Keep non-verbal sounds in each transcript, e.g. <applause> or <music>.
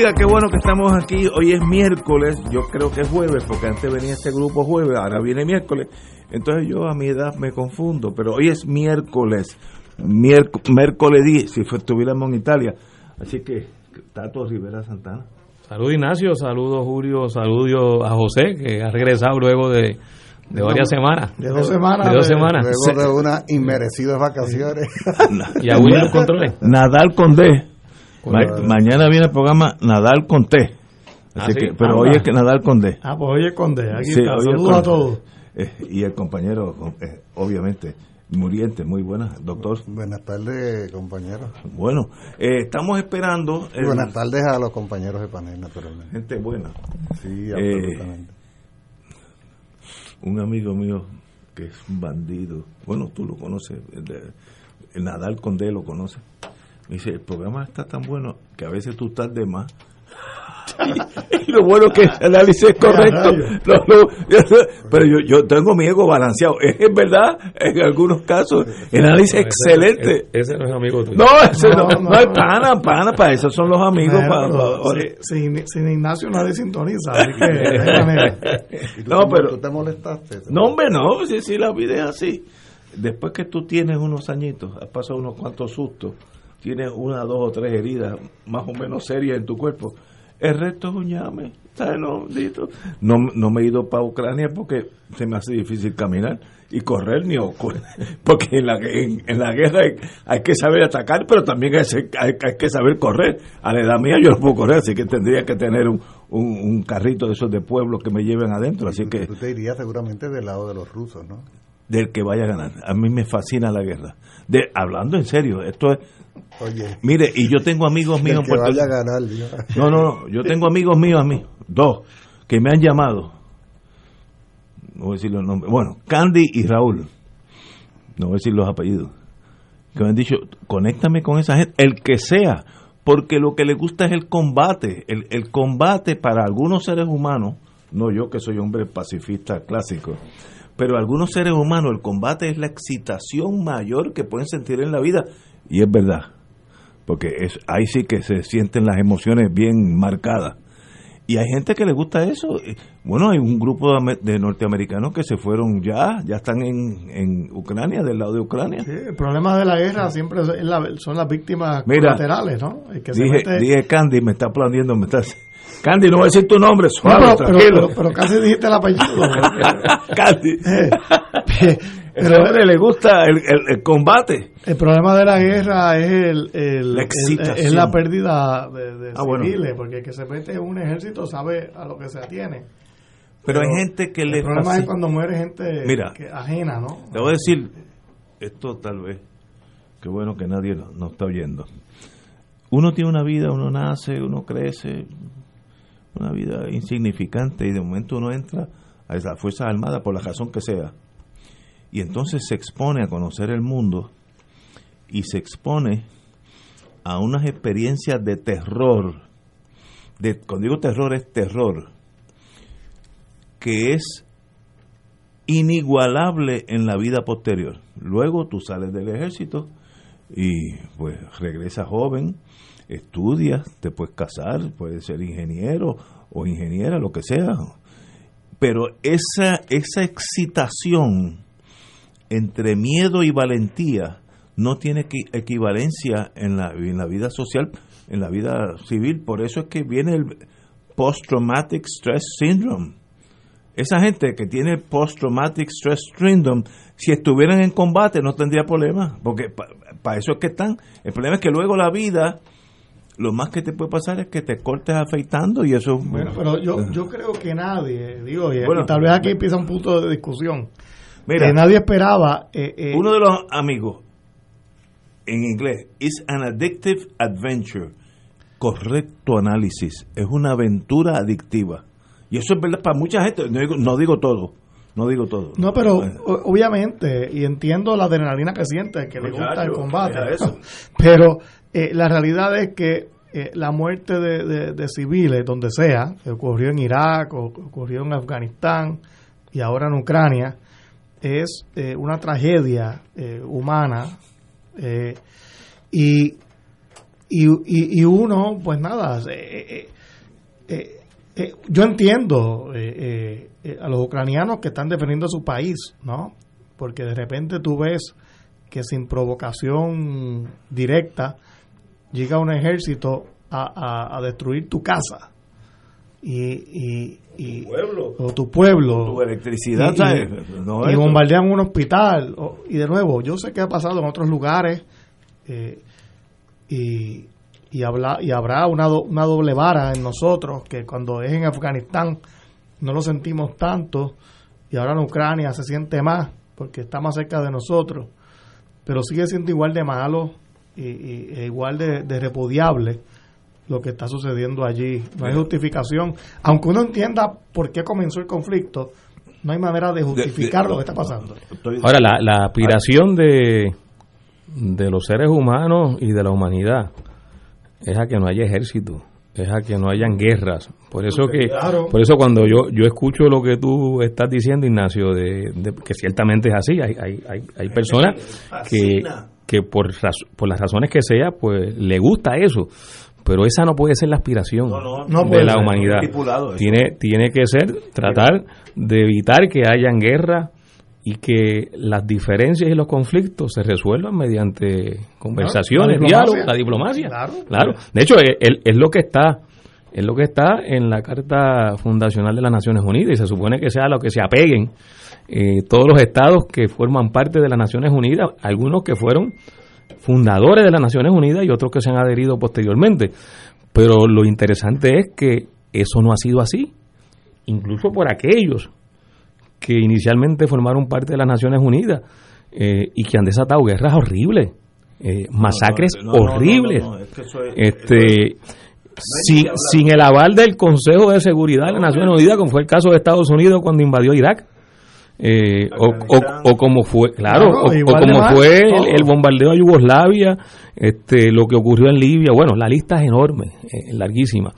Amiga, qué bueno que estamos aquí. Hoy es miércoles, yo creo que es jueves, porque antes venía este grupo jueves, ahora viene miércoles. Entonces yo a mi edad me confundo, pero hoy es miércoles, miércoles 10, si estuviéramos en Italia. Así que, Tato Rivera Santana. Saludos Ignacio, saludos Julio, saludos a José, que ha regresado luego de, de varias semanas. De dos semanas. De dos semanas. Luego de unas inmerecidas vacaciones. <laughs> y a William Controle. Nadal Mañana viene el programa Nadal con T. Así ah, que, pero ah, hoy es que Nadal con D. Ah, pues hoy es con D. Aquí está. Saludos a todos. Eh, y el compañero, eh, obviamente, muriente, muy buena, doctor. Buenas tardes, compañero. Bueno, eh, estamos esperando. Buenas tardes a los compañeros de panel, naturalmente. Gente buena. Sí, absolutamente. un amigo mío que es un bandido, bueno, tú lo conoces, el, el Nadal Condé lo conoces me dice, el programa está tan bueno que a veces tú estás de más. <laughs> y lo bueno que el análisis es correcto. pero yo, yo tengo mi ego balanceado. Es verdad, en algunos casos, el análisis es excelente. Ese, no es amigo tuyo. No, ese no, no, es pana, pana, para eso son los amigos. sin, sin, Ignacio nadie sintoniza. Así que, <laughs> no, pero. ¿Tú te molestaste? No, hombre, no, si, si la vida es así. Después que tú tienes unos añitos, has pasado unos cuantos sustos tienes una, dos o tres heridas más o menos serias en tu cuerpo, el resto es un llame. No, no, no me he ido para Ucrania porque se me hace difícil caminar y correr ni <laughs> porque en la, en, la guerra hay, que saber atacar pero también hay, hay, que saber correr. A la edad mía yo no puedo correr así que tendría que tener un, un, carrito de esos de pueblo que me lleven adentro así que tú te irías seguramente del lado de los rusos no del que vaya a ganar. A mí me fascina la guerra. De hablando en serio esto es Oye. Mire, y yo tengo amigos míos en Puerto Rico. No, no, no. Yo tengo amigos míos a mí, dos, que me han llamado. No voy a decir los nombres. Bueno, Candy y Raúl. No voy a decir los apellidos. Que me han dicho, conéctame con esa gente, el que sea, porque lo que le gusta es el combate. El, el combate para algunos seres humanos, no yo que soy hombre pacifista clásico, pero algunos seres humanos el combate es la excitación mayor que pueden sentir en la vida y es verdad, porque es, ahí sí que se sienten las emociones bien marcadas. Y hay gente que le gusta eso. Bueno, hay un grupo de, norteamericanos que se fueron ya, ya están en, en Ucrania, del lado de Ucrania. Sí, el problema de la guerra siempre son las víctimas colaterales, ¿no? dije, dije Candy, me está aplaudiendo, me está... Candy, no voy a decir tu nombre, suave, no, pero, pero, casi dijiste el apellido. <laughs> Candy. Eh, pero le gusta el, combate. El problema de la guerra es el, la es la pérdida de, ah, civiles, porque el que se mete en un ejército sabe a lo que se atiene. Pero, hay gente que le... El problema es cuando muere gente ajena, ¿no? Te voy a decir, esto tal vez, qué bueno que nadie nos está oyendo. Uno tiene una vida, uno nace, uno crece, una vida insignificante y de momento uno entra a las Fuerzas Armadas por la razón que sea y entonces se expone a conocer el mundo y se expone a unas experiencias de terror. De, cuando digo terror es terror, que es inigualable en la vida posterior. Luego tú sales del ejército y pues regresas joven, estudias, te puedes casar, puedes ser ingeniero o ingeniera, lo que sea. Pero esa, esa excitación entre miedo y valentía no tiene equivalencia en la, en la vida social, en la vida civil. Por eso es que viene el Post-Traumatic Stress Syndrome. Esa gente que tiene Post-Traumatic Stress Syndrome, si estuvieran en combate no tendría problema, porque para eso es que están. El problema es que luego la vida lo más que te puede pasar es que te cortes afeitando y eso... Bueno, pero yo, yo creo que nadie, digo, y, tal vez aquí empieza un punto de discusión, mira, que nadie esperaba... Eh, eh, uno de los amigos, en inglés, is an addictive adventure. Correcto análisis, es una aventura adictiva. Y eso es verdad para mucha gente, no digo, no digo todo. No digo todo. No, pero obviamente, y entiendo la adrenalina que siente, que le gusta el combate. <laughs> Pero eh, la realidad es que eh, la muerte de, civiles, donde sea, que ocurrió en Irak, o, ocurrió en Afganistán y ahora en Ucrania, es eh, una tragedia humana. Y, y, y, uno, pues nada, yo entiendo a los ucranianos que están defendiendo su país, ¿no? Porque de repente tú ves que sin provocación directa, llega un ejército a, a, destruir tu casa y, y, pueblo. o tu pueblo. Tu electricidad y, bombardean un hospital. Y de nuevo yo sé que ha pasado en otros lugares eh, y y, habla, y habrá una, una doble vara en nosotros que cuando es en Afganistán no lo sentimos tanto y ahora en Ucrania se siente más porque está más cerca de nosotros. Pero sigue siendo igual de malo y, e igual de, repudiable lo que está sucediendo allí. No hay justificación. Aunque uno entienda por qué comenzó el conflicto, no hay manera de justificar lo que está pasando. Ahora, la, la aspiración de, de los seres humanos y de la humanidad es a que no haya ejército, es a que no hayan guerras. Por eso que, por eso cuando yo yo escucho lo que tú estás diciendo, Ignacio, de, que ciertamente es así, hay hay, hay, hay personas <laughs> que que por, por las razones que sea, pues le gusta eso. Pero esa no puede ser la aspiración de la humanidad. Tiene, tiene que ser tratar de evitar que hayan guerra y que las diferencias y los conflictos se resuelvan mediante conversaciones, diálogo, la diplomacia. Claro, De hecho, es, lo que está es lo que está en la Carta Fundacional de las Naciones Unidas y se supone que sea lo que se apeguen eh, todos los estados que forman parte de las Naciones Unidas, algunos que fueron fundadores de las Naciones Unidas y otros que se han adherido posteriormente. Pero lo interesante es que eso no ha sido así, incluso por aquellos que inicialmente formaron parte de las Naciones Unidas eh, y que han desatado guerras horribles, eh, masacres horribles. este, sin, sin el aval del Consejo de Seguridad de las Naciones Unidas, como fue el caso de Estados Unidos cuando invadió Irak. Eh, o, o, como fue, claro, o, como fue el, bombardeo a Yugoslavia, este, lo que ocurrió en Libia, bueno, la lista es enorme, es larguísima.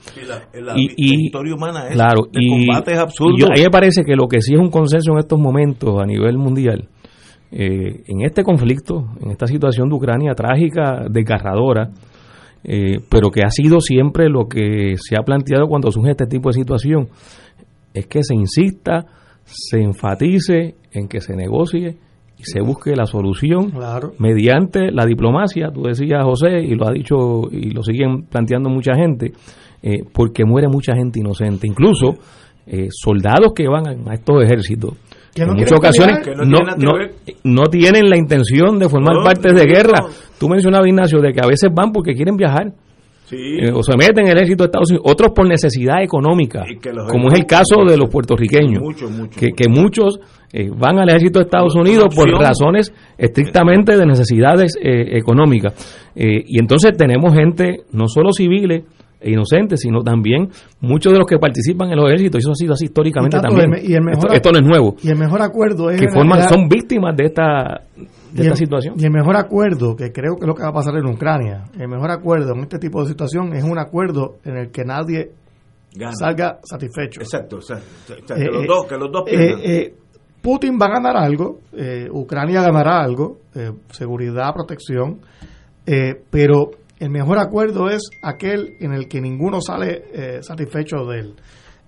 Y, historia humana es, claro, y, combate es absurdo. a mí me parece que lo que sí es un consenso en estos momentos a nivel mundial, eh, en este conflicto, en esta situación de Ucrania trágica, desgarradora, eh, pero que ha sido siempre lo que se ha planteado cuando surge este tipo de situación, es que se insista se enfatice en que se negocie y se busque la solución mediante la diplomacia, tú decías José, y lo ha dicho y lo siguen planteando mucha gente, eh, porque muere mucha gente inocente, incluso eh, soldados que van a estos ejércitos. en muchas ocasiones no, no, no, tienen la intención de formar parte de guerra. Tú mencionabas, Ignacio, de que a veces van porque quieren viajar eh, o se meten en el ejército de Estados Unidos, otros por necesidad económica, como es el caso de los puertorriqueños, Que, muchos eh, van al ejército de Estados Unidos por razones estrictamente de necesidades eh, económicas. y entonces tenemos gente, no solo civiles, e inocentes, sino también muchos de los que participan en los ejércitos, y eso ha sido así históricamente también. esto, no es nuevo. Y el mejor acuerdo es... Que forman, son víctimas de esta de esta situación. Y el mejor acuerdo, que creo que es lo que va a pasar en Ucrania, el mejor acuerdo en este tipo de situación es un acuerdo en el que nadie salga satisfecho. Exacto, exacto. que, los dos, que los dos pierdan. Eh, Putin va a ganar algo, eh, Ucrania ganará algo, eh, seguridad, protección, eh, pero el mejor acuerdo es aquel en el que ninguno sale satisfecho de él.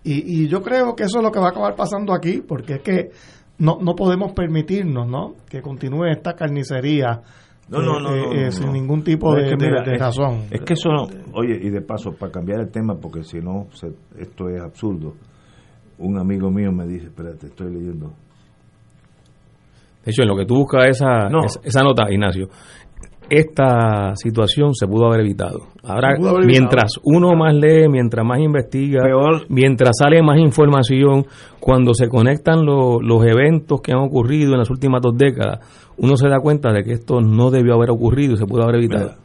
Y, y, yo creo que eso es lo que va a acabar pasando aquí, porque es que no, no podemos permitirnos ¿no? que continúe esta carnicería no, no, no, sin ningún tipo de, razón. Es que eso, oye, y de paso, para cambiar el tema, porque si no, esto es absurdo, un amigo mío me dice, espérate, estoy leyendo. De hecho, en lo que tú buscas esa, esa, nota, Ignacio, esta situación se pudo haber evitado. Ahora, mientras uno más lee, mientras más investiga, mientras sale más información, cuando se conectan los eventos que han ocurrido en las últimas dos décadas, uno se da cuenta de que esto no debió haber ocurrido y se pudo haber evitado.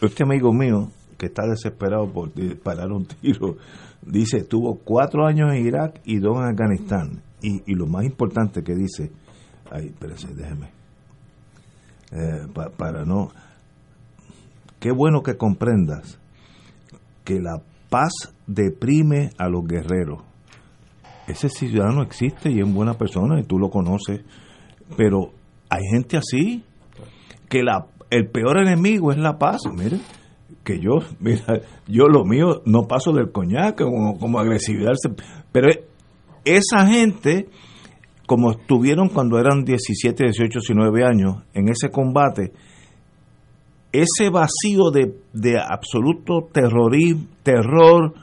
este amigo mío, que está desesperado por parar un tiro, dice, tuvo cuatro años en Irak y dos en Afganistán. Y, lo más importante que dice, ay, espérese, déjeme, eh, para no... Qué bueno que comprendas que la paz deprime a los guerreros. Ese ciudadano existe y es buena persona y tú lo conoces, pero hay gente así, que la, el peor enemigo es la paz. Miren, que yo, <laughs> mira, yo lo mío no paso del coñac como, como agresividad, pero esa gente, como estuvieron cuando eran 17, 18, 19 años en ese combate, ese vacío de, de absoluto terrorismo, terror,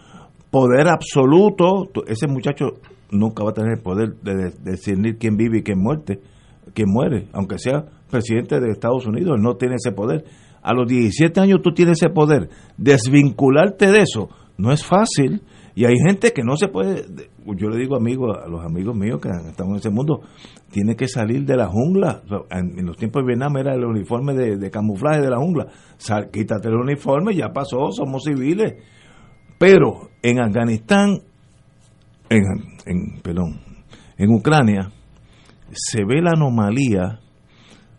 poder absoluto, ese muchacho nunca va a tener el poder de, decidir quién vive y quién muerte quien muere, aunque sea presidente de Estados Unidos, él no tiene ese poder. A los 17 años tú tienes ese poder. Desvincularte de eso no es fácil. Y hay gente que no se puede, yo le digo amigo, a los amigos míos que están en ese mundo, tiene que salir de la jungla. En, los tiempos de Vietnam era el uniforme de, camuflaje de la jungla. Sal, quítate el uniforme, ya pasó, somos civiles. Pero en Afganistán, en, perdón, en Ucrania, se ve la anomalía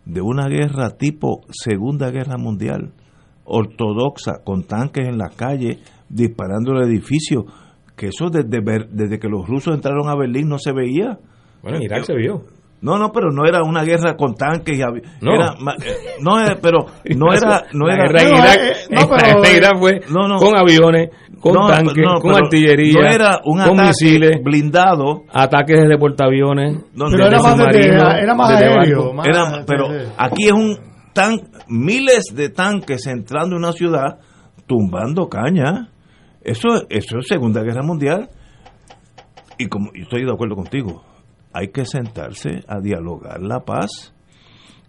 de una guerra tipo Segunda Guerra Mundial, ortodoxa, con tanques en la calle, disparando el edificio, que eso desde, desde que los rusos entraron a Berlín no se veía. Bueno, en Irak se vio. No, no, pero no era una guerra con tanques y no. Era, eh, no, pero no era no era guerra en Irak, no, fue con aviones, con tanques, con artillería, era un con misiles, blindado, ataques desde portaaviones, pero era más, era más aéreo, pero aquí es un tan miles de tanques entrando en una ciudad tumbando caña. Eso eso es Segunda Guerra Mundial. Y como yo estoy de acuerdo contigo, hay que sentarse a dialogar la paz.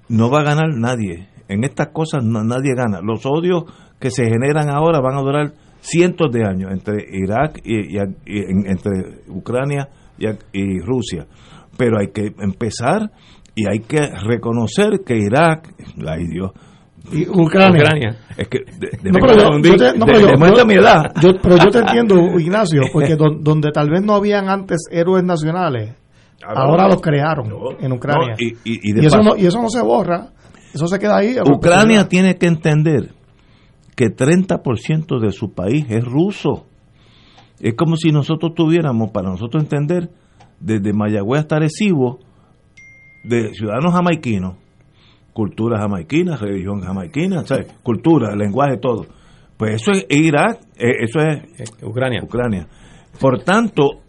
No va a ganar nadie. En estas cosas nadie gana. Los odios que se generan ahora van a durar cientos de años entre Irak y, entre Ucrania y, Rusia. Pero hay que empezar y hay que reconocer que Irak, ay Dios, y Ucrania. Es que no, pero yo, te, mi edad. pero yo te entiendo, Ignacio, porque donde tal vez no habían antes héroes nacionales, Ahora los crearon en Ucrania. y, eso no, y eso no se borra, eso se queda ahí. Ucrania tiene que entender que 30% de su país es ruso. Es como si nosotros tuviéramos, para nosotros entender, desde Mayagüez hasta Arecibo, de ciudadanos jamaiquinos, cultura jamaiquina, religión jamaiquina, cultura, lenguaje, todo. Pues eso es Irak, eh, eso es Ucrania. Ucrania. Por tanto,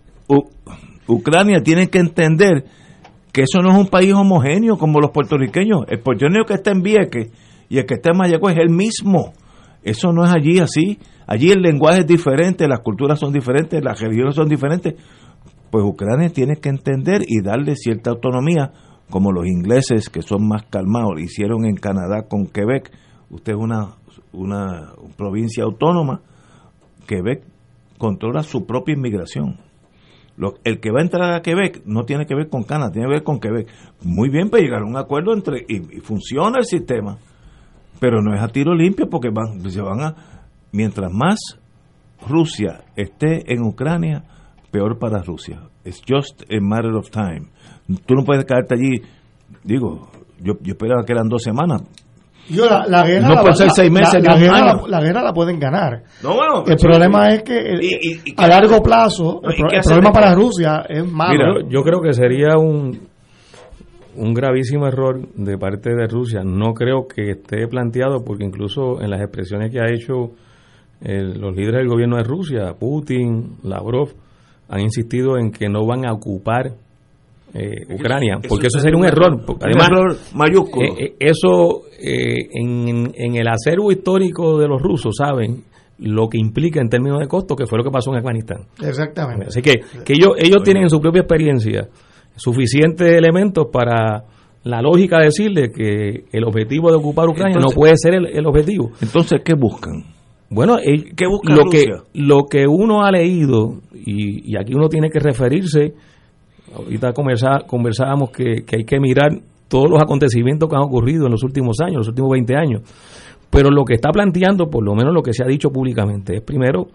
Ucrania tiene que entender que eso no es un país homogéneo como los puertorriqueños. El puertorriqueño que está en Vieques y el que está en Mayagüez es el mismo. Eso no es allí así. Allí el lenguaje es diferente, las culturas son diferentes, las religiones son diferentes. Pues Ucrania tiene que entender y darle cierta autonomía, como los ingleses que son más calmados, hicieron en Canadá con Quebec. Usted es una, una provincia autónoma. Quebec controla su propia inmigración el que va a entrar a Quebec no tiene que ver con Canadá, tiene que ver con Quebec. Muy bien, pues llegar a un acuerdo entre y, funciona el sistema, pero no es a tiro limpio porque van, se van a mientras más Rusia esté en Ucrania, peor para Rusia. Es just a matter of time. Tú no puedes caerte allí, digo, yo, yo esperaba que eran dos semanas, la, guerra no la, seis meses la, guerra, la, pueden ganar. el problema es que a largo plazo, el, problema para Rusia es malo. yo creo que sería un un gravísimo error de parte de Rusia. No creo que esté planteado porque incluso en las expresiones que ha hecho los líderes del gobierno de Rusia, Putin, Lavrov, han insistido en que no van a ocupar eh, Ucrania, porque eso, sería un error. Además, un error mayúsculo. Eh, eh, eso en, en, el acervo histórico de los rusos saben lo que implica en términos de costo, que fue lo que pasó en Afganistán. Exactamente. Así que, que ellos, ellos tienen en su propia experiencia suficientes elementos para la lógica decirle que el objetivo de ocupar Ucrania no puede ser el, objetivo. Entonces, ¿qué buscan? Bueno, ¿Qué busca lo, que, lo que uno ha leído, y, y aquí uno tiene que referirse ahorita conversábamos que, hay que mirar todos los acontecimientos que han ocurrido en los últimos años, los últimos 20 años. Pero lo que está planteando, por lo menos lo que se ha dicho públicamente, es primero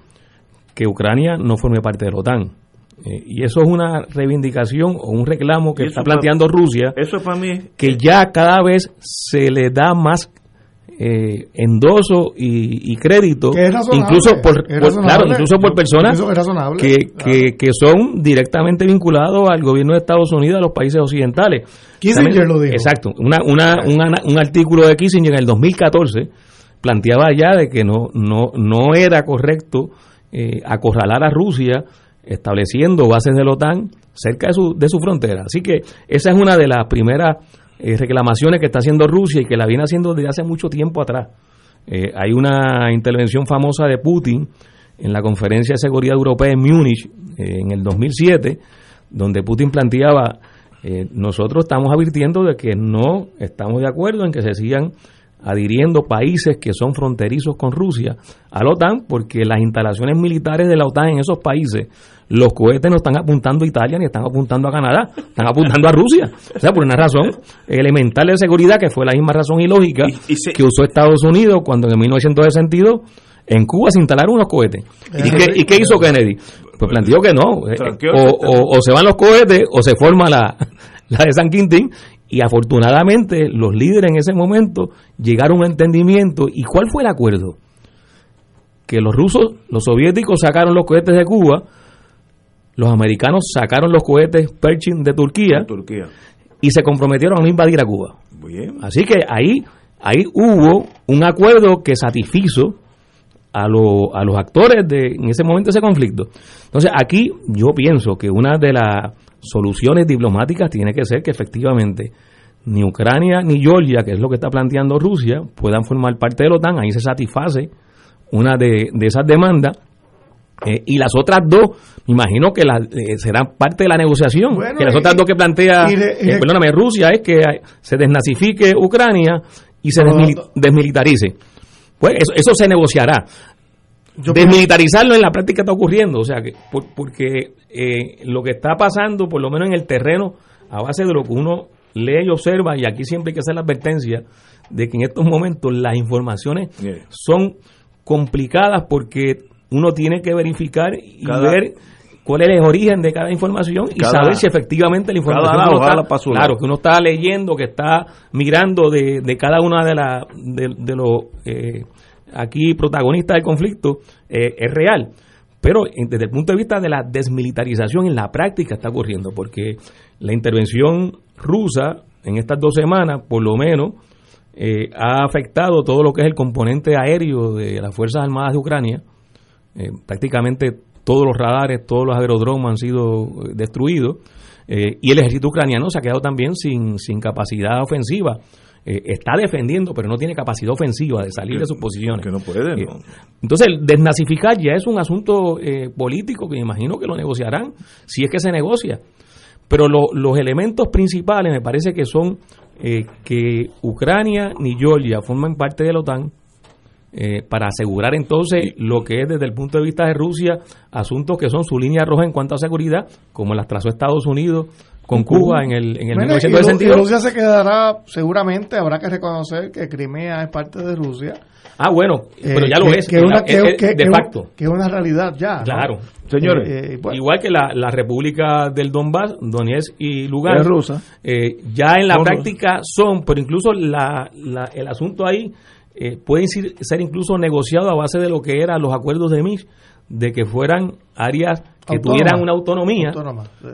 que Ucrania no forme parte de la OTAN. Eh, y eso es una reivindicación o un reclamo que está planteando Rusia, eso para mí que ya cada vez se le da más eh, endoso y, crédito incluso por, claro incluso por personas que, que, son directamente vinculados al gobierno de Estados Unidos a los países occidentales. Kissinger lo dijo. exacto una, una, un artículo de Kissinger en el 2014 planteaba ya de que no no no era correcto eh, acorralar a Rusia estableciendo bases de la OTAN cerca de su, de su frontera. Así que esa es una de las primeras eh, reclamaciones que está haciendo Rusia y que la viene haciendo desde hace mucho tiempo atrás. Eh, hay una intervención famosa de Putin en la Conferencia de Seguridad Europea en Múnich eh, en el 2007, donde Putin planteaba, nosotros estamos advirtiendo de que no estamos de acuerdo en que se sigan adhiriendo países que son fronterizos con Rusia a la OTAN, porque las instalaciones militares de la OTAN en esos países, los cohetes no están apuntando a Italia ni están apuntando a Canadá, están apuntando a Rusia. O sea, por una razón elemental de seguridad, que fue la misma razón ilógica que usó Estados Unidos cuando en 1962 en Cuba se instalaron unos cohetes. ¿Y qué, ¿Y qué hizo Kennedy? Pues planteó que no. Eh, o, se van los cohetes o se forma la, <laughs> la de San Quintín y afortunadamente los líderes en ese momento llegaron a un entendimiento. ¿Y cuál fue el acuerdo? Que los rusos, los soviéticos sacaron los cohetes de Cuba, los americanos sacaron los cohetes Pershing de Turquía, Turquía. y se comprometieron a no invadir a Cuba. Así que ahí, ahí hubo un acuerdo que satisfizo a, a los actores de en ese momento ese conflicto. Entonces aquí yo pienso que una de las soluciones diplomáticas tiene que ser que efectivamente ni Ucrania ni Georgia, que es lo que está planteando Rusia, puedan formar parte de la OTAN, ahí se satisface una de, esas demandas. Eh, y las otras dos, me imagino que eh, serán parte de la negociación. que las otras dos que plantea, eh, perdóname, Rusia es que se desnazifique Ucrania y se desmilitarice. Pues eso, eso se negociará. Desmilitarizarlo en la práctica está ocurriendo, o sea, que porque eh, lo que está pasando, por lo menos en el terreno, a base de lo que uno lee y observa, y aquí siempre hay que hacer la advertencia de que en estos momentos las informaciones son complicadas porque uno tiene que verificar y ver cuál es el origen de cada información y saber si efectivamente la información está, claro que uno está leyendo que está mirando de, de cada una de, la, de, los eh, aquí protagonista del conflicto eh, es real. Pero desde el punto de vista de la desmilitarización en la práctica está ocurriendo, porque la intervención rusa en estas dos semanas, por lo menos, eh, ha afectado todo lo que es el componente aéreo de las Fuerzas Armadas de Ucrania. Eh, prácticamente todos los radares, todos los aerodromes han sido destruidos. y el ejército ucraniano se ha quedado también sin, sin capacidad ofensiva. Eh, está defendiendo, pero no tiene capacidad ofensiva de salir de sus posiciones. Que no puede, eh, entonces, desnazificar ya es un asunto eh, político que me imagino que lo negociarán, si es que se negocia. Pero los elementos principales me parece que son que Ucrania ni Georgia forman parte de la OTAN, para asegurar entonces lo que es desde el punto de vista de Rusia asuntos que son su línea roja en cuanto a seguridad, como las trazó Estados Unidos con Cuba en el, en el bueno, Rusia se quedará, seguramente habrá que reconocer que Crimea es parte de Rusia. Ah, bueno, pero ya lo es, que una, de facto. Que es una realidad ya. Claro. Señores, eh, eh, igual que la, la República del Donbass, Donetsk y Lugansk, rusa. Eh, ya en la práctica son, pero incluso la, la, el asunto ahí puede ser incluso negociado a base de lo que eran los acuerdos de Minsk, de que fueran áreas que tuvieran una autonomía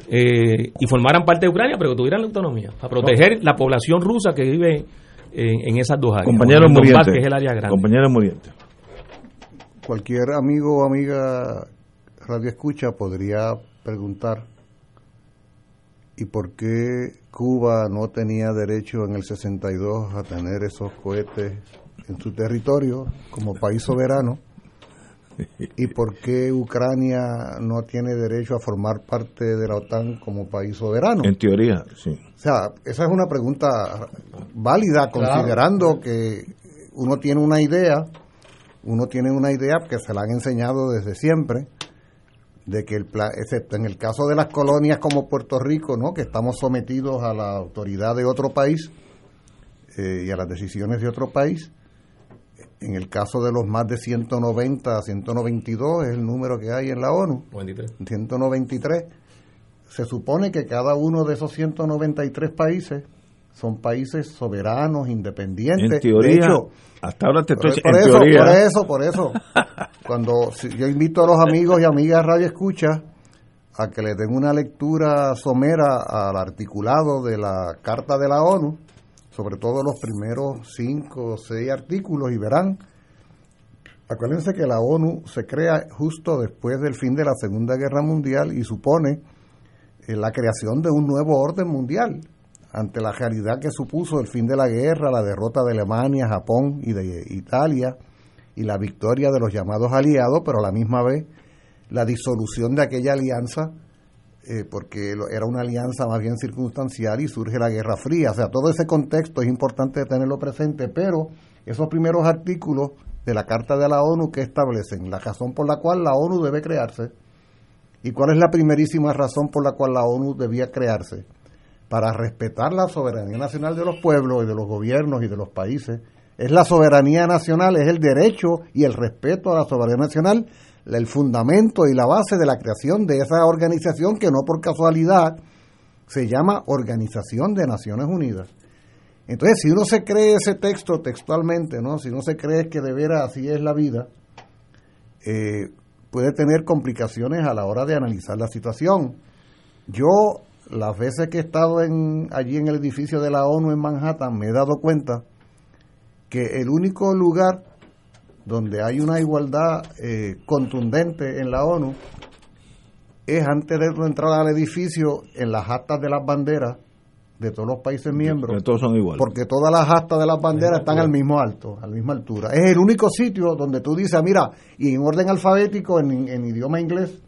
eh, y formaran parte de Ucrania, pero que tuvieran la autonomía, para proteger la población rusa que vive en, esas dos áreas. Compañeros murientes. es el área grande. Compañeros murientes. Cualquier amigo o amiga radio escucha podría preguntar ¿y por qué Cuba no tenía derecho en el 62 a tener esos cohetes en su territorio como país soberano? ¿Y por qué Ucrania no tiene derecho a formar parte de la OTAN como país soberano? En teoría, sí. O sea, esa es una pregunta válida, considerando que uno tiene una idea, uno tiene una idea que se la han enseñado desde siempre, de que el excepto en el caso de las colonias como Puerto Rico, ¿no? que estamos sometidos a la autoridad de otro país eh, y a las decisiones de otro país, en el caso de los más de 190, 192 es el número que hay en la ONU, 193, se supone que cada uno de esos 193 países son países soberanos, independientes. En teoría, hasta ahora te estoy por, eso, por eso, por <laughs> eso. Cuando yo invito a los amigos y amigas Radio Escucha a que le den una lectura somera al articulado de la Carta de la ONU, sobre todo los primeros cinco o seis artículos y verán, acuérdense que la ONU se crea justo después del fin de la Segunda Guerra Mundial y supone eh, la creación de un nuevo orden mundial ante la realidad que supuso el fin de la guerra, la derrota de Alemania, Japón y de Italia y la victoria de los llamados aliados, pero a la misma vez la disolución de aquella alianza eh, porque era una alianza más bien circunstancial y surge la Guerra Fría. O sea, todo ese contexto es importante tenerlo presente, pero esos primeros artículos de la Carta de la ONU que establecen la razón por la cual la ONU debe crearse y cuál es la primerísima razón por la cual la ONU debía crearse para respetar la soberanía nacional de los pueblos y de los gobiernos y de los países. Es la soberanía nacional, es el derecho y el respeto a la soberanía nacional el fundamento y la base de la creación de esa organización que no por casualidad se llama Organización de Naciones Unidas. Entonces, si uno se cree ese texto textualmente, ¿no? si uno se cree que de veras así es la vida, eh, puede tener complicaciones a la hora de analizar la situación. Yo, las veces que he estado en, allí en el edificio de la ONU en Manhattan, me he dado cuenta que el único lugar donde hay una igualdad eh, contundente en la ONU, es antes de entrar al edificio en las actas de las banderas de todos los países miembros. todos son iguales. Porque todas las actas de las banderas están al mismo alto, a la misma altura. Es el único sitio donde tú dices, mira, y en orden alfabético, en, en idioma inglés,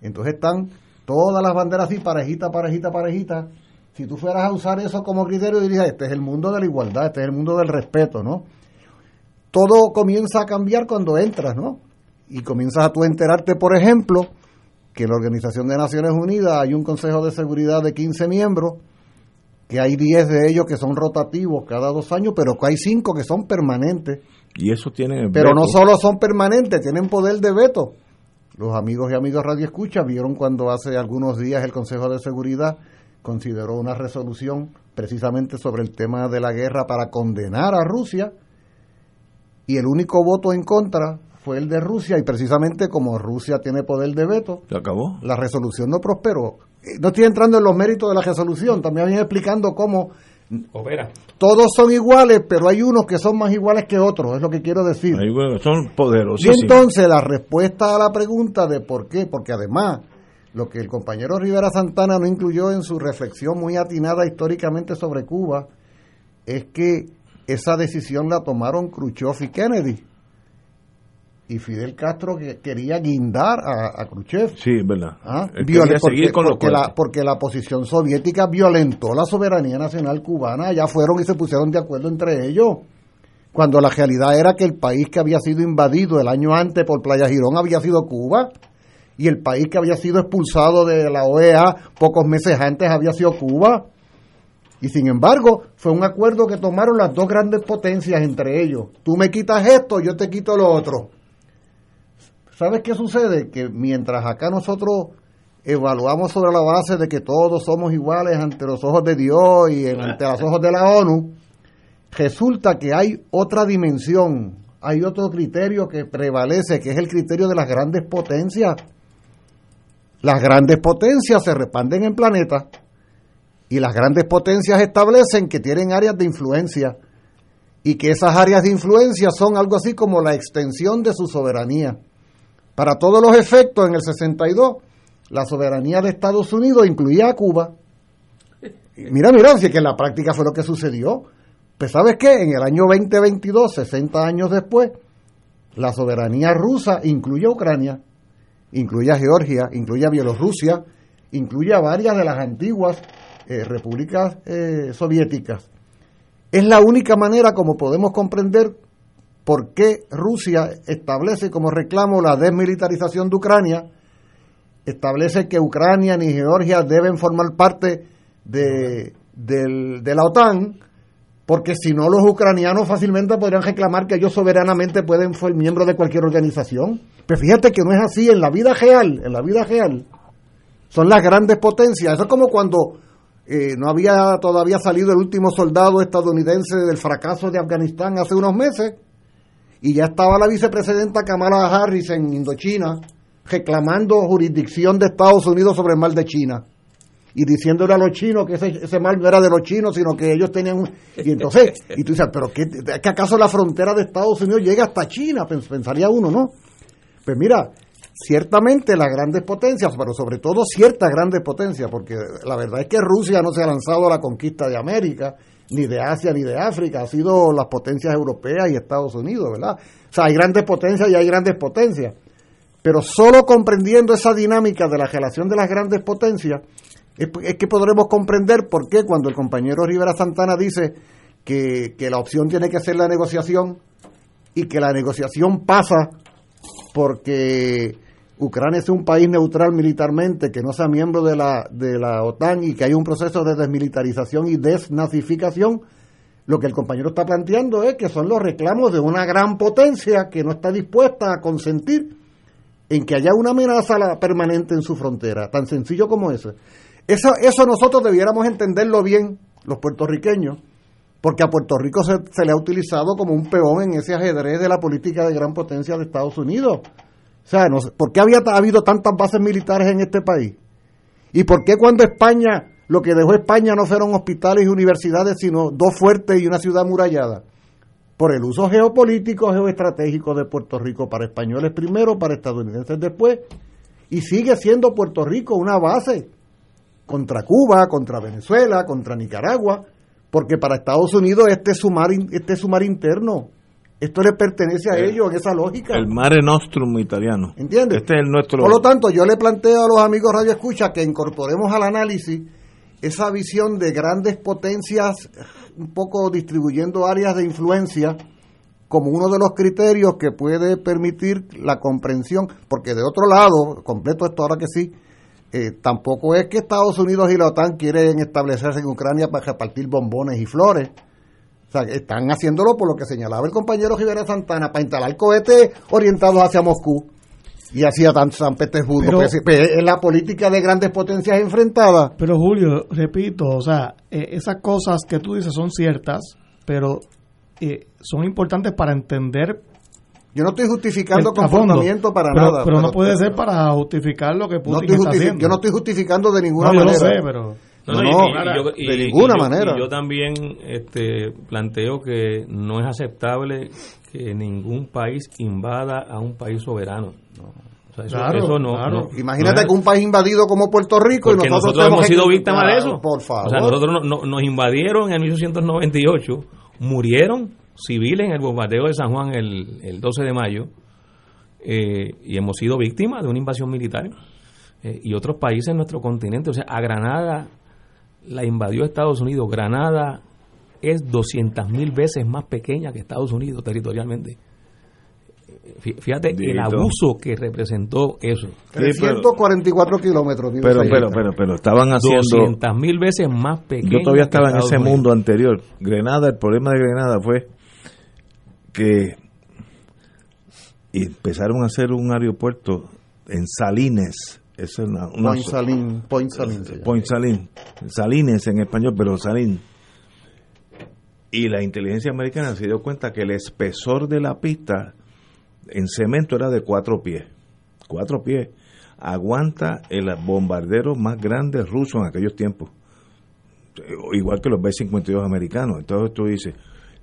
entonces están todas las banderas así, parejita, parejita, parejita. Si tú fueras a usar eso como criterio, dirías, este es el mundo de la igualdad, este es el mundo del respeto, ¿no? Todo comienza a cambiar cuando entras, ¿no? Y comienzas a tú enterarte, por ejemplo, que en la Organización de Naciones Unidas hay un Consejo de Seguridad de 15 miembros, que hay 10 de ellos que son rotativos cada dos años, pero que hay 5 que son permanentes. Y eso tiene... Pero no solo son permanentes, tienen poder de veto. Los amigos y amigas Radio Escucha vieron cuando hace algunos días el Consejo de Seguridad consideró una resolución precisamente sobre el tema de la guerra para condenar a Rusia y el único voto en contra fue el de Rusia y precisamente como Rusia tiene poder de veto, ¿Se acabó? la resolución no prosperó. Eh, no estoy entrando en los méritos de la resolución, también viene explicando cómo Opera. todos son iguales, pero hay unos que son más iguales que otros, es lo que quiero decir. son poderosos. Y entonces la respuesta a la pregunta de por qué, porque además lo que el compañero Rivera Santana no incluyó en su reflexión muy atinada históricamente sobre Cuba, es que esa decisión la tomaron Khrushchev y Kennedy. Y Fidel Castro que quería guindar a, a Khrushchev. Sí, es verdad. ¿Ah? porque, la, porque la posición soviética violentó la soberanía nacional cubana. Ya fueron y se pusieron de acuerdo entre ellos. Cuando la realidad era que el país que había sido invadido el año antes por Playa Girón había sido Cuba. Y el país que había sido expulsado de la OEA pocos meses antes había sido Cuba. Y sin embargo, fue un acuerdo que tomaron las dos grandes potencias entre ellos. Tú me quitas esto, yo te quito lo otro. ¿Sabes qué sucede? Que mientras acá nosotros evaluamos sobre la base de que todos somos iguales ante los ojos de Dios y ante los ojos de la ONU, resulta que hay otra dimensión hay otro criterio que prevalece, que es el criterio de las grandes potencias. Las grandes potencias se repanden en planetas y las grandes potencias establecen que tienen áreas de influencia y que esas áreas de influencia son algo así como la extensión de su soberanía. Para todos los efectos, en el 62, la soberanía de Estados Unidos incluía a Cuba. mira, mira, si es que en la práctica fue lo que sucedió. Pues sabes qué, en el año 2022, 60 años después, la soberanía rusa incluye a Ucrania, incluye a Georgia, incluye a Bielorrusia, incluye a varias de las antiguas eh, repúblicas eh, soviéticas. Es la única manera como podemos comprender por qué Rusia establece como reclamo la desmilitarización de Ucrania, establece que Ucrania ni Georgia deben formar parte de, de la OTAN, porque si no los ucranianos fácilmente podrían reclamar que ellos soberanamente pueden ser miembros de cualquier organización. Pero fíjate que no es así en la vida real, en la vida real. Son las grandes potencias. Eso es como cuando eh, no había todavía salido el último soldado estadounidense del fracaso de Afganistán hace unos meses y ya estaba la vicepresidenta Kamala Harris en Indochina reclamando jurisdicción de Estados Unidos sobre el mar de China y diciéndole a los chinos que ese, ese mal no era de los chinos, sino que ellos tenían un... Y entonces, y tú dices, pero ¿qué, ¿que acaso la frontera de Estados Unidos llega hasta China? Pensaría uno, ¿no? Pues mira, ciertamente las grandes potencias, pero sobre todo ciertas grandes potencias, porque la verdad es que Rusia no se ha lanzado a la conquista de América, ni de Asia, ni de África, ha sido las potencias europeas y Estados Unidos, ¿verdad? O sea, hay grandes potencias y hay grandes potencias, pero solo comprendiendo esa dinámica de la relación de las grandes potencias, es, que podremos comprender por qué cuando el compañero Rivera Santana dice que, que la opción tiene que ser la negociación y que la negociación pasa porque Ucrania es un país neutral militarmente, que no sea miembro de la, de la OTAN y que hay un proceso de desmilitarización y desnazificación, lo que el compañero está planteando es que son los reclamos de una gran potencia que no está dispuesta a consentir en que haya una amenaza permanente en su frontera, tan sencillo como eso. Eso, eso nosotros debiéramos entenderlo bien, los puertorriqueños, porque a Puerto Rico se, se le ha utilizado como un peón en ese ajedrez de la política de gran potencia de Estados Unidos. O sea, ¿por qué había habido tantas bases militares en este país? ¿Y por qué cuando España, lo que dejó España no fueron hospitales y universidades, sino dos fuertes y una ciudad murallada? Por el uso geopolítico, geoestratégico de Puerto Rico para españoles primero, para estadounidenses después. Y sigue siendo Puerto Rico una base contra Cuba, contra Venezuela, contra Nicaragua, porque para Estados Unidos este es su mar, este es su mar interno esto le pertenece a ellos en esa lógica. El mare nostrum italiano. ¿Entiendes? Este es nuestro. Por lo tanto, yo le planteo a los amigos Radio Escucha que incorporemos al análisis esa visión de grandes potencias, un poco distribuyendo áreas de influencia, como uno de los criterios que puede permitir la comprensión, porque de otro lado, completo esto ahora que sí, eh, tampoco es que Estados Unidos y la OTAN quieren establecerse en Ucrania para repartir bombones y flores sea, están haciéndolo por lo que señalaba el compañero Rivera Santana, para instalar cohetes orientados hacia Moscú y hacia San Petersburgo. Pues, pues, es la política de grandes potencias enfrentadas. Pero Julio, repito, o sea, eh, esas cosas que tú dices son ciertas, pero eh, son importantes para entender yo no estoy justificando comportamiento para nada. Pero, no puede ser para justificar lo que Putin está haciendo. Yo no estoy justificando de ninguna manera. Yo lo sé, pero... No, de ninguna manera. yo también este, planteo que no es aceptable que ningún país invada a un país soberano. eso, no, Imagínate que un país invadido como Puerto Rico y nosotros, hemos sido víctimas de eso. Por favor. O sea, nosotros nos invadieron en 1898, murieron civiles en el bombardeo de San Juan el, el 12 de mayo eh, y hemos sido víctimas de una invasión militar. Eh, y otros países en nuestro continente, o sea, a Granada la invadió Estados Unidos. Granada es 200 mil veces más pequeña que Estados Unidos territorialmente. Fíjate el abuso que representó eso. 344 kilómetros. Pero, pero, pero, pero, estaban haciendo... 200 mil veces más pequeña. Yo todavía estaba en ese mundo anterior. Granada, el problema de Granada fue que empezaron a hacer un aeropuerto en Salines, es una, Point Salín, Point Salines en español, pero Salín. Y la inteligencia americana se dio cuenta que el espesor de la pista en cemento era de cuatro pies. Cuatro pies. Aguanta el bombardero más grande ruso en aquellos tiempos. Igual que los B-52 americanos. Entonces tú dices,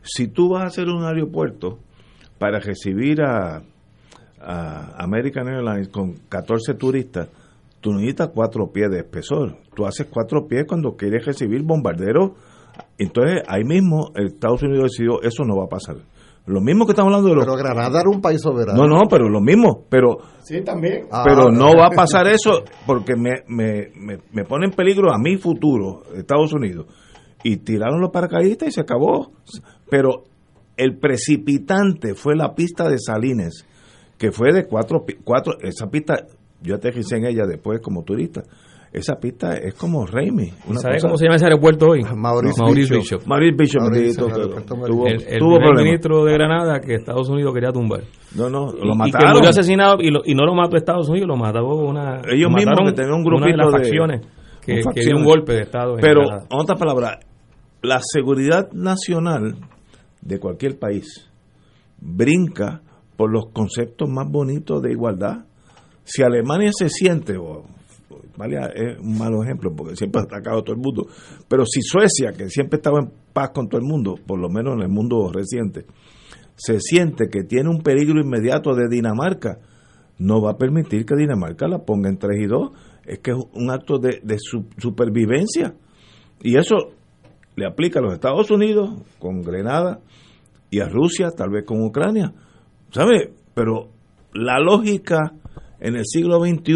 si tú vas a hacer un aeropuerto para recibir a, a American Airlines con 14 turistas, tú necesitas cuatro pies de espesor. Tú haces cuatro pies cuando quieres recibir bombarderos. Entonces, ahí mismo Estados Unidos decidió, eso no va a pasar. Lo mismo que estamos hablando de los... Pero Granada era un país soberano. No, no, pero lo mismo. Pero, Sí, también. Ah, pero no va a pasar eso porque me, me, me, me pone en peligro a mi futuro, Estados Unidos. Y tiraron los paracaidistas y se acabó. Pero el precipitante fue la pista de Salines, que fue de cuatro, cuatro esa pista, yo aterricé en ella después como turista. Esa pista es como Raimi. una ¿Sabe cosa- cómo se llama ese aeropuerto hoy? Maurice Maurice Bishop. Bishop. Maurice Bishop, Maurice, aeropuerto tuvo, El, el tuvo primer problemas. ministro de Granada que Estados Unidos quería tumbar. No, no, Y- lo y, mataron. que murió asesinado y, lo- y no lo mató Estados Unidos, lo mató una. Ellos lo mismos que tenían un una de las grupito de- facciones que, facciones. dio un golpe de Estado. en Pero, Granada. en otras palabras, la seguridad nacional de cualquier país brinca por los conceptos más bonitos de igualdad. Si Alemania se siente, o Italia es un malo ejemplo porque siempre ha atacado a todo el mundo, pero si Suecia, que siempre estaba en paz con todo el mundo, por lo menos en el mundo reciente, se siente que tiene un peligro inmediato de Dinamarca, no va a permitir que Dinamarca la ponga en 3 y 2. Es que es un acto de, de su- supervivencia. Y eso le aplica a los Estados Unidos con Grenada y a Rusia, tal vez con Ucrania. ¿Sabe? Pero la lógica en el siglo XXI,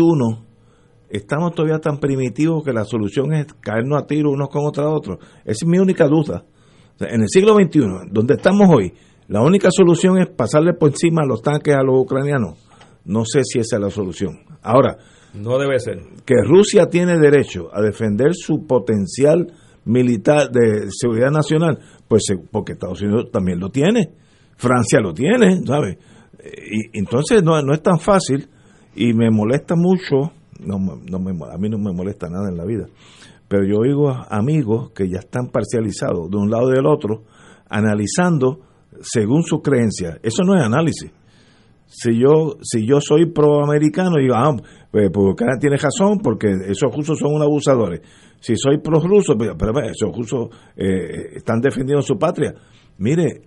estamos todavía tan primitivos que la solución es caernos a tiro unos con otros otros. Esa es mi única duda. O sea, en el siglo XXI, donde estamos hoy, la única solución es pasarle por encima los tanques a los ucranianos. No sé si esa es la solución. Ahora, No debe ser. que Rusia tiene derecho a defender su potencial militar de seguridad nacional, pues porque Estados Unidos también lo tiene, Francia lo tiene, ¿sabes? Y entonces no, no es tan fácil y me molesta mucho, no, no me, a mí no me molesta nada en la vida, pero yo oigo amigos que ya están parcializados de un lado y del otro, analizando según su creencia. Eso no es análisis. Si yo si yo soy proamericano digo ah pues, pues tiene razón porque esos rusos son unos abusadores. Si soy pro ruso pero, pero ve, esos rusos eh, están defendiendo su patria. Mire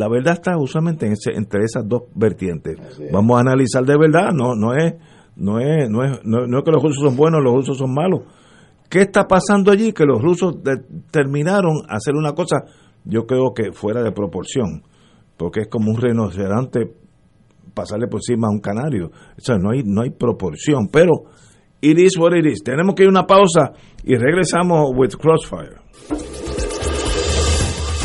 la verdad está usualmente en ese- entre esas dos vertientes vamos a analizar de verdad no no es no es no es no, no es que los rusos son buenos los rusos son malos qué está pasando allí que los rusos determinaron hacer una cosa yo creo que fuera de proporción porque es como un rinoceronte pasarle por encima a un canario. O sea, no hay, no hay proporción, pero it is what it is. Tenemos que ir a una pausa y regresamos with Crossfire.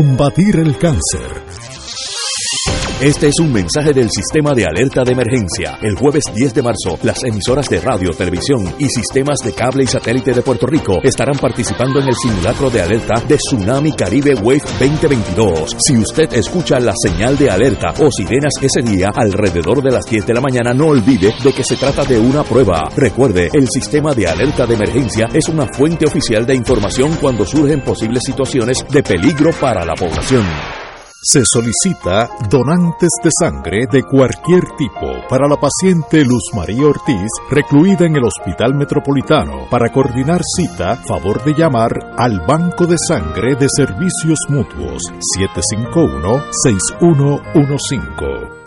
combatir el cáncer. Este es un mensaje del sistema de alerta de emergencia. El jueves 10 de marzo, las emisoras de radio, televisión y sistemas de cable y satélite de Puerto Rico estarán participando en el simulacro de alerta de Tsunami Caribe Wave 2022. Si usted escucha la señal de alerta o sirenas ese día alrededor de las 10 de la mañana, no olvide de que se trata de una prueba. Recuerde, el sistema de alerta de emergencia es una fuente oficial de información cuando surgen posibles situaciones de peligro para la población. Se solicita donantes de sangre de cualquier tipo para la paciente Luz María Ortiz, recluida en el Hospital Metropolitano. Para coordinar cita, favor de llamar al Banco de Sangre de Servicios Mutuos 751-6115.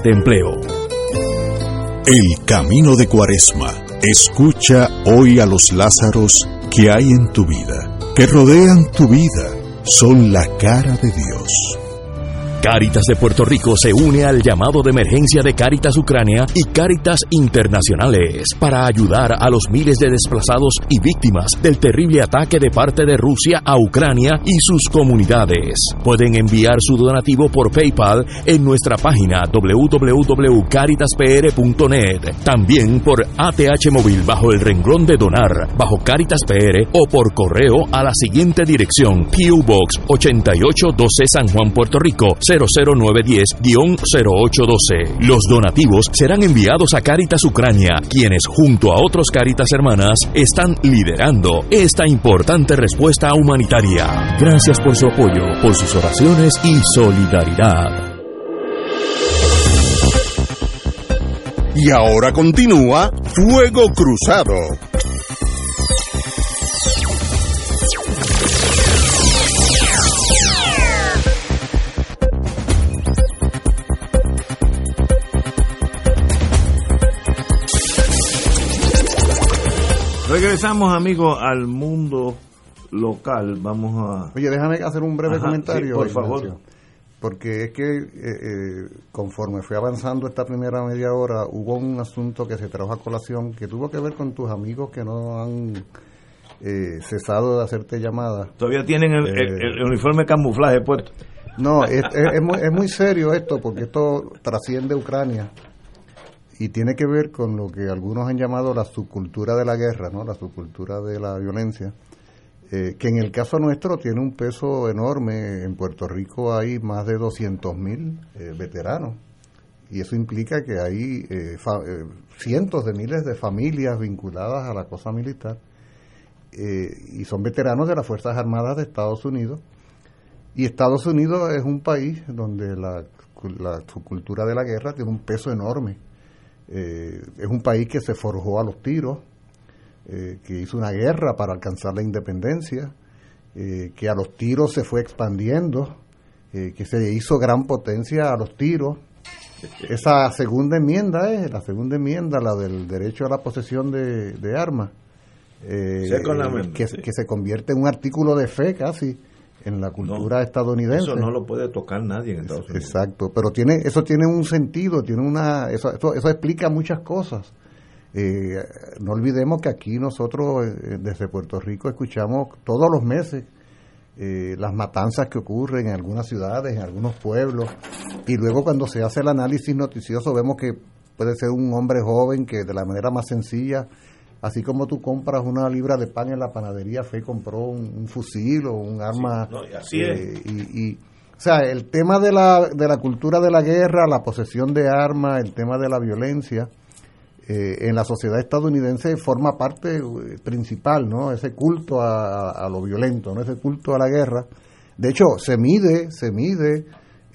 de empleo. El camino de Cuaresma. Escucha hoy a los Lázaros que hay en tu vida, que rodean tu vida, son la cara de Dios. Cáritas de Puerto Rico se une al llamado de emergencia de Cáritas Ucrania y Cáritas Internacionales para ayudar a los miles de desplazados y víctimas del terrible ataque de parte de Rusia a Ucrania y sus comunidades. Pueden enviar su donativo por PayPal en nuestra página www.caritaspr.net, también por ATH móvil bajo el renglón de donar, bajo Cáritas PR o por correo a la siguiente dirección: PO Box 8812 San Juan, Puerto Rico 00910-0812. Los donativos serán enviados a Caritas Ucrania, quienes junto a otros Caritas hermanas están liderando esta importante respuesta humanitaria. Gracias por su apoyo, por sus oraciones y solidaridad. Y ahora continúa Fuego Cruzado. Regresamos, amigos, al mundo local. Vamos a. Oye, déjame hacer un breve Ajá, comentario. sí, por Ignacio. favor. Porque es que eh, eh, conforme fue avanzando esta primera media hora, hubo un asunto que se trajo a colación que tuvo que ver con tus amigos que no han eh, cesado de hacerte llamadas. Todavía tienen el, el- Eh. el uniforme camuflaje puesto. No, es, es- es muy, es muy serio esto, porque esto trasciende Ucrania y tiene que ver con lo que algunos han llamado la subcultura de la guerra, ¿no? la subcultura de la violencia, eh, que en el caso nuestro tiene un peso enorme. En Puerto Rico hay más de 200 mil veteranos y eso implica que hay eh, eh, cientos de miles de familias vinculadas a la cosa militar eh, y son veteranos de las Fuerzas Armadas de Estados Unidos. Y Estados Unidos es un país donde la, la subcultura de la guerra tiene un peso enorme. Eh, es un país que se forjó a los tiros, eh, que hizo una guerra para alcanzar la independencia, eh, que a los tiros se fue expandiendo, eh, que se hizo gran potencia a los tiros. Esa segunda enmienda es la segunda enmienda, la del derecho a la posesión de, de armas, sí. que se convierte en un artículo de fe casi en la cultura estadounidense. Eso no lo puede tocar nadie en Estados Unidos. Exacto, pero tiene eso tiene un sentido, tiene una eso, eso, eso explica muchas cosas. Eh, no olvidemos que aquí nosotros eh, desde Puerto Rico escuchamos todos los meses eh, las matanzas que ocurren en algunas ciudades, en algunos pueblos, y luego cuando se hace el análisis noticioso vemos que puede ser un hombre joven que de la manera más sencilla, así como tú compras una libra de pan en la panadería, Fe compró un, un fusil o un arma. no, y así es. eh, y, y, o sea, el tema de la, de la cultura de la guerra, la posesión de armas, el tema de la violencia, eh, en la sociedad estadounidense forma parte eh, principal, ¿no? Ese culto a, a lo violento, ¿no? Ese culto a la guerra. De hecho, se mide, se mide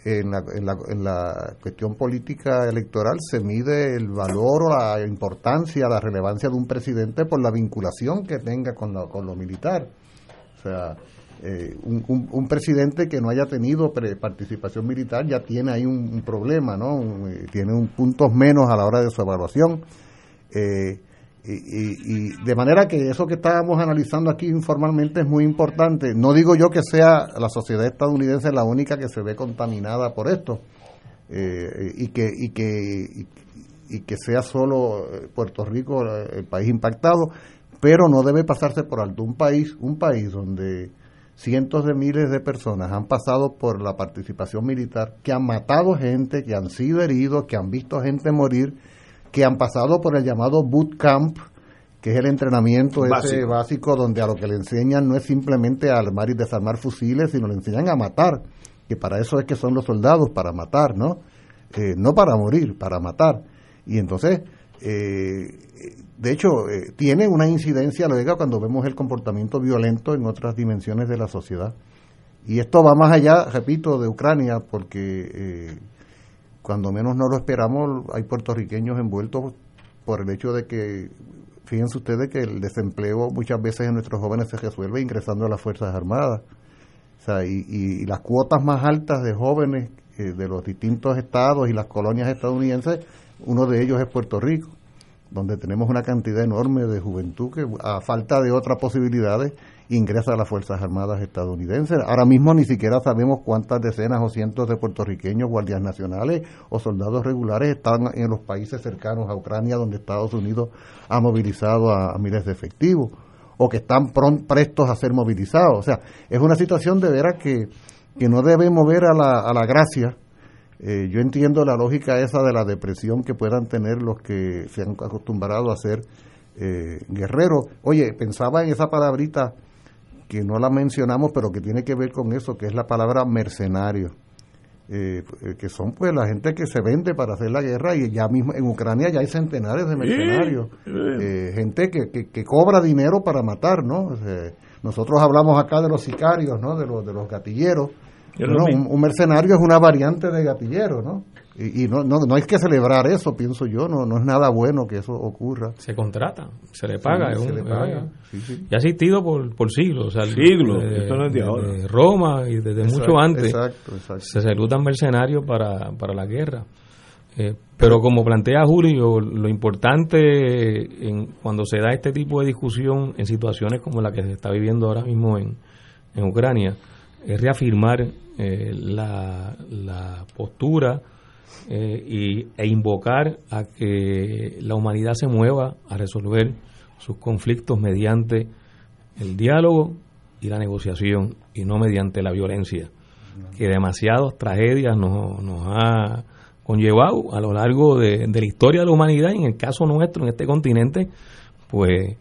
en la, en la, en la cuestión política electoral, se mide el valor o la importancia, la relevancia de un presidente por la vinculación que tenga con, la, con lo militar. O sea, eh, un, un- presidente que no haya tenido pre- participación militar ya tiene ahí un, un problema, ¿no? Eh, tiene un puntos menos a la hora de su evaluación. Eh, y, y- y de manera que eso que estábamos analizando aquí informalmente es muy importante. No digo yo que sea la sociedad estadounidense la única que se ve contaminada por esto eh, y que y que y, que sea solo eh, Puerto Rico eh, el país impactado, pero no debe pasarse por alto un país un país donde cientos de miles de personas han pasado por la participación militar, que han matado gente, que han sido heridos, que han visto gente morir, que han pasado por el llamado boot camp, que es el entrenamiento ese Básico. básico donde a lo que le enseñan no es simplemente a armar y desarmar fusiles, sino le enseñan a matar, que para eso es que son los soldados, para matar, ¿no? eh, no para morir, para matar. Y entonces, eh, de hecho, eh, tiene una incidencia luego cuando vemos el comportamiento violento en otras dimensiones de la sociedad. Y esto va más allá, repito, de Ucrania, porque cuando menos no lo esperamos, hay puertorriqueños envueltos por el hecho de que, fíjense ustedes que el desempleo muchas veces en nuestros jóvenes se resuelve ingresando a las Fuerzas Armadas. O sea, y, y las cuotas más altas de jóvenes eh, de los distintos estados y las colonias estadounidenses, uno de ellos es Puerto Rico, donde tenemos una cantidad enorme de juventud que a falta de otras posibilidades ingresa a las Fuerzas Armadas estadounidenses. Ahora mismo ni siquiera sabemos cuántas decenas o cientos de puertorriqueños, guardias nacionales o soldados regulares están en los países cercanos a Ucrania, donde Estados Unidos ha movilizado a, miles de efectivos o que están prestos a ser movilizados. O sea, es una situación de veras que, que no debe mover a la, a la gracia. Eh, yo entiendo la lógica esa de la depresión que puedan tener los que se han acostumbrado a ser eh, guerreros. Oye, pensaba en esa palabrita que no la mencionamos, pero que tiene que ver con eso, que es la palabra mercenario. Eh, que son pues la gente que se vende para hacer la guerra y ya mismo en Ucrania ya hay centenares de mercenarios, gente que, que, que, cobra dinero para matar, ¿no? nosotros hablamos acá de los sicarios, ¿no? De los, de los gatilleros, un, mercenario es una variante de gatillero, ¿no? Y, no, no, no hay que celebrar eso, pienso yo, no, no es nada bueno que eso ocurra. Se contrata, se le paga. se le paga. Y ha existido por, por siglos. siglos, esto no es de ahora. Roma y desde mucho antes se reclutan mercenarios para, para la guerra. Eh, pero como plantea Julio, lo importante en, cuando se da este tipo de discusión en situaciones como la que se está viviendo ahora mismo en, en Ucrania, es reafirmar eh, la, postura eh, y, e invocar a que la humanidad se mueva a resolver sus conflictos mediante el diálogo y la negociación y no mediante la violencia, que demasiadas tragedias nos, nos ha conllevado a lo largo de, de la historia de la humanidad y en el caso nuestro, en este continente, pues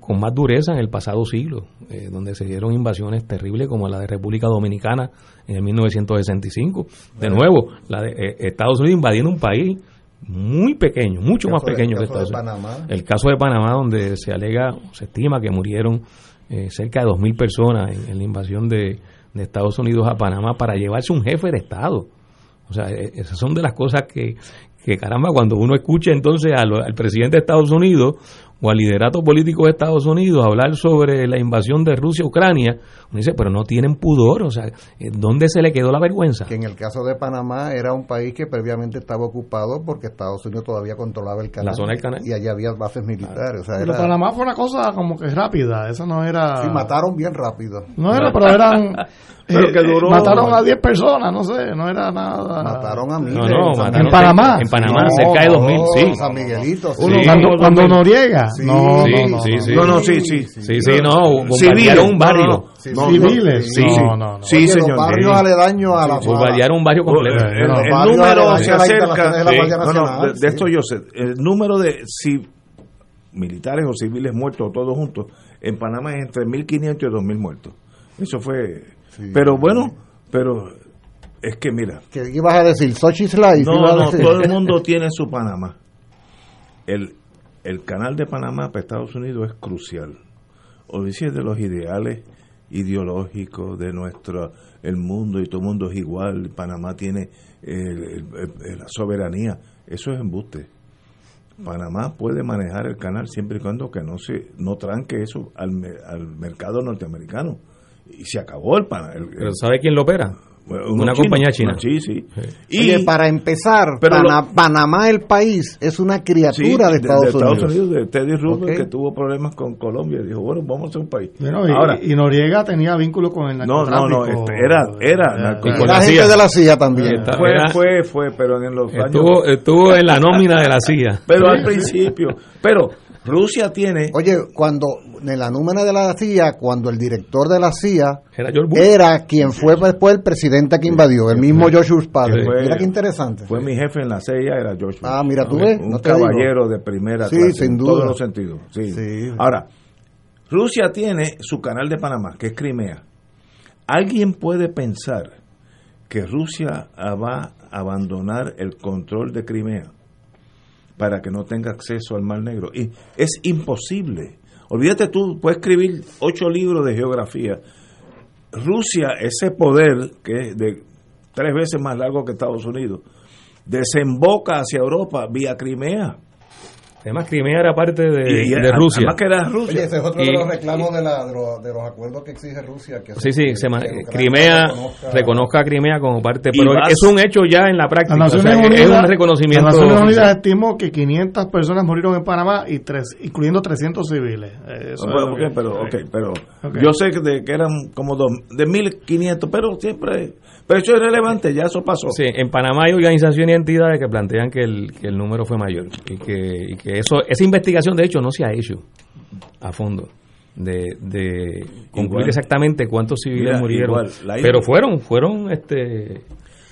con, más dureza en el pasado siglo, eh, donde se dieron invasiones terribles como la de República Dominicana en el 1965. De nuevo, la de eh, Estados Unidos invadiendo un país muy pequeño, mucho más pequeño que Estados Unidos. El caso de Panamá, donde se alega, se estima que murieron eh, cerca de 2.000 personas en, la invasión de, Estados Unidos a Panamá para llevarse un jefe de Estado. O sea, esas son de las cosas que, que caramba, cuando uno escucha entonces al presidente de Estados Unidos o al liderato político de Estados Unidos hablar sobre la invasión de Rusia a Ucrania, uno dice, pero no tienen pudor, o sea, eh, ¿dónde se le quedó la vergüenza? Que en el caso de Panamá era un país que previamente estaba ocupado porque Estados Unidos todavía controlaba el canal. La zona del canal. Y allá había bases militares. pero Panamá fue una cosa como que rápida, eso no era... Sí, mataron bien rápido. No era, pero eran... <laughs> Pero que duró, mataron a 10 personas, no sé, no era nada. Mataron a mí. No, no, en Panamá. En Panamá, cerca de 2000, sí. San Miguelito. Sí. Cuando, cuando Noriega. Sí, no, no, sí, sí. No, no, sí, sí. Sí, sí, no. Bombardearon un barrio. Civiles. Sí, no, no, no. Sí, señor. barrios aledaños a la Bombardearon un barrio completo. El número se acerca. De esto yo sé. El número de militares o civiles muertos todos juntos en Panamá es entre 1.500 y 2.000 muertos. Eso fue pero bueno, pero es que mira. ¿Qué ibas a decir? Sochi No, no, todo el mundo tiene su Panamá. El, el canal de Panamá para Estados Unidos es crucial. Odisea de los ideales ideológicos de nuestro el mundo y todo el mundo es igual. Panamá tiene la soberanía. Eso es embuste. Panamá puede manejar el canal siempre y cuando que no se no tranque eso al, al mercado norteamericano y se acabó el panel. ¿Pero sabe quién lo opera? Una compañía china. Sí, sí. Y para empezar, Panamá, el país, es una criatura de, Estados, Unidos. de Teddy Roosevelt, que tuvo problemas con Colombia. Dijo, bueno, vamos a ser un país. y, Ahora, y, Noriega tenía vínculo con el narcotráfico. No, no, no, este, era, era, era, gente de la CIA también. fue, fue, fue, pero en los estuvo, años... Estuvo en la nómina de la CIA. pero al principio, pero Rusia tiene... Oye, cuando en la número de la CIA, cuando el director de la CIA era, quien fue después el presidente que invadió, el mismo George Bush padre. mira qué interesante. Fue mi jefe en la CIA, era George Bush. Ah, mira, tú ves. Un caballero de primera sí, sin en todos los sentidos. Sí. Ahora, Rusia tiene su canal de Panamá, que es Crimea. ¿Alguien puede pensar que Rusia va a abandonar el control de Crimea para que no tenga acceso al Mar Negro. Y es imposible. Olvídate tú, puedes escribir ocho libros de geografía. Rusia, ese poder que es de tres veces más largo que Estados Unidos, desemboca hacia Europa vía Crimea. Además, Crimea era parte de, Y- y de Rusia. además que era Rusia. Oye, ese es otro Y- de los reclamos de, la- de los, de los acuerdos que exige Rusia. Que Sí, sí, se que Crimea reconozca- reconozca a Crimea como parte, Y pero vas- es un hecho ya en la práctica. Las o sea, Unidas, es un reconocimiento. las Naciones Unidas estimó que 500 personas murieron en Panamá, y tres, incluyendo 300 civiles. Eh, Eso Bueno, es lo ok, que- pero, ok, pero Ok. yo sé que, de, que eran como dos, de 1500, pero siempre, pero eso es relevante, ya eso pasó. Sí, en Panamá hay organizaciones y entidades que plantean que el, que el número fue mayor y que, y que eso esa investigación de hecho no se ha hecho a fondo de, de concluir Igual. exactamente cuántos civiles Mira, murieron, igual, la isla- pero fueron fueron este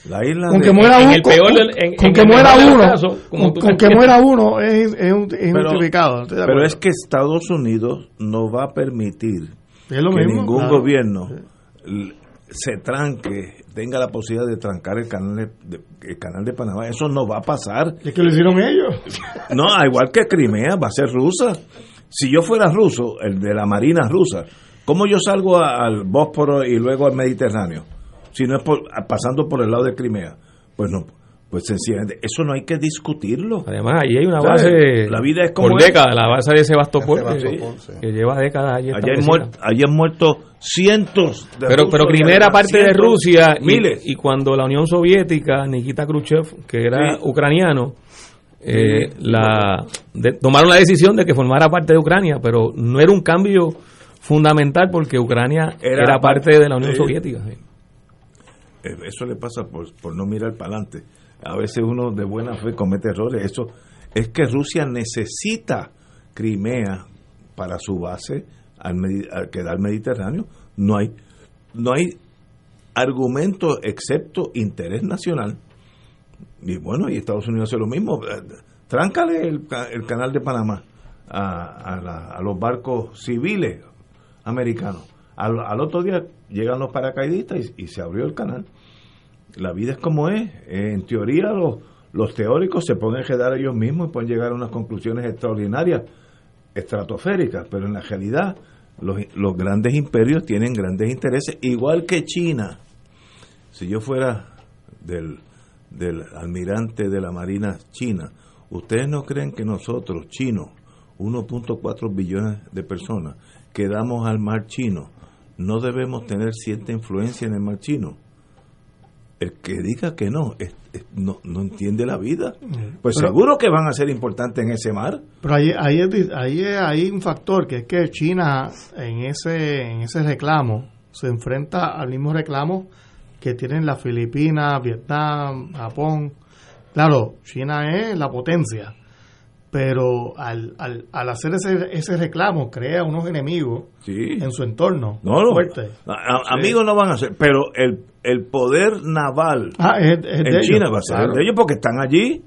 La isla Con de- que muera en uno, el con, que muera uno, con, que muera uno es, es, un- es Pero- es que Estados Unidos no va a permitir Es lo que mismo, ningún claro. gobierno se tranque, tenga la posibilidad de trancar el canal de, de- el canal de Panamá. Eso no va a pasar. Es que lo hicieron ellos. <laughs> No, al igual que Crimea, va a ser rusa. Si yo fuera ruso, el de la Marina rusa, ¿cómo yo salgo a- al Bósforo y luego al Mediterráneo? Si no es por- pasando por el lado de Crimea. Pues no, pues sencillamente, eso no hay que discutirlo. además allí hay una ¿Sabes? base La vida es como por décadas la base de Sebastopol que, Sebastopol, sí. que lleva décadas allí Allá han, muerto, allá han muerto cientos de pero, pero y Crimea era alemanes, parte de Rusia miles. y cuando la Unión Soviética, Nikita Khrushchev, que era Sí. ucraniano, eh, la, de- tomaron la decisión de que formara parte de Ucrania, pero no era un cambio fundamental porque Ucrania Era era, parte- de la Unión. Soviética. sí. Eh, Eso le pasa por, por no mirar para adelante. A veces uno de buena fe comete errores. Eso es que Rusia necesita Crimea para su base al, al que da al Mediterráneo. No hay, no hay argumento excepto interés nacional. Y bueno, y Estados Unidos hace lo mismo. Tráncale el, ca- el canal de Panamá a, los barcos civiles americanos. Al, al otro día llegan los paracaidistas y se abrió el canal. La vida es como es. Eh, En teoría los, los teóricos se pueden quedar ellos mismos y pueden llegar a unas conclusiones extraordinarias, estratosféricas, pero en la realidad los, grandes imperios tienen grandes intereses, igual que China. Si yo fuera del, del almirante de la Marina China, ¿ustedes no creen que nosotros, chinos, 1.4 billones de personas, que damos al mar chino, no debemos tener cierta influencia en el mar chino? El que diga que no, es- es- no, no entiende la vida. Pues Pero- seguro que van a ser importantes en ese mar. Pero ahí, ahí, es ahí hay un factor que es que China en ese, en ese reclamo se enfrenta al mismo reclamo que tienen las Filipinas, Vietnam, Japón. Claro, China es la potencia, pero al, al, al hacer ese, ese reclamo crea unos enemigos Sí. en su entorno No, no. fuerte. A- a- Amigos no van a ser, pero el, el poder naval Ah, es, es de en ellos, China va a ser claro. de ellos porque están allí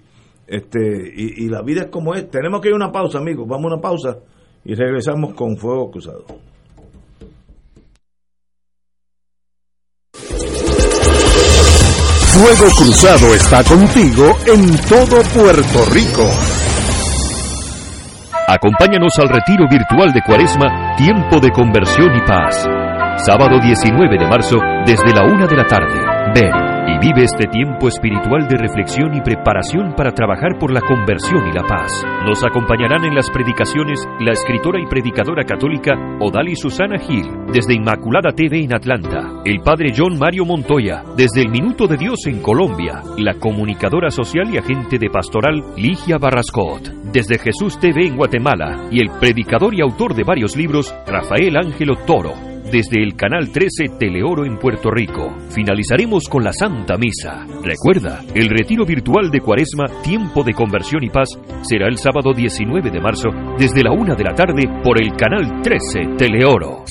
este y, y la vida es como es. Tenemos que ir a una pausa, amigos. Vamos a una pausa y regresamos con Fuego Cruzado. Fuego Cruzado está contigo en todo Puerto Rico. Acompáñanos al retiro virtual de Cuaresma, Tiempo de Conversión y Paz. Sábado 19 de marzo, desde la una de la tarde. Ven vive este tiempo espiritual de reflexión y preparación para trabajar por la conversión y la paz. Nos acompañarán en las predicaciones la escritora y predicadora católica Odali Susana Gil, desde Inmaculada TV en Atlanta, el padre John Mario Montoya, desde el Minuto de Dios en Colombia, la comunicadora social y agente de pastoral Ligia Barrascot, desde Jesús TV en Guatemala, y el predicador y autor de varios libros Rafael Ángelo Toro, desde el canal 13 Teleoro en Puerto Rico. Finalizaremos con la Santa Misa. Recuerda, el retiro virtual de Cuaresma, Tiempo de Conversión y Paz, será el sábado 19 de marzo desde la una de la tarde por el canal 13 Teleoro.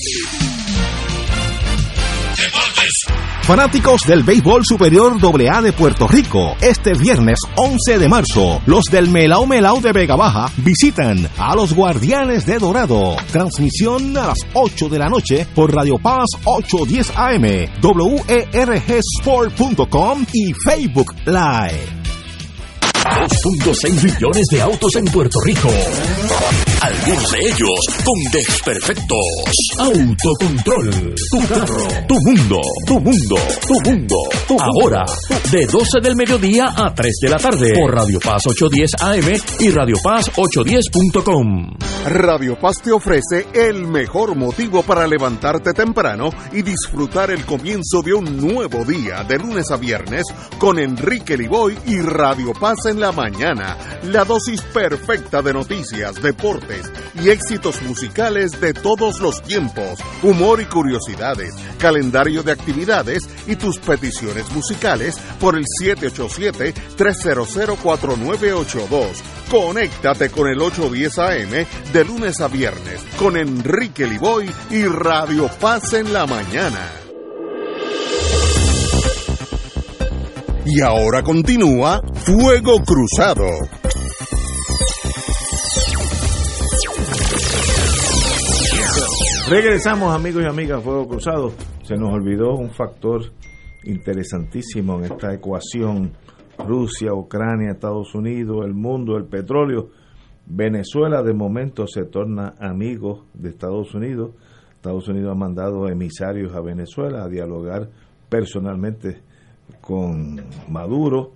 Fanáticos del béisbol superior AA de Puerto Rico, este viernes 11 de marzo, los del Melao Melao de Vega Baja visitan a los Guardianes de Dorado. Transmisión a las 8 de la noche por Radio Paz 810 AM, WERGSport.com y Facebook Live. 2.6 millones de autos en Puerto Rico. Algunos de ellos con desperfectos. Autocontrol. Tu carro. Tu mundo. Tu mundo. Tu mundo. Ahora, de 12 del mediodía a 3 de la tarde. Por Radio Paz 810 AM y Radio Paz 810.com. Radio Paz te ofrece el mejor motivo para levantarte temprano y disfrutar el comienzo de un nuevo día de lunes a viernes con Enrique Liboy y Radio Paz en la mañana. La dosis perfecta de noticias, y éxitos musicales de todos los tiempos, humor y curiosidades, calendario de actividades y tus peticiones musicales por el 787-300-4982. Conéctate con el 810 AM de lunes a viernes con Enrique Liboy y Radio Paz en la mañana. Y ahora continúa Fuego Cruzado. Regresamos amigos y amigas Fuego Cruzado. Se nos olvidó un factor interesantísimo en esta ecuación. Rusia, Ucrania, Estados Unidos, el mundo, el petróleo. Venezuela de momento se torna amigo de Estados Unidos. Estados Unidos ha mandado emisarios a Venezuela a dialogar personalmente con Maduro.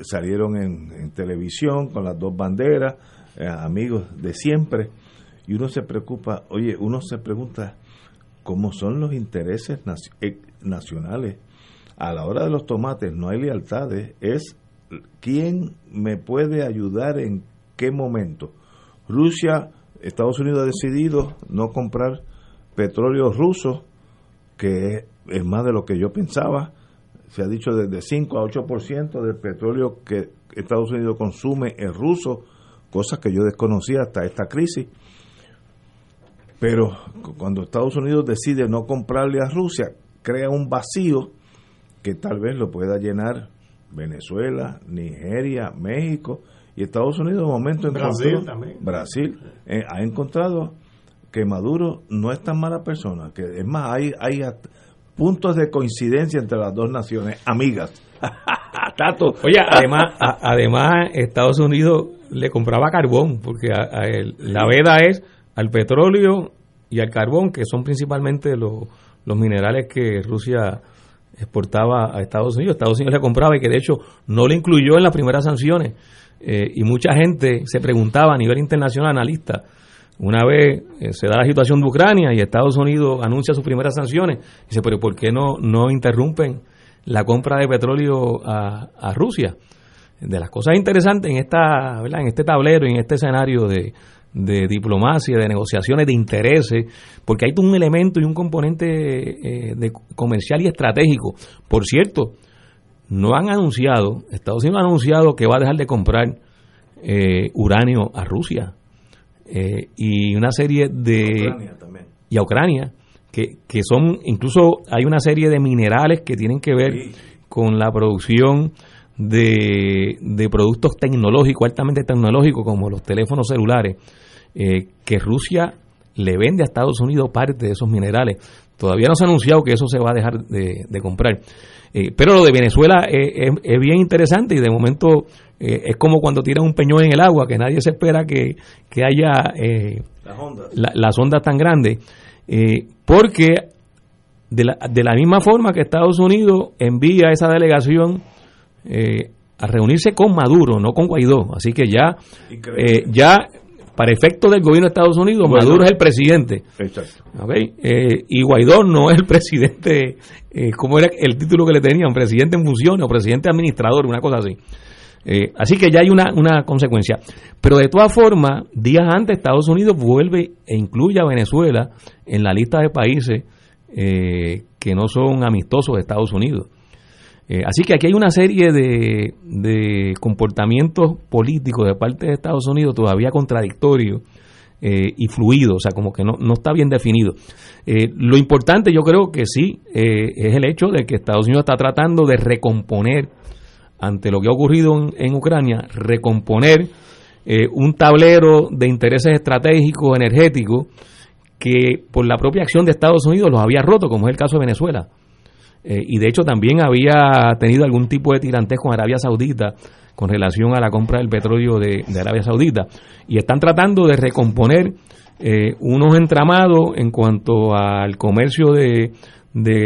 Salieron en, televisión con las dos banderas, eh, amigos de siempre y uno se preocupa, oye, uno se pregunta cómo son los intereses eh, nacionales. A la hora de los tomates no hay lealtades, es quién me puede ayudar en qué momento. Rusia, Estados Unidos ha decidido no comprar petróleo ruso, que es, más de lo que yo pensaba. Se ha dicho desde 5 a 8% del petróleo que Estados Unidos consume es ruso, cosas que yo desconocía hasta esta crisis. Pero cuando Estados Unidos decide no comprarle a Rusia, crea un vacío que tal vez lo pueda llenar Venezuela, Nigeria, México y Estados Unidos de momento Brasil también. Brasil eh, ha encontrado que Maduro no es tan mala persona, que es más hay hay puntos de coincidencia entre las dos naciones amigas. <laughs> Tato. Oye, además además Estados Unidos le compraba carbón porque la veda es al petróleo y al carbón, que son principalmente los, los minerales que Rusia exportaba a Estados Unidos. Estados Unidos le compraba y que de hecho no le incluyó en las primeras sanciones. Eh, y mucha gente se preguntaba a nivel internacional, analista, una vez eh, se da la situación de Ucrania y Estados Unidos anuncia sus primeras sanciones, dice, pero ¿por qué no, no interrumpen la compra de petróleo a, a Rusia? De las cosas interesantes en, esta, en este tablero en este escenario de, de diplomacia, de negociaciones, de intereses, porque hay un elemento y un componente eh, de comercial y estratégico. Por cierto, no han anunciado, Estados Unidos ha anunciado que va a dejar de comprar eh, uranio a Rusia eh, y una serie de... Y a Ucrania, que, que son, incluso hay una serie de minerales que tienen que ver con la producción de, de productos tecnológicos, altamente tecnológicos, como los teléfonos celulares, eh, que Rusia le vende a Estados Unidos parte de esos minerales. Todavía no se ha anunciado que eso se va a dejar de, comprar. Eh, pero lo de Venezuela es, bien interesante y de momento eh, es como cuando tiran un peñón en el agua, que nadie se espera que, haya las, ondas. tan grandes. porque de la, de la misma forma que Estados Unidos envía esa delegación a reunirse con Maduro, no con Guaidó. Así que ya, ya para efectos del gobierno de Estados Unidos, Maduro es el presidente. Exacto. Eh, y Guaidó no es el <laughs> presidente, eh, como era el título que le tenían, presidente en funciones o presidente administrador, una cosa así. Eh, así que ya hay una, una consecuencia. Pero de todas formas, días antes Estados Unidos vuelve e incluye a Venezuela en la lista de países que no son amistosos de Estados Unidos. Eh, así que aquí hay una serie de, comportamientos políticos de parte de Estados Unidos todavía contradictorios eh, y fluido, o sea, como que no, no está bien definido. Eh, lo importante yo creo que sí es el hecho de que Estados Unidos está tratando de recomponer ante lo que ha ocurrido en, en Ucrania, recomponer un tablero de intereses estratégicos, energéticos, que por la propia acción de Estados Unidos los había roto, como es el caso de Venezuela. Y de hecho también había tenido algún tipo de tirantez con Arabia Saudita con relación a la compra del petróleo de, Arabia Saudita. Y están tratando de recomponer eh, unos entramados en cuanto al comercio de,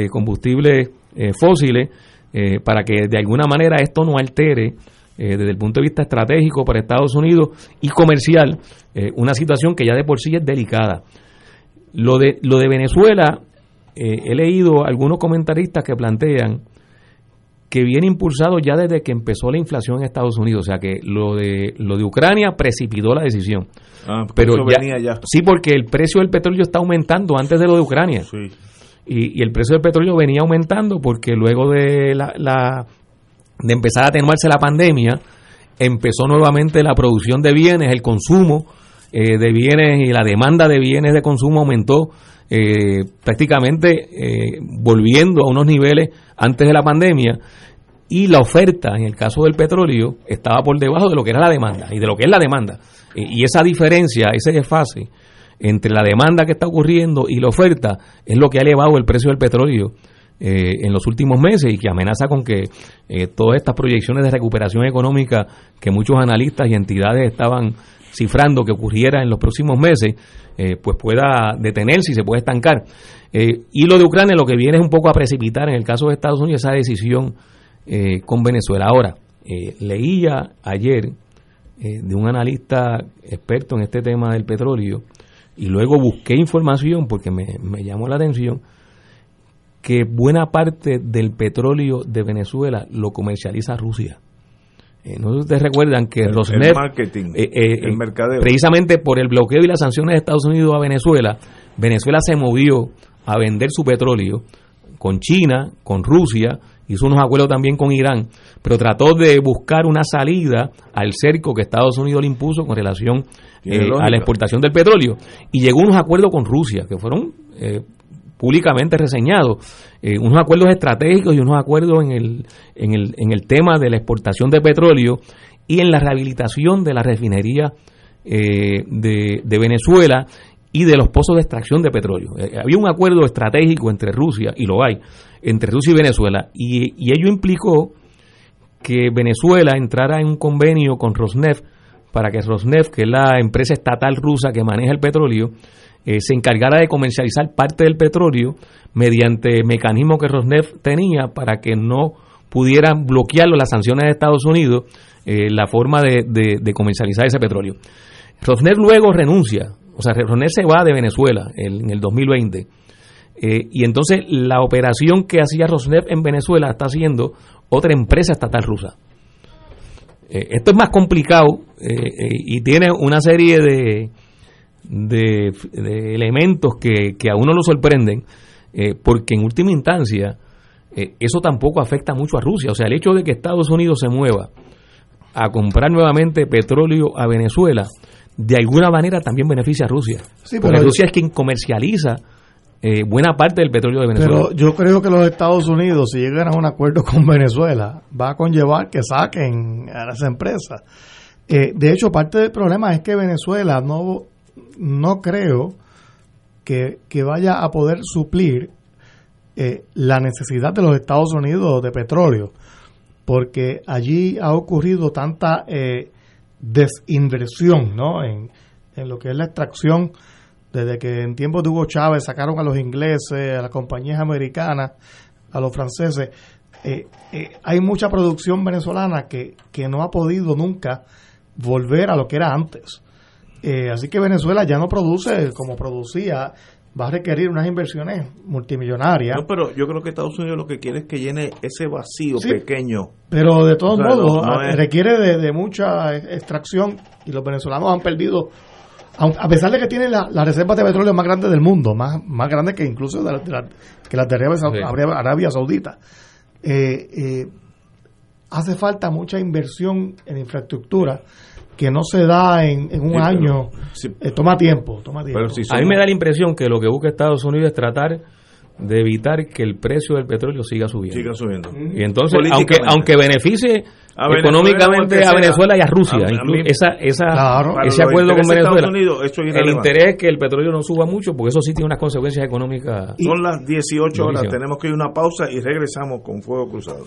combustibles eh, fósiles eh, para que de alguna manera esto no altere desde el punto de vista estratégico para Estados Unidos y comercial una situación que ya de por sí es delicada. Lo de, lo de Venezuela, he leído algunos comentaristas que plantean que viene impulsado ya desde que empezó la inflación en Estados Unidos, o sea que lo de lo de Ucrania precipitó la decisión. Ah, pero venía ya. Sí, porque el precio del petróleo está aumentando antes de lo de Ucrania. Sí. Y, el precio del petróleo venía aumentando porque luego de la, de empezar a atenuarse la pandemia, empezó nuevamente la producción de bienes, el consumo eh, de bienes y la demanda de bienes de consumo aumentó eh, prácticamente eh, volviendo a unos niveles antes de la pandemia y la oferta en el caso del petróleo estaba por debajo de lo que era la demanda y de lo que es la demanda. y esa diferencia, ese desfase entre la demanda que está ocurriendo y la oferta es lo que ha elevado el precio del petróleo eh, en los últimos meses y que amenaza con que eh, todas estas proyecciones de recuperación económica que muchos analistas y entidades estaban cifrando que ocurriera en los próximos meses, eh, pues pueda detenerse y se puede estancar. y lo de Ucrania lo que viene es un poco a precipitar en el caso de Estados Unidos esa decisión eh, con Venezuela. Ahora, eh, leía ayer eh, de un analista experto en este tema del petróleo y luego busqué información porque me, llamó la atención que buena parte del petróleo de Venezuela lo comercializa Rusia. No sé si ustedes recuerdan que el, Rosneft, marketing, el mercadeo. precisamente por el bloqueo y las sanciones de Estados Unidos a Venezuela, Venezuela se movió a vender su petróleo con China, con Rusia hizo unos acuerdos también con Irán, pero trató de buscar una salida al cerco que Estados Unidos le impuso con relación eh, a la exportación del petróleo y llegó a unos acuerdos con Rusia que fueron eh, públicamente reseñados, eh, unos acuerdos estratégicos y unos acuerdos en el, en, el, en el tema de la exportación de petróleo y en la rehabilitación de la refinería de, de Venezuela y de los pozos de extracción de petróleo. había un acuerdo estratégico entre Rusia, y lo hay, entre Rusia y Venezuela. Y, ello implicó que Venezuela entrara en un convenio con Rosneft para que Rosneft, que es la empresa estatal rusa que maneja el petróleo, eh, se encargara de comercializar parte del petróleo mediante mecanismos que Rosneft tenía para que no pudieran bloquearlo las sanciones de Estados Unidos eh, la forma de, de, comercializar ese petróleo. Rosneft luego renuncia, o sea, Rosneft se va de Venezuela en el 2020 eh, y entonces la operación que hacía Rosneft en Venezuela está haciendo otra empresa estatal rusa. Esto es más complicado y tiene una serie de, de, elementos que, que, a uno lo sorprenden, porque en última instancia eso tampoco afecta mucho a Rusia. O sea, el hecho de que Estados Unidos se mueva a comprar nuevamente petróleo a Venezuela, de alguna manera también beneficia a Rusia. porque Rusia es quien comercializa eh, buena parte del petróleo de Venezuela. Pero yo creo que los Estados Unidos, si llegan a un acuerdo con Venezuela, va a conllevar que saquen a las empresas. Eh, de hecho, parte del problema es que Venezuela no, no creo que, vaya a poder suplir eh, la necesidad de los Estados Unidos de petróleo, porque allí ha ocurrido tanta desinversión ¿no? en, en lo que es la extracción desde que en tiempos de Hugo Chávez sacaron a los ingleses, a las compañías americanas, a los franceses, eh, eh, hay mucha producción venezolana que, que, no ha podido nunca volver a lo que era antes. Eh, así que Venezuela ya no produce como producía, va a requerir unas inversiones multimillonarias. No, pero yo creo que Estados Unidos lo que quiere es que llene ese vacío pequeño. Pero de todos modos, requiere de, de, mucha extracción y los venezolanos han perdido a pesar de que tiene las la reservas de petróleo más grandes del mundo, más, más grandes que incluso de que las de Arabia, Saudita, eh, eh, hace falta mucha inversión en infraestructura que no se da en, un año, eh, toma tiempo. Toma tiempo. a mí me da la impresión que lo que busca Estados Unidos es tratar de evitar que el precio del petróleo siga subiendo. Siga subiendo. Y entonces, aunque aunque beneficie económicamente a Venezuela y a Rusia, esa, esa, ese acuerdo con Venezuela, el interés es que el petróleo no suba mucho, porque eso sí tiene unas consecuencias económicas. Son las 18 horas, tenemos que ir a una pausa y regresamos con Fuego Cruzado.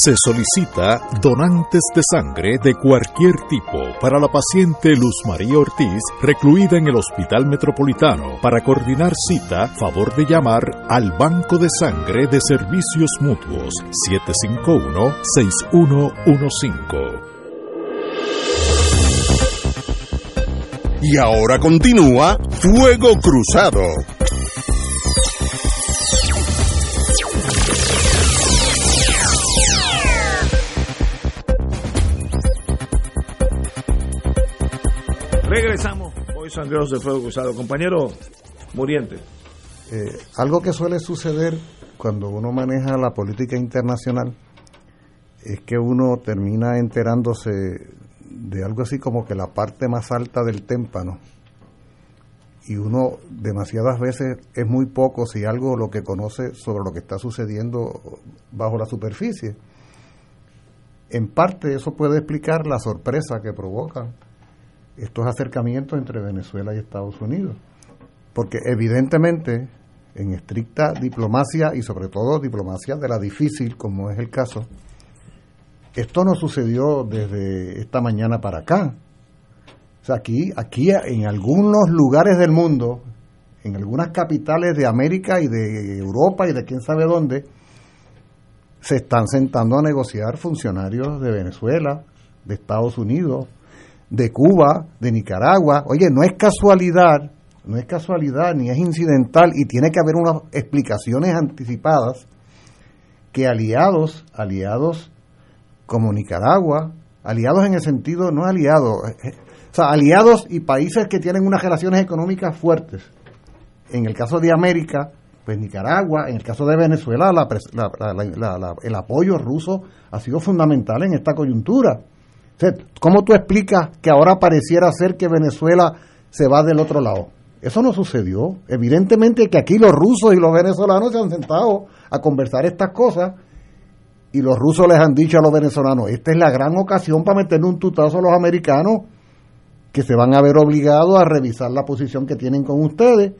Se solicita donantes de sangre de cualquier tipo para la paciente Luz María Ortiz, recluida en el Hospital Metropolitano. Para coordinar cita, favor de llamar al Banco de Sangre de Servicios Mutuos 751-6115. Y ahora continúa Fuego Cruzado. Regresamos. Hoy Sangreos de Fuego Cruzado. Compañero Muriente. Eh, algo que suele suceder cuando uno maneja la política internacional es que uno termina enterándose de algo así como que la parte más alta del témpano y uno demasiadas veces es muy poco si algo lo que conoce sobre lo que está sucediendo bajo la superficie. En parte eso puede explicar la sorpresa que provocan estos acercamientos entre Venezuela y Estados Unidos. Porque evidentemente, en estricta diplomacia y sobre todo diplomacia de la difícil, como es el caso, esto no sucedió desde esta mañana para acá. O sea, aquí, aquí en algunos lugares del mundo, en algunas capitales de América y de Europa y de quién sabe dónde, se están sentando a negociar funcionarios de Venezuela, de Estados Unidos, de Cuba, de Nicaragua. Oye, no es casualidad, no es casualidad ni es incidental y tiene que haber unas explicaciones anticipadas que aliados, aliados como Nicaragua, aliados en el sentido, no aliados, eh, eh, o sea, aliados y países que tienen unas relaciones económicas fuertes. En el caso de América, pues Nicaragua, en el caso de Venezuela, el apoyo ruso ha sido fundamental en esta coyuntura. ¿Cómo tú explicas que ahora pareciera ser que Venezuela se va del otro lado? Eso no sucedió. Evidentemente que aquí los rusos y los venezolanos se han sentado a conversar estas cosas y los rusos les han dicho a los venezolanos, esta es la gran ocasión para meterle un tutazo a los americanos que se van a ver obligados a revisar la posición que tienen con ustedes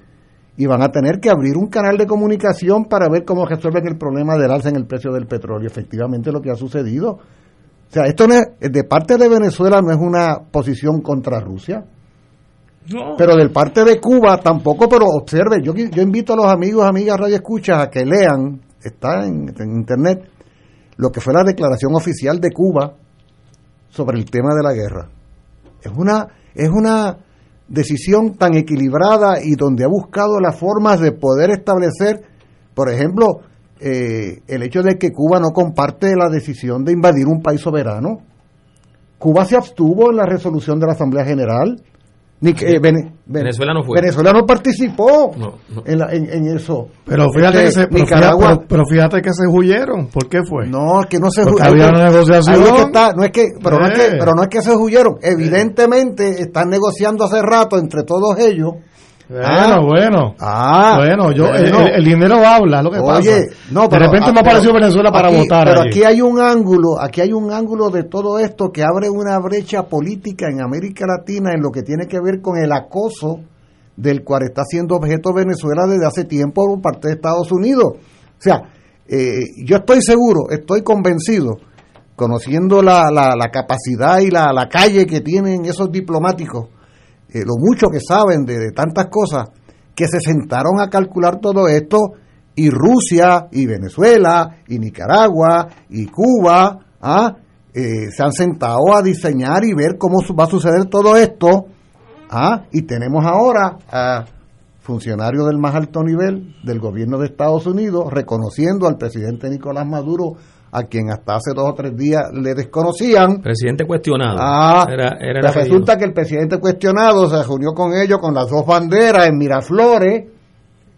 y van a tener que abrir un canal de comunicación para ver cómo resuelven el problema del alza en el precio del petróleo. Efectivamente lo que ha sucedido. O sea, esto no es, de parte de Venezuela no es una posición contra Rusia. Pero del parte de Cuba tampoco, pero observe, yo, yo invito a los amigos, amigas Radio Escuchas a que lean, está en, en internet, lo que fue la declaración oficial de Cuba sobre el tema de la guerra. Es una, es una decisión tan equilibrada y donde ha buscado las formas de poder establecer, por ejemplo, eh, el hecho de que Cuba no comparte la decisión de invadir un país soberano. Cuba se abstuvo en la resolución de la Asamblea General ni que, eh, Vene- Venezuela no fue. Venezuela no participó No, no. En, la- en- en eso. Pero fíjate, Este, que se, pero, Nicaragua. fíjate, pero- pero fíjate que se huyeron. ¿Por qué fue? No, que no se Porque había una negociación. es que está, no es que, pero, no es que, Eh. pero no es que se huyeron. Evidentemente están negociando hace rato entre todos ellos. Bueno, Ah. bueno. Ah, bueno, yo, el, bueno. el- el dinero habla, lo que pasa. Oye, no, de pero, repente ah, me apareció Venezuela para aquí- votar. Pero allí. aquí hay un ángulo, aquí hay un ángulo de todo esto que abre una brecha política en América Latina en lo que tiene que ver con el acoso del cual está siendo objeto Venezuela desde hace tiempo por parte de Estados Unidos. O sea, eh, yo estoy seguro, estoy convencido, conociendo la, la, la capacidad y la, la calle que tienen esos diplomáticos, eh, lo mucho que saben de, tantas cosas, que se sentaron a calcular todo esto y Rusia y Venezuela y Nicaragua y Cuba ¿ah? Eh, se han sentado a diseñar y ver cómo va a suceder todo esto ¿ah? y tenemos ahora a funcionarios del más alto nivel del gobierno de Estados Unidos reconociendo al presidente Nicolás Maduro a quien hasta hace dos o tres días le desconocían Presidente cuestionado. Ah, era, era el pues resulta que el presidente cuestionado se reunió con ellos con las dos banderas en Miraflores,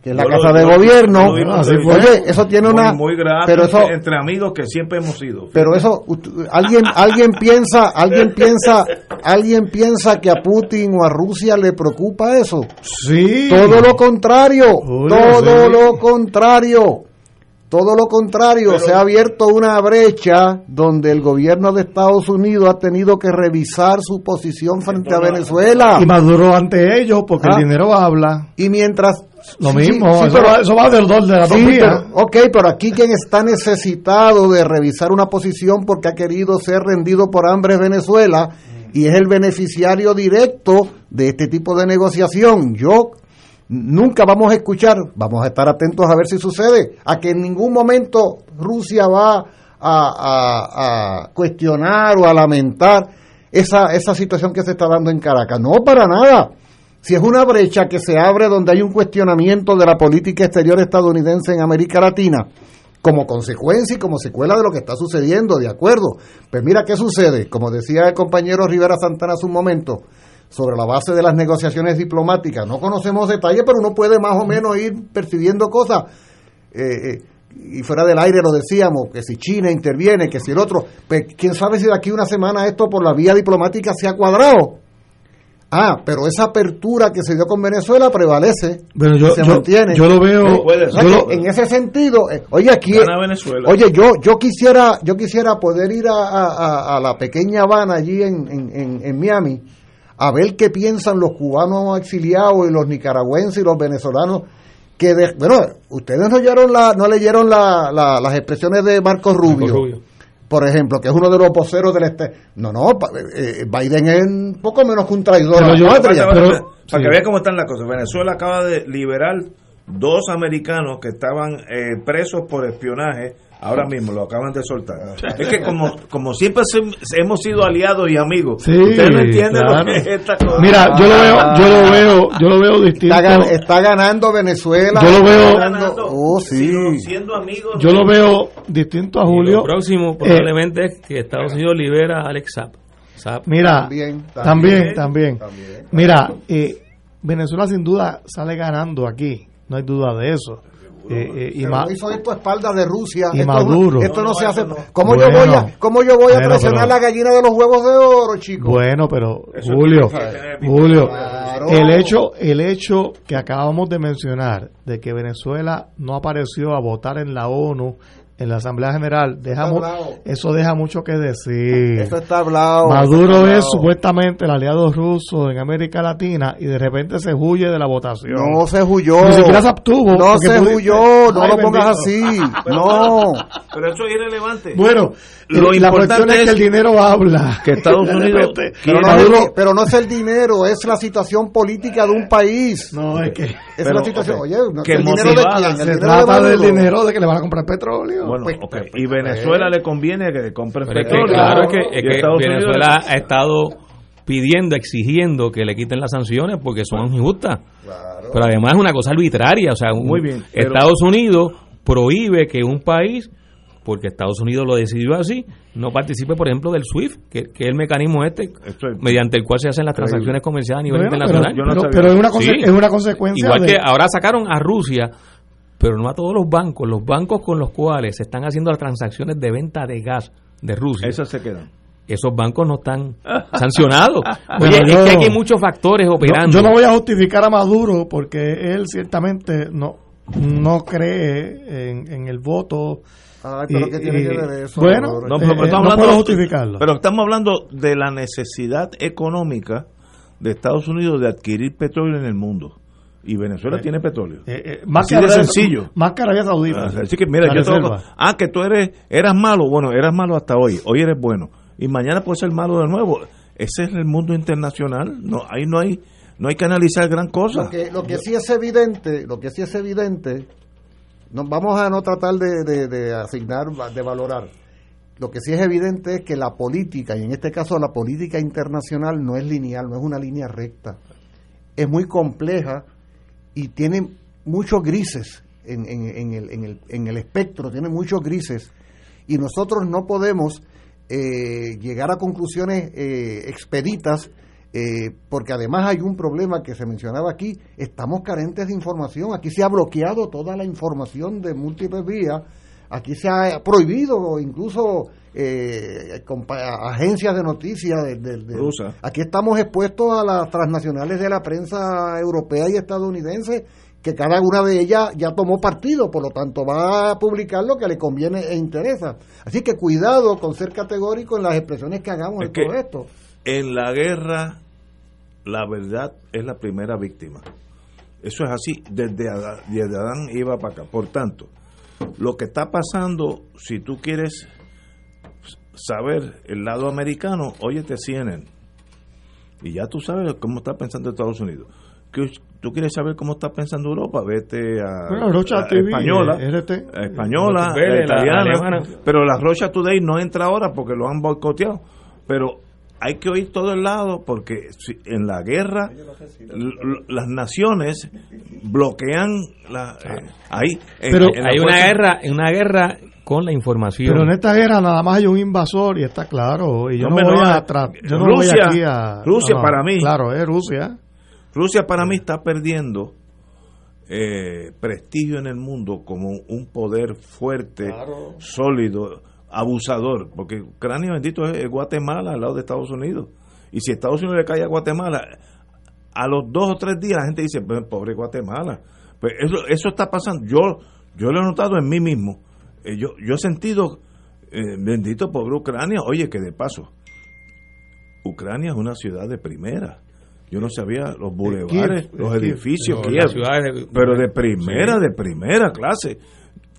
que es la Yo lo- casa de yo- gobierno. yo Así fue. Oye, eso tiene Muy- una. muy grato pero eso, entre, amigos que siempre hemos sido. pero eso, alguien, alguien piensa, alguien piensa, alguien piensa que a Putin o a Rusia le preocupa eso. Sí. Todo lo contrario, todo sí. lo contrario. Todo lo contrario, se ha abierto una brecha donde el gobierno de Estados Unidos ha tenido que revisar su posición frente a Venezuela. Y Maduro ante ellos, porque Ah. el dinero habla. Y mientras... Lo sí, mismo, sí, eso, pero- va, eso va del dos de las sí, pero- ok, pero aquí quien está necesitado de revisar una posición porque ha querido ser rendido por hambre es Venezuela y es el beneficiario directo de este tipo de negociación. Yo nunca vamos a escuchar, vamos a estar atentos a ver si sucede, a que en ningún momento Rusia va a, cuestionar o a lamentar esa, esa situación que se está dando en Caracas. No, para nada. Si es una brecha que se abre donde hay un cuestionamiento de la política exterior estadounidense en América Latina, como consecuencia y como secuela de lo que está sucediendo, de acuerdo. Pues mira qué sucede, como decía el compañero Rivera Santana hace un momento, sobre la base de las negociaciones diplomáticas. No conocemos detalles, pero uno puede más o menos ir percibiendo cosas. Eh, eh, y fuera del aire lo decíamos, que si China interviene, que si el otro, pues quién sabe si de aquí a una semana esto por la vía diplomática se ha cuadrado. Ah, pero esa apertura que se dio con Venezuela prevalece, Pero yo, se yo, mantiene. yo lo veo. No puede O sea yo que lo- en ese sentido, eh, oye aquí, Gana Venezuela. oye yo yo quisiera yo quisiera poder ir a, a- a- a la pequeña Habana allí en, en, en- en Miami a ver qué piensan los cubanos exiliados y los nicaragüenses y los venezolanos que de- bueno ustedes no leyeron la no leyeron la- la- las expresiones de Marcos Rubio, Rubio. por ejemplo que es uno de los voceros del este no no eh, Biden es un poco menos que un traidor Pero a la yo- patria. para, pero- para sí. que vea cómo están las cosas. Venezuela acaba de liberar dos americanos que estaban eh, presos por espionaje. Ahora mismo lo acaban de soltar. Es que como, como siempre se- hemos sido aliados y amigos, Sí, ustedes no entienden claro. lo que es esta cosa. Mira, yo lo veo, yo lo veo, yo lo veo distinto. Está, gan- está ganando Venezuela. Yo lo veo- ganando- oh, sí. siendo amigos. Yo lo veo distinto a Y Julio. lo próximo probablemente es que Estados Unidos libera a Alex Saab. Saab. Mira, También, también, también, también. también. Mira, eh, Venezuela sin duda sale ganando aquí, no hay duda de eso. Eh, y Pero hizo esto a espaldas de Rusia. Y esto, Maduro. Esto no, No, se hace. no. ¿Cómo, Bueno. yo voy a, ¿Cómo yo voy a Bueno, traicionar pero- la gallina de los huevos de oro, chicos? Bueno, pero Eso Julio, Julio, Claro. el hecho, el hecho que acabamos de mencionar de que Venezuela no apareció a votar en la ONU, en la Asamblea General, deja mu- hablado. eso deja mucho que decir. Eso está hablado. Maduro está es supuestamente el aliado ruso en América Latina y de repente se huye de la votación. No se huyó. Ni siquiera se abstuvo, No se pudi- huyó. No Ay, lo pongas bendito. así. <laughs> No. Pero eso es irrelevante. Bueno, Lo la importante cuestión es que el dinero habla. que Estados <laughs> Unidos Pero no, Maduro- es el, pero no es el dinero, es la situación política de un país. no, es que Es Pero, la situación. Oye, no, que ¿el dinero de quién? ¿El se dinero de trata del dinero de que le van a comprar petróleo. Bueno, Pues, pues, y pues, Venezuela le conviene que compren Pero es que, petróleo. claro, es que, es Y que Estados Unidos Venezuela ha estado pidiendo, exigiendo que le quiten las sanciones porque son injustas. Pero además es una cosa arbitraria. O sea, un- Muy bien, pero- Estados Unidos prohíbe que un país, porque Estados Unidos lo decidió así, no participe, por ejemplo, del SWIFT, que, que es el mecanismo este es- mediante el cual se hacen las transacciones comerciales a nivel internacional. pero, es, una Sí. es una consecuencia Igual de- que ahora sacaron a Rusia, pero no a todos los bancos, los bancos con los cuales se están haciendo las transacciones de venta de gas de Rusia. Esas se quedan. Esos bancos no están sancionados. <laughs> Bueno, Oye, yo- es que aquí hay muchos factores operando. yo no voy a justificar a Maduro porque él ciertamente no no cree en, en el voto. Ay, pero Y- ¿qué tiene y- que ver eso? Bueno? No, Eh, pero eh, no puedo justificarlo. Pero estamos hablando de la necesidad económica de Estados Unidos de adquirir petróleo en el mundo. Y Venezuela tiene petróleo. Eh, eh, más Así que de Arabia- sencillo. Más que Arabia Saudita. Ah, Así que mira, yo tengo- ah, que tú eres, eras malo, bueno, eras malo hasta hoy, hoy eres bueno y mañana puedes ser malo de nuevo. Ese es el mundo internacional, no, ahí no hay, no hay que analizar gran cosa. Lo que, lo que sí es evidente, lo que sí es evidente, no, vamos a no tratar de, de- de asignar, de valorar. Lo que sí es evidente es que la política, y en este caso la política internacional, no es lineal, no es una línea recta. Es muy compleja y tiene muchos grises en, en- en el, en el- en el espectro, tiene muchos grises. Y nosotros no podemos eh, llegar a conclusiones eh, expeditas, eh, porque además hay un problema que se mencionaba aquí, estamos carentes de información, aquí se ha bloqueado toda la información de múltiples vías, aquí se ha prohibido incluso eh, agencias de noticias, de- de- de- Rusa. aquí estamos expuestos a las transnacionales de la prensa europea y estadounidense, que cada una de ellas ya tomó partido, por lo tanto va a publicar lo que le conviene e interesa. Así que cuidado con ser categórico en las expresiones que hagamos Es en todo esto. En la guerra, la verdad es la primera víctima. Eso es así, desde Adán, desde Adán iba para acá. Por tanto, lo que está pasando, si tú quieres saber el lado americano, óyete CNN. Y ya tú sabes cómo está pensando Estados Unidos. Que tú quieres saber cómo está pensando Europa, vete a, Bueno, Rocha a TV, española, RT. a española, italiana, pero la Rocha Today no entra ahora porque lo han boicoteado. Pero hay que oír todo el lado porque si- en la guerra las naciones bloquean la, eh, ahí. en- Pero en la hay una guerra, una guerra con la información. Pero en esta guerra nada más hay un invasor y está claro. Y yo no, No, voy no, a yo no Rusia- voy aquí a. Rusia no, no, para mí. Claro, es Rusia. Rusia para mí está perdiendo eh, prestigio en el mundo como un poder fuerte, sólido, abusador, porque Ucrania bendito es, Guatemala al lado de Estados Unidos. Y si Estados Unidos le cae a Guatemala, a los dos o tres días la gente dice, "Pues, pobre Guatemala. Pues eso, eso está pasando. Yo, yo lo he notado en mí mismo. Eh, yo, yo he sentido, eh, bendito pobre Ucrania, oye, que de paso, Ucrania es una ciudad de primera. Yo no sabía los bulevares, Kiev, los Kiev. edificios, Kiev, de- pero de primera, Sí. de primera clase.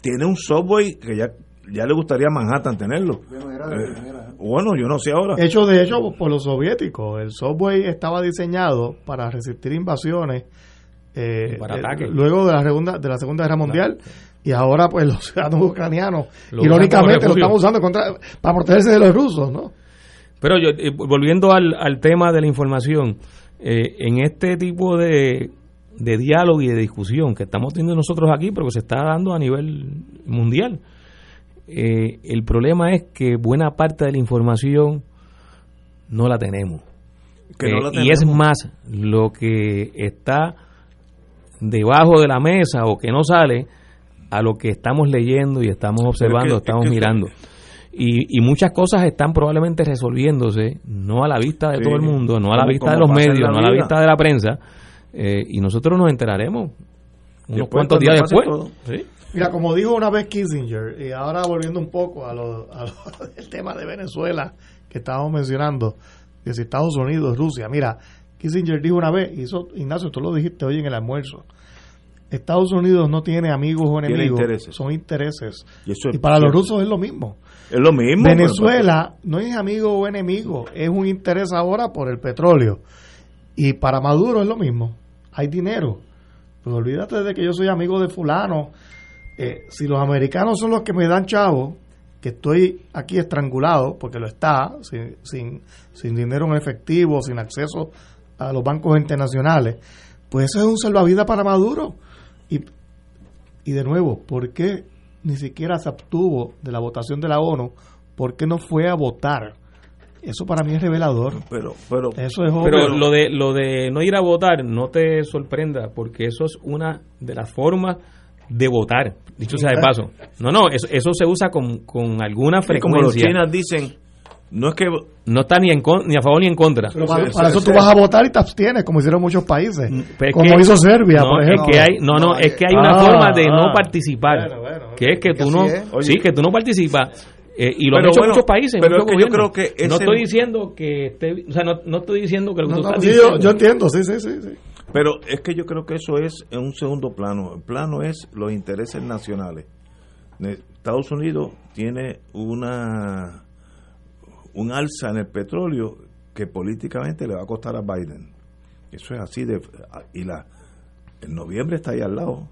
Tiene un subway que ya, ya le gustaría a Manhattan tenerlo. Eh, bueno, yo no sé ahora. Hecho de hecho por los soviéticos. El subway estaba diseñado para resistir invasiones. eh, para eh, ataques. luego de la segunda de la segunda guerra mundial y ahora pues <laughs> los ciudadanos ucranianos Lo irónicamente lo estamos usando contra, para protegerse de los rusos no Pero yo, eh, volviendo al, al tema de la información, eh, en este tipo de, de diálogo y de discusión que estamos teniendo nosotros aquí, pero que se está dando a nivel mundial, eh, el problema es que buena parte de la información no la tenemos. Que no la y es tenemos. más, lo que está debajo de la mesa o que no sale, a lo que estamos leyendo y estamos observando, es que- estamos es que- mirando. Y, y muchas cosas están probablemente resolviéndose, no a la vista de Sí, todo el mundo, no a la vista de los medios, no a la vista de la prensa, eh, y nosotros nos enteraremos unos Después, cuantos días después. Sí. Mira, como dijo una vez Kissinger, y ahora volviendo un poco a lo, a lo <laughs> del tema de Venezuela que estábamos mencionando, que si Estados Unidos, Rusia, mira, Kissinger dijo una vez, y eso, Ignacio, tú lo dijiste hoy en el almuerzo, Estados Unidos no tiene amigos o enemigos, intereses. son intereses. Y eso es Y para los rusos es lo mismo. Es lo mismo. Venezuela no es amigo o enemigo, es un interés ahora por el petróleo. Y para Maduro es lo mismo, hay dinero. Pues olvídate de que yo soy amigo de fulano. Eh, si los americanos son los que me dan chavo, que estoy aquí estrangulado, porque lo está, sin, sin, sin dinero en efectivo, sin acceso a los bancos internacionales, pues eso es un salvavidas para Maduro. Y, y de nuevo, ¿por qué ni siquiera se abstuvo de la votación de la ONU? ¿Por qué no fue a votar? Eso para mí es revelador. Pero, pero, Eso es Pero lo de lo de no ir a votar no te sorprenda porque eso es una de las formas de votar, dicho sea de paso. No, no, eso, eso se usa con, con alguna es como los frecuencia. chinos dicen, no es que No está ni, en, con- ni a favor ni en contra. Pero para, Eso- para eso eso- tú vas a votar y te abstienes, como hicieron muchos países. Pero es como que- hizo Serbia, no, por ejemplo. Es que hay, no, no, No, es que hay una ah, forma de no ah. participar. Bueno, bueno, que es que que tú no, es. sí, que tú no participas. eh, y lo han Pero hecho bueno, muchos países. pero muchos es que yo creo que no estoy diciendo que esté, o sea, no, no estoy diciendo que lo que No, tú no, estás sí, yo, diciendo. yo entiendo, sí, sí, sí. sí. Pero es que yo creo que eso es en un segundo plano. El plano es los intereses nacionales. Estados Unidos tiene una un alza en el petróleo que políticamente le va a costar a Biden. Eso es así de y la en noviembre está ahí al lado.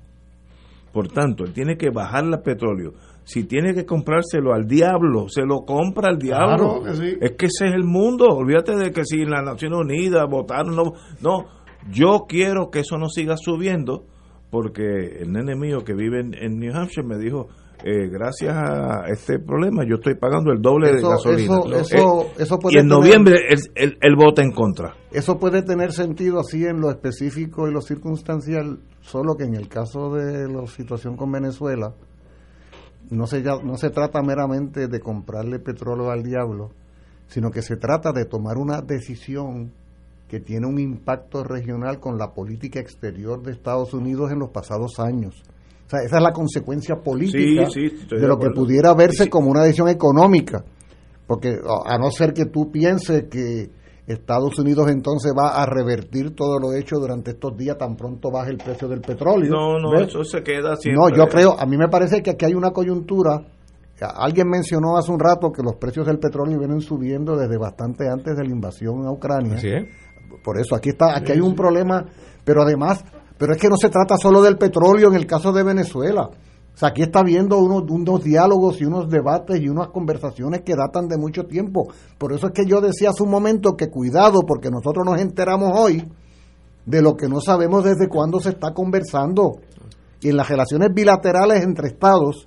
Por tanto, él tiene que bajar el petróleo. Si tiene que comprárselo al diablo, se lo compra al diablo. Claro que sí. Es que ese es el mundo. Olvídate de que si las Naciones Unidas votaron, no, no. Yo quiero que eso no siga subiendo porque el nene mío que vive en, en New Hampshire me dijo, eh, gracias a este problema yo estoy pagando el doble de Eso- gasolina. eso- eso- Eh, eso puede y en tener- noviembre él, él- él vota en contra. Eso puede tener sentido así en lo específico y lo circunstancial, solo que en el caso de la situación con Venezuela, no se, ya- no se trata meramente de comprarle petróleo al diablo, sino que se trata de tomar una decisión que tiene un impacto regional con la política exterior de Estados Unidos en los pasados años. O sea, esa es la consecuencia política Sí, sí, estoy de de lo que pudiera verse Sí, como una decisión económica. Porque a no ser que tú pienses que Estados Unidos entonces va a revertir todo lo hecho durante estos días tan pronto baje el precio del petróleo. No, no, ¿ves? eso se queda siempre. No, yo creo, a mí me parece que aquí hay una coyuntura. A- Alguien mencionó hace un rato que los precios del petróleo vienen subiendo desde bastante antes de la invasión a Ucrania. Así es. Por eso aquí está, aquí hay un problema, pero además, pero es que no se trata solo del petróleo en el caso de Venezuela. O sea, aquí está habiendo unos, unos diálogos y unos debates y unas conversaciones que datan de mucho tiempo. Por eso es que yo decía hace un momento que cuidado, porque nosotros nos enteramos hoy de lo que no sabemos desde cuándo se está conversando. Y en las relaciones bilaterales entre estados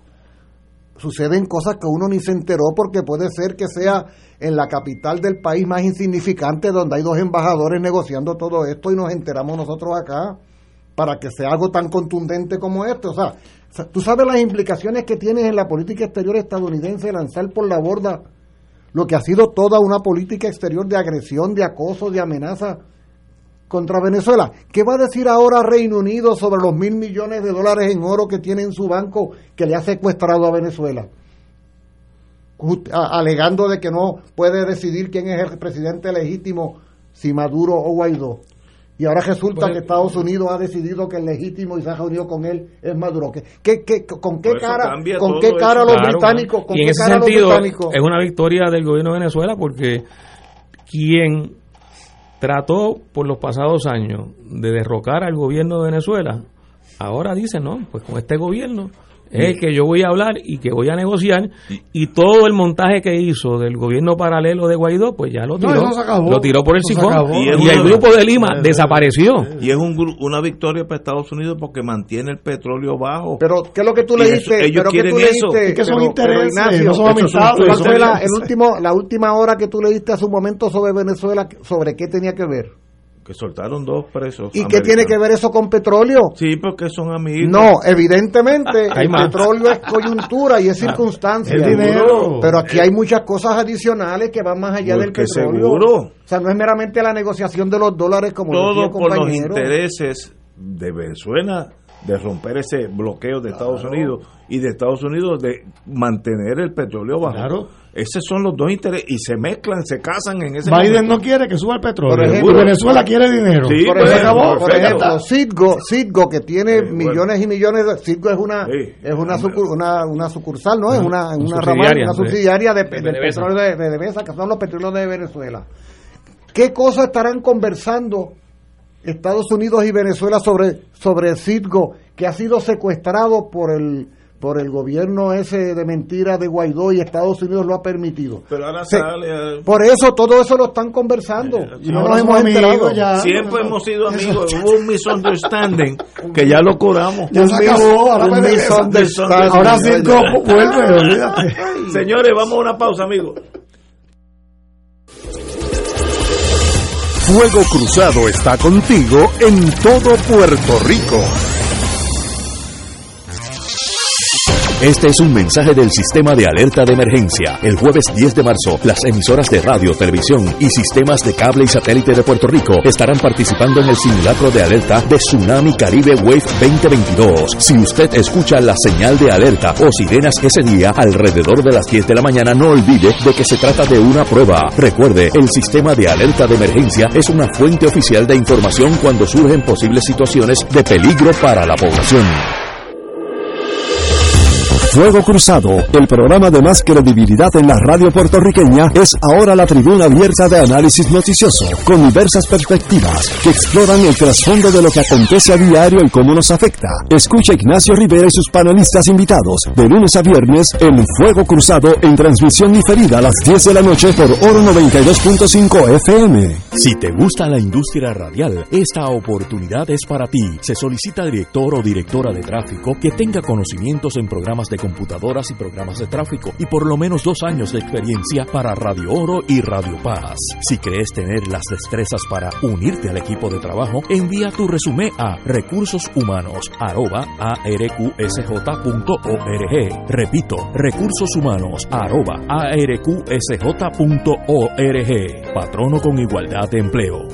suceden cosas que uno ni se enteró porque puede ser que sea en la capital del país más insignificante donde hay dos embajadores negociando todo esto y nos enteramos nosotros acá para que sea algo tan contundente como esto. O sea, tú sabes las implicaciones que tienes en la política exterior estadounidense lanzar por la borda lo que ha sido toda una política exterior de agresión, de acoso, de amenaza contra Venezuela. ¿Qué va a decir ahora Reino Unido sobre los mil millones de dólares en oro que tiene en su banco que le ha secuestrado a Venezuela? Alegando de que no puede decidir quién es el presidente legítimo, si Maduro o Guaidó. Y ahora resulta Pues- que Estados Unidos ha decidido que el legítimo y se ha reunido con él es Maduro. ¿Qué, qué, qué- con qué cara, con qué eso. cara los Claro, británicos, con y en qué ese cara los sentido británicos? es una victoria del gobierno de Venezuela porque quien trató por los pasados años de derrocar al gobierno de Venezuela, ahora dice, no, pues con este gobierno es el que yo voy a hablar y que voy a negociar y todo el montaje que hizo del gobierno paralelo de Guaidó, pues ya lo tiró, acabó. lo tiró por el sifón y, el grupo de Lima desapareció. Y es un, gru- una victoria para Estados Unidos porque mantiene el petróleo bajo. Pero, ¿qué es lo que tú leíste? eso- ellos pero que tú quieren leíste, eso. Es que son pero- intereses, pero, Ignacio, no son eso amistades, ¿Cuál son fue la, intereses. el último, la última hora que tú leíste hace un momento sobre Venezuela? ¿Sobre qué tenía que ver? Que soltaron dos presos. ¿Y qué tiene que ver eso con petróleo? Sí, porque son amigos. No, evidentemente el petróleo es coyuntura y es circunstancia. Es dinero. Pero aquí hay muchas cosas adicionales que van más allá del petróleo. seguro. O sea, no es meramente la negociación de los dólares como Todo el por los compañero. intereses de Venezuela de romper ese bloqueo de Estados Unidos y de Estados Unidos de mantener el petróleo bajo. Claro. Esos son los dos intereses y se mezclan, se casan en ese Biden momento. no quiere que suba el petróleo. Por ejemplo- y Venezuela quiere dinero. Sí, Por pues, ejemplo, por ejemplo, Citgo, Citgo, que tiene Sí, bueno. millones y millones de Citgo es una Sí. es una, sucur- una, una sucursal, ¿no? Es una, una subsidiaria, rama, una subsidiaria de, De petróleo de, de PDVSA, que son los petróleos de Venezuela. ¿Qué cosas estarán conversando Estados Unidos y Venezuela sobre sobre Citgo que ha sido secuestrado por el por el gobierno ese de mentira de Guaidó y Estados Unidos lo ha permitido? Pero ahora Se- sale. eh, Por eso todo eso lo están conversando y no nos hemos enterado. ya. Siempre hemos sido eso- amigos. Hubo un misunderstanding que ya lo curamos. Ya se acabó, ahora Un misunderstanding. Ahora Citgo vuelve, olvídate. Señores, vamos a una pausa, amigos. Fuego Cruzado está contigo en todo Puerto Rico. Este es un mensaje del sistema de alerta de emergencia. El jueves 10 de marzo, las emisoras de radio, televisión y sistemas de cable y satélite de Puerto Rico estarán participando en el simulacro de alerta de Tsunami Caribe Wave 2022. Si usted escucha la señal de alerta o sirenas ese día alrededor de las 10 de la mañana, no olvide de que se trata de una prueba. Recuerde, el sistema de alerta de emergencia es una fuente oficial de información cuando surgen posibles situaciones de peligro para la población. Fuego Cruzado, el programa de más credibilidad en la radio puertorriqueña, es ahora la tribuna abierta de análisis noticioso, con diversas perspectivas que exploran el trasfondo de lo que acontece a diario y cómo nos afecta. Escucha Ignacio Rivera y sus panelistas invitados de lunes a viernes en Fuego Cruzado en transmisión diferida a las 10 de la noche por Oro 92.5 FM. Si te gusta la industria radial, esta oportunidad es para ti. Se solicita director o directora de tráfico que tenga conocimientos en programas de computadoras y programas de tráfico y por lo menos dos años de experiencia para Radio Oro y Radio Paz. Si crees tener las destrezas para unirte al equipo de trabajo, envía tu resumen a recursoshumanos@arqsj.org. Repito, recursoshumanos@arqsj.org. Patrono con igualdad de empleo.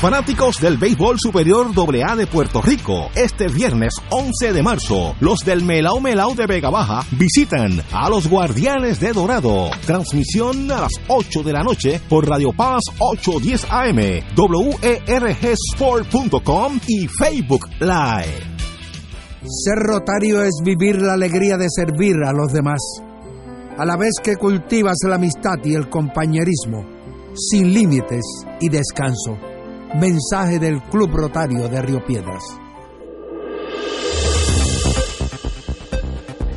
Fanáticos del béisbol superior AA de Puerto Rico, este viernes 11 de marzo, los del Melao Melao de Vega Baja visitan a los Guardianes de Dorado. Transmisión a las 8 de la noche por Radio Paz 810 AM, WERGSport.com y Facebook Live. Ser rotario es vivir la alegría de servir a los demás, a la vez que cultivas la amistad y el compañerismo, sin límites y descanso. Mensaje del Club Rotario de Río Piedras.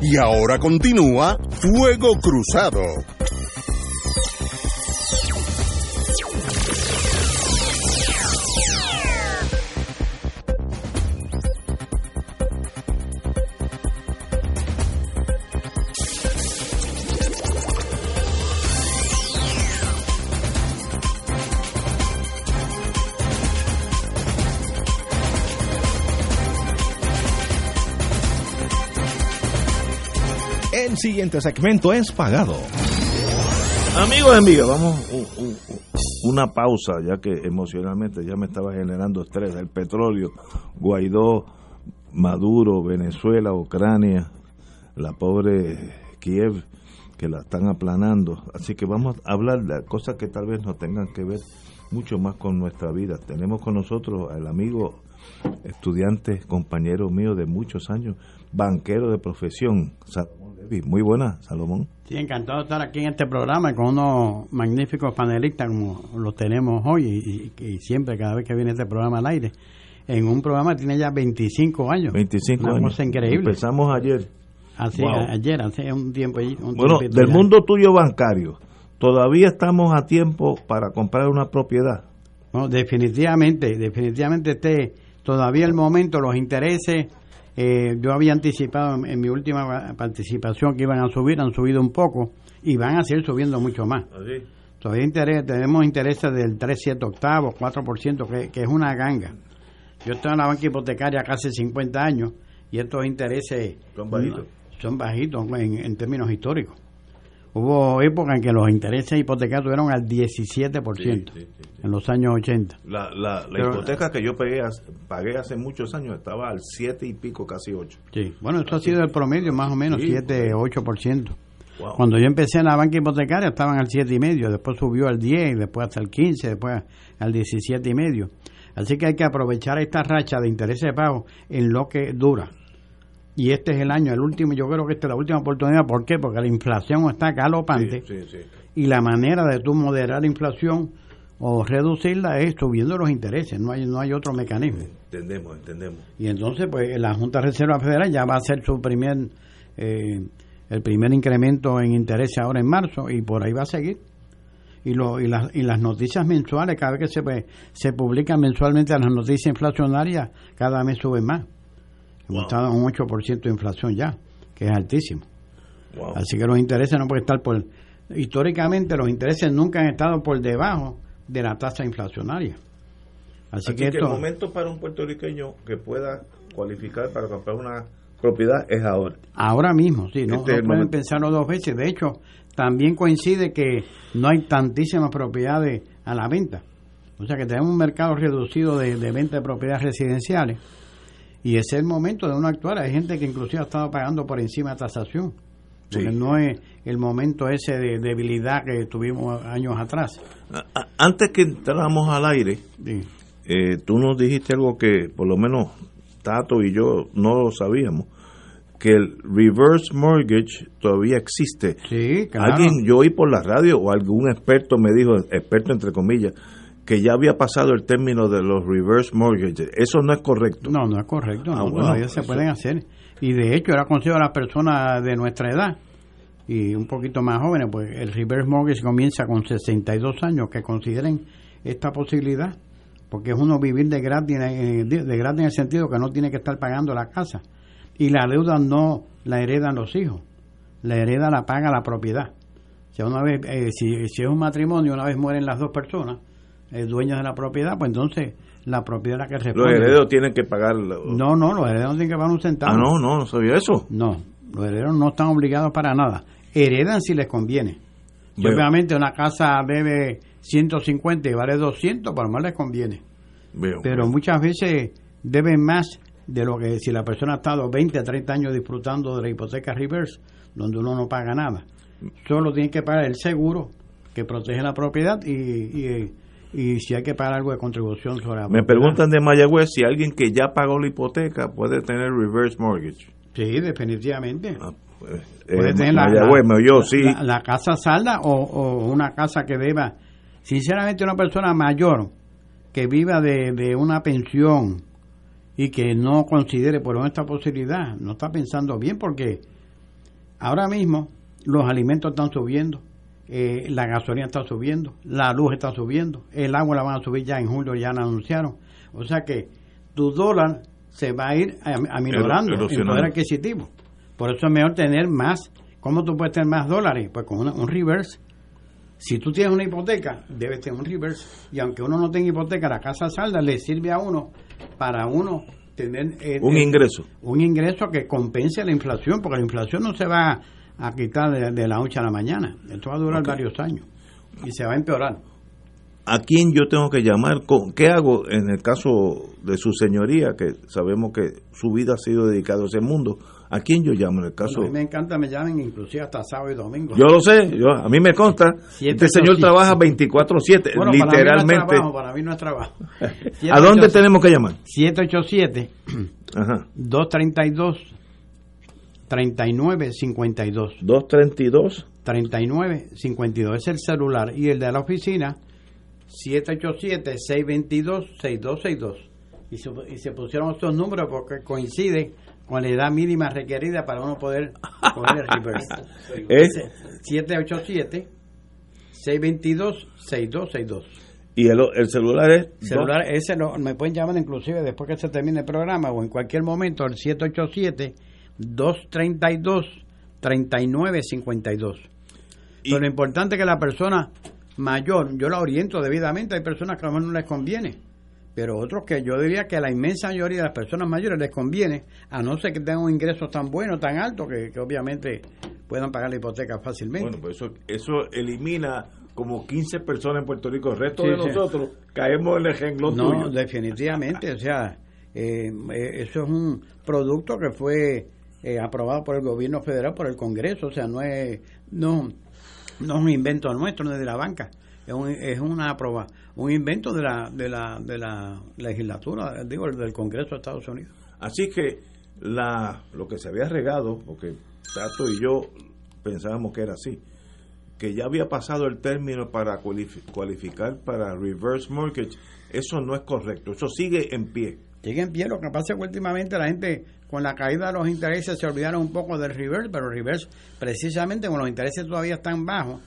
Y ahora continúa Fuego Cruzado. Siguiente segmento es pagado. Amigos y amigas, vamos u- u- u- una pausa, ya que emocionalmente ya me estaba generando estrés. El petróleo, Guaidó, Maduro, Venezuela, Ucrania, la pobre Kiev, que la están aplanando. Así que vamos a hablar de cosas que tal vez no tengan que ver mucho más con nuestra vida. Tenemos con nosotros al amigo estudiante, compañero mío de muchos años, banquero de profesión. Muy buena, Salomón. Sí, encantado de estar aquí en este programa con unos magníficos panelistas como los tenemos hoy y, y- y siempre, cada vez que viene este programa al aire. En un programa que tiene ya 25 años. 25 Una años. cosa increíble. Empezamos ayer. Así, Wow. ayer, hace un tiempo. un Bueno, del ya. mundo tuyo bancario, todavía estamos a tiempo para comprar una propiedad. Definitivamente, definitivamente este, todavía el momento, los intereses, eh, yo había anticipado en, en mi última participación que iban a subir, han subido un poco y van a seguir subiendo mucho más. Todavía interés, tenemos intereses del 3, 7 octavos, 4%, que, que es una ganga. Yo estoy en la banca hipotecaria casi 50 años y estos intereses Son bajitos. son bajitos en, en términos históricos. Hubo épocas en que los intereses hipotecarios fueron al 17% en los años 80. La, la, la Pero- hipoteca que yo pagué, hace- pagué hace muchos años estaba al 7 y pico, casi 8. Sí. Bueno, esto ha sido el promedio más o menos, Sí. 7, 8%. Wow. Cuando yo empecé en la banca hipotecaria estaban al 7,5, y medio, después subió al 10, y después hasta el 15, después al 17,5. y medio. Así que hay que aprovechar esta racha de intereses de pago en lo que dura. Y este es el año, el último, yo creo que esta es la última oportunidad. ¿Por qué? Porque la inflación está galopante Sí, sí. y la manera de tú moderar la inflación o reducirla es subiendo los intereses, no hay, no hay otro mecanismo. Entendemos, entendemos. Y entonces, pues la Junta de Reserva Federal ya va a hacer su primer, eh, el primer incremento en intereses ahora en marzo y por ahí va a seguir. Y, lo, y, las, y las noticias mensuales, cada vez que se, pues, se publican mensualmente las noticias inflacionarias, cada mes suben más. Hemos estado en un 8% de inflación ya, que es altísimo. Wow. Así que los intereses no pueden estar por... Históricamente los intereses nunca han estado por debajo de la tasa inflacionaria. Así, Así que que, esto... el momento para un puertorriqueño que pueda cualificar para comprar una propiedad es ahora. Ahora mismo, sí, no, Este no pueden pensarlo dos veces. De hecho, también coincide que no hay tantísimas propiedades a la venta. O sea que tenemos un mercado reducido de, de venta de propiedades residenciales. Y ese es el momento de uno actuar. Hay gente que inclusive ha estado pagando por encima de tasación. Porque no es el momento ese de debilidad que tuvimos años atrás. Antes que entráramos al aire, Sí. eh, tú nos dijiste algo que por lo menos Tato y yo no lo sabíamos, que el reverse mortgage todavía existe. Sí, claro. Alguien, yo oí por la radio o algún experto me dijo, experto entre comillas, que ya había pasado el término de los reverse mortgages. Eso no es correcto. No, no es correcto, Ah, no, bueno, todavía se pueden hacer. Y de hecho, era consejo a las personas de nuestra edad y un poquito más jóvenes, pues el reverse mortgage comienza con 62 años, que consideren esta posibilidad, porque es uno vivir de gratis, eh, de gratis en el sentido que no tiene que estar pagando la casa. Y la deuda no la heredan los hijos, la hereda la paga la propiedad. O sea, una vez, eh, si, si es un matrimonio, una vez mueren las dos personas, eh, dueños de la propiedad, pues entonces la propiedad es la que Los responde. herederos tienen que pagar. lo- No, no, los herederos no tienen que pagar un centavo. Ah, no, no, no sabía eso. No, los herederos no están obligados para nada. Heredan si les conviene. Obviamente una casa debe 150 y vale 200, por lo más les conviene. Veo. Pero muchas veces deben más de lo que si la persona ha estado 20 30 años disfrutando de la hipoteca reverse, donde uno no paga nada. Solo tiene que pagar el seguro que protege la propiedad y, y, y si hay que pagar algo de contribución sobre la Me propiedad. preguntan de Mayagüez si alguien que ya pagó la hipoteca puede tener reverse mortgage. Sí, definitivamente. Ah, pues, Puede eh, tener la- Mayagüez, sí. La, la casa salda o, o una casa que deba. Sinceramente, una persona mayor que viva de, de una pensión y que no considere por esta posibilidad, no está pensando bien porque ahora mismo los alimentos están subiendo, eh, la gasolina está subiendo, la luz está subiendo, el agua la van a subir ya en julio, ya lo anunciaron. O sea que tu dólar se va a ir a- aminorando en Erosionando. poder adquisitivo. Por eso es mejor tener más. ¿Cómo tú puedes tener más dólares? Pues con una- un reverse. Si tú tienes una hipoteca, debes tener un reverse. Y aunque uno no tenga hipoteca, la casa salda le sirve a uno para uno tener eh, Un eh, ingreso. un ingreso que compense la inflación, porque la inflación no se va a quitar de, de la noche a la mañana. Esto va a durar varios años y se va a empeorar. ¿A quién yo tengo que llamar? ¿Con- ¿Qué hago en el caso de su señoría, que sabemos que su vida ha sido dedicada a ese mundo? ¿A quién yo llamo en el caso? Bueno, a mí me encanta, me llamen inclusive hasta sábado y domingo. Yo lo sé, yo, a mí me consta. Siete, Este señor trabaja 24/7, Bueno, para mí no es literalmente. trabajo, para mí no es trabajo. <laughs> ¿A dónde tenemos que llamar? 787 Ajá. 232 3952 232 3952 es el celular y el de la oficina 787-622-6262 y se, y se pusieron estos números porque coincide con la edad mínima requerida para uno poder <laughs> coger el reverse. ¿Eh? Ese, 787-622-6262 y el, el celular es celular ese lo- me pueden llamar inclusive después que se termine el programa o en cualquier momento al 787 232 3952 pero lo importante es que la persona mayor, yo la oriento debidamente. Hay personas que a lo mejor no les conviene, pero otros que yo diría que a la inmensa mayoría de las personas mayores les conviene, a no ser que tengan un ingreso tan bueno, tan alto, que, que obviamente puedan pagar la hipoteca fácilmente. Bueno, pues eso, eso elimina como 15 personas en Puerto Rico. El resto Sí, de sí. nosotros caemos en el renglón No, tuyo. definitivamente, o sea, eh, eh, eso es un producto que fue eh, aprobado por el gobierno federal, por el Congreso, o sea, no es no, no es un invento nuestro, no es de la banca, es, un, es una aproba, un invento de la, de la, de la legislatura, digo, del Congreso de Estados Unidos. Así que la lo que se había regado, porque Tato y yo pensábamos que era así, que ya había pasado el término para cualifi- cualificar para reverse mortgage, eso no es correcto, eso sigue en pie. Sigue en pie, lo que pasa es que últimamente la gente con la caída de los intereses se olvidaron un poco del reverse, pero el reverse precisamente como los intereses todavía están bajos,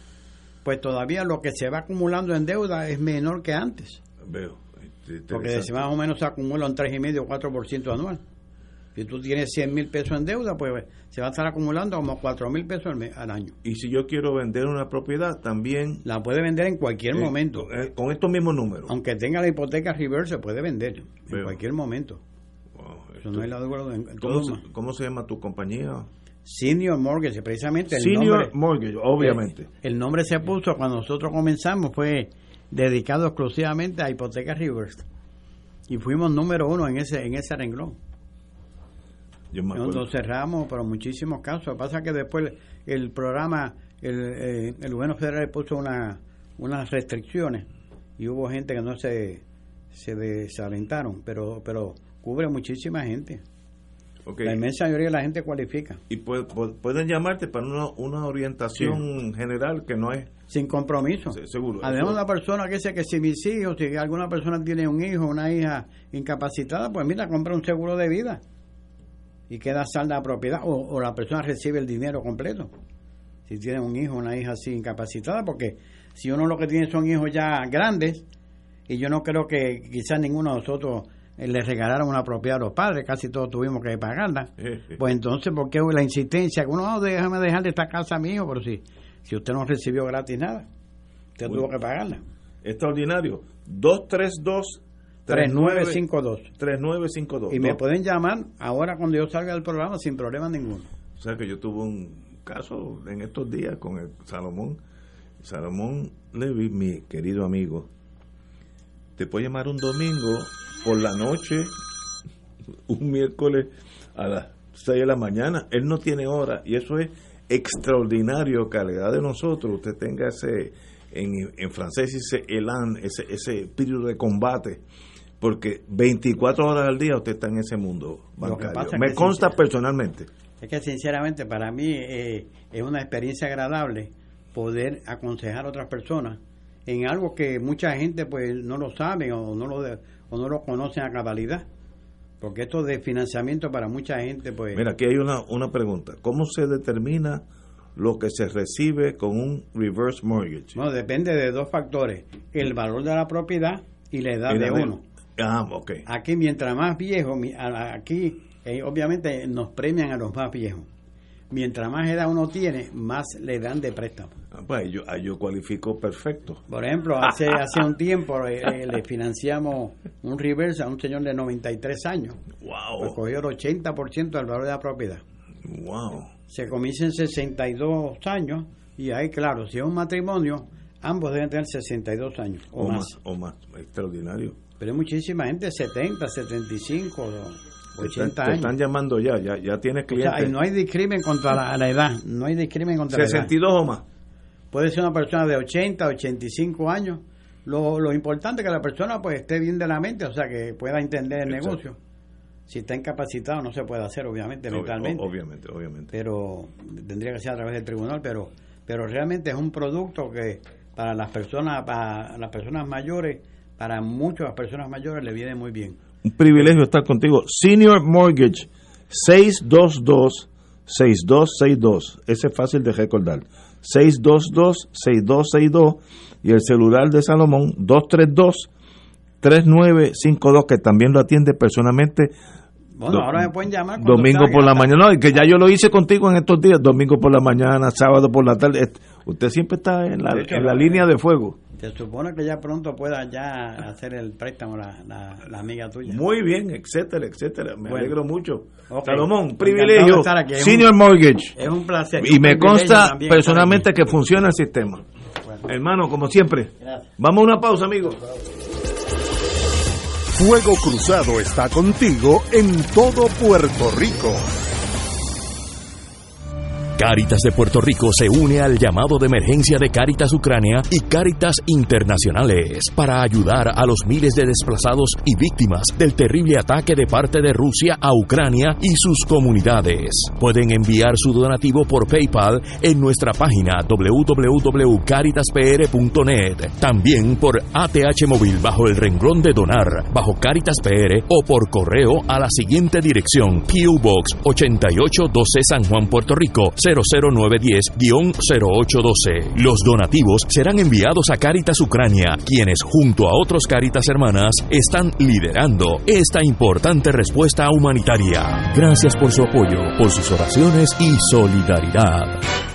pues todavía lo que se va acumulando en deuda es menor que antes. Veo. este, Porque si más o menos se acumula un 3,5 o 4% anual. Si tú tienes 100 mil pesos en deuda, pues se va a estar acumulando como 4 mil pesos al, año. Y si yo quiero vender una propiedad, también... La puede vender en cualquier eh, momento. eh, con estos mismos números. Aunque tenga la hipoteca reverse, se puede vender en cualquier momento. Eso no hay la duda en, en ¿Cómo, se, cómo se llama tu compañía? Senior Mortgage, precisamente el Senior nombre, Mortgage, obviamente. El, el nombre se puso cuando nosotros comenzamos, fue dedicado exclusivamente a hipotecas reverse. Y fuimos número uno en ese en ese renglón. Yo me. Nosotros cerramos, pero muchísimos casos. Lo que pasa que después el programa, el, eh, el gobierno federal puso una, unas restricciones y hubo gente que no se, se desalentaron, pero, pero cubre muchísima gente. La inmensa mayoría de la gente cualifica. Y pu- pu- pueden llamarte para una, una orientación general que no es Sin compromiso. se- seguro. Además, una persona que dice que si mis hijos, si alguna persona tiene un hijo, una hija incapacitada, pues mira, compra un seguro de vida y queda salda la propiedad o, o la persona recibe el dinero completo. Si tiene un hijo, una hija así incapacitada, porque si uno lo que tiene son hijos ya grandes, y yo no creo que quizás ninguno de nosotros eh, le regalaron una propiedad a los padres, casi todos tuvimos que pagarla. <laughs> Pues entonces, ¿por qué la insistencia? Que uno, no, déjame dejar de esta casa a mi hijo, pero si, si usted no recibió gratis nada, usted Bueno. tuvo que pagarla. Extraordinario. 232 3952. 3952. Y me pueden llamar ahora cuando yo salga del programa sin problema ninguno. O sea que yo tuve un caso en estos días con el Salomón. Salomón Levy, mi querido amigo, te puede llamar un domingo por la noche, <laughs> un miércoles a las 6 de la mañana. Él no tiene hora y eso es extraordinario que a la edad de nosotros usted tenga ese, en, en francés dice elan, ese, ese espíritu de combate. Porque 24 horas al día usted está en ese mundo bancario. es Me consta personalmente. Es que sinceramente para mí eh, es una experiencia agradable poder aconsejar a otras personas en algo que mucha gente pues no lo sabe o no lo de- o no lo conocen a cabalidad. Porque esto de financiamiento para mucha gente pues Mira, aquí hay una, una pregunta. ¿Cómo se determina lo que se recibe con un reverse mortgage? no depende de dos factores, el valor de la propiedad y la edad Y la de de- uno. Ah, ok. Aquí mientras más viejo, aquí eh, obviamente nos premian a los más viejos. Mientras más edad uno tiene, más le dan de préstamo. Ah, pues yo, yo cualifico perfecto. Por ejemplo, hace <laughs> hace un tiempo eh, eh, le financiamos un reverse a un señor de 93 años. Wow. Pues cogió el 80% del valor de la propiedad. Wow. Se comienza en 62 años y ahí, claro, si es un matrimonio, ambos deben tener 62 años o, O más. más, o más. Extraordinario. Pero hay muchísima gente, 70, 75, Te 80 están, te años. están llamando ya, ya, ya tienes O sea, clientes. ahí no hay discrimen contra la, la edad, no hay discrimen contra la edad. 62 o más. Puede ser una persona de 80, 85 años. Lo, lo importante es que la persona pues esté bien de la mente, o sea, que pueda entender el Exacto. negocio. Si está incapacitado no se puede hacer, obviamente, Ob- mentalmente. Obviamente, obviamente. Pero tendría que ser a través del tribunal, pero pero realmente es un producto que para las personas para las personas mayores, para muchas personas mayores le viene muy bien. Un privilegio estar contigo. Senior Mortgage 622-6262. Ese es fácil de recordar. 622-6262. Y el celular de Salomón 232-3952, que también lo atiende personalmente. Bueno, ahora me pueden llamar Domingo por la mañana. No, y que ya yo lo hice contigo en estos días. Domingo por la mañana, sábado por la tarde. Es Usted siempre está en la, De hecho, en la lo- línea de fuego. Se supone que ya pronto pueda ya hacer el préstamo la, la, la amiga tuya. Muy bien, etcétera, etcétera. Me Bueno. alegro mucho. Ok. Salomón, privilegio. aquí. Un- Senior Mortgage. Es un placer. Y un me consta personalmente que funciona el sistema. Hermano, como siempre. Gracias. Vamos a una pausa, amigos. Fuego Cruzado está contigo en todo Puerto Rico. Cáritas de Puerto Rico se une al llamado de emergencia de Cáritas Ucrania y Cáritas Internacionales para ayudar a los miles de desplazados y víctimas del terrible ataque de parte de Rusia a Ucrania y sus comunidades. Pueden enviar su donativo por PayPal en nuestra página www.caritaspr.net, también por ATH móvil bajo el renglón de donar, bajo Caritas PR o por correo a la siguiente dirección: PO Box 8812 San Juan, Puerto Rico 00910-0812. Los donativos serán enviados a Caritas Ucrania, quienes junto a otros Caritas hermanas están liderando esta importante respuesta humanitaria. Gracias por su apoyo, por sus oraciones y solidaridad.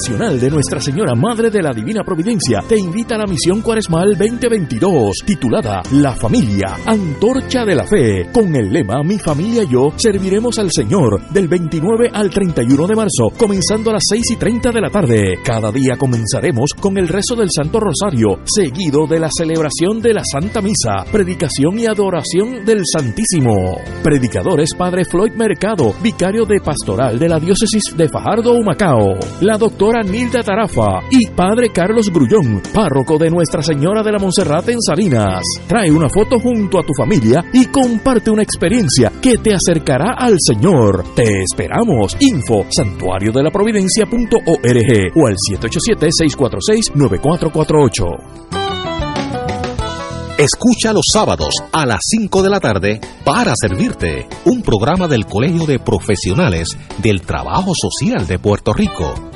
de Nuestra Señora Madre de la Divina Providencia te invita a la misión Cuaresmal 2022, titulada La Familia, Antorcha de la Fe, con el lema Mi familia y yo serviremos al Señor del 29 al 31 de marzo, comenzando a las 6 y 30 de la tarde. Cada día comenzaremos con el rezo del Santo Rosario, seguido de la celebración de la Santa Misa, predicación y adoración del Santísimo. Predicadores Padre Floyd Mercado, vicario de pastoral de la diócesis de Fajardo, Humacao. La doctora Nilda Tarafa y Padre Carlos Grullón, párroco de Nuestra Señora de la Monserrate en Salinas. Trae una foto junto a tu familia y comparte una experiencia que te acercará al Señor. Te esperamos. Info santuariodelaprovidencia.org o al 787-646-9448. Escucha los sábados a las 5 de la tarde para servirte un programa del Colegio de Profesionales del Trabajo Social de Puerto Rico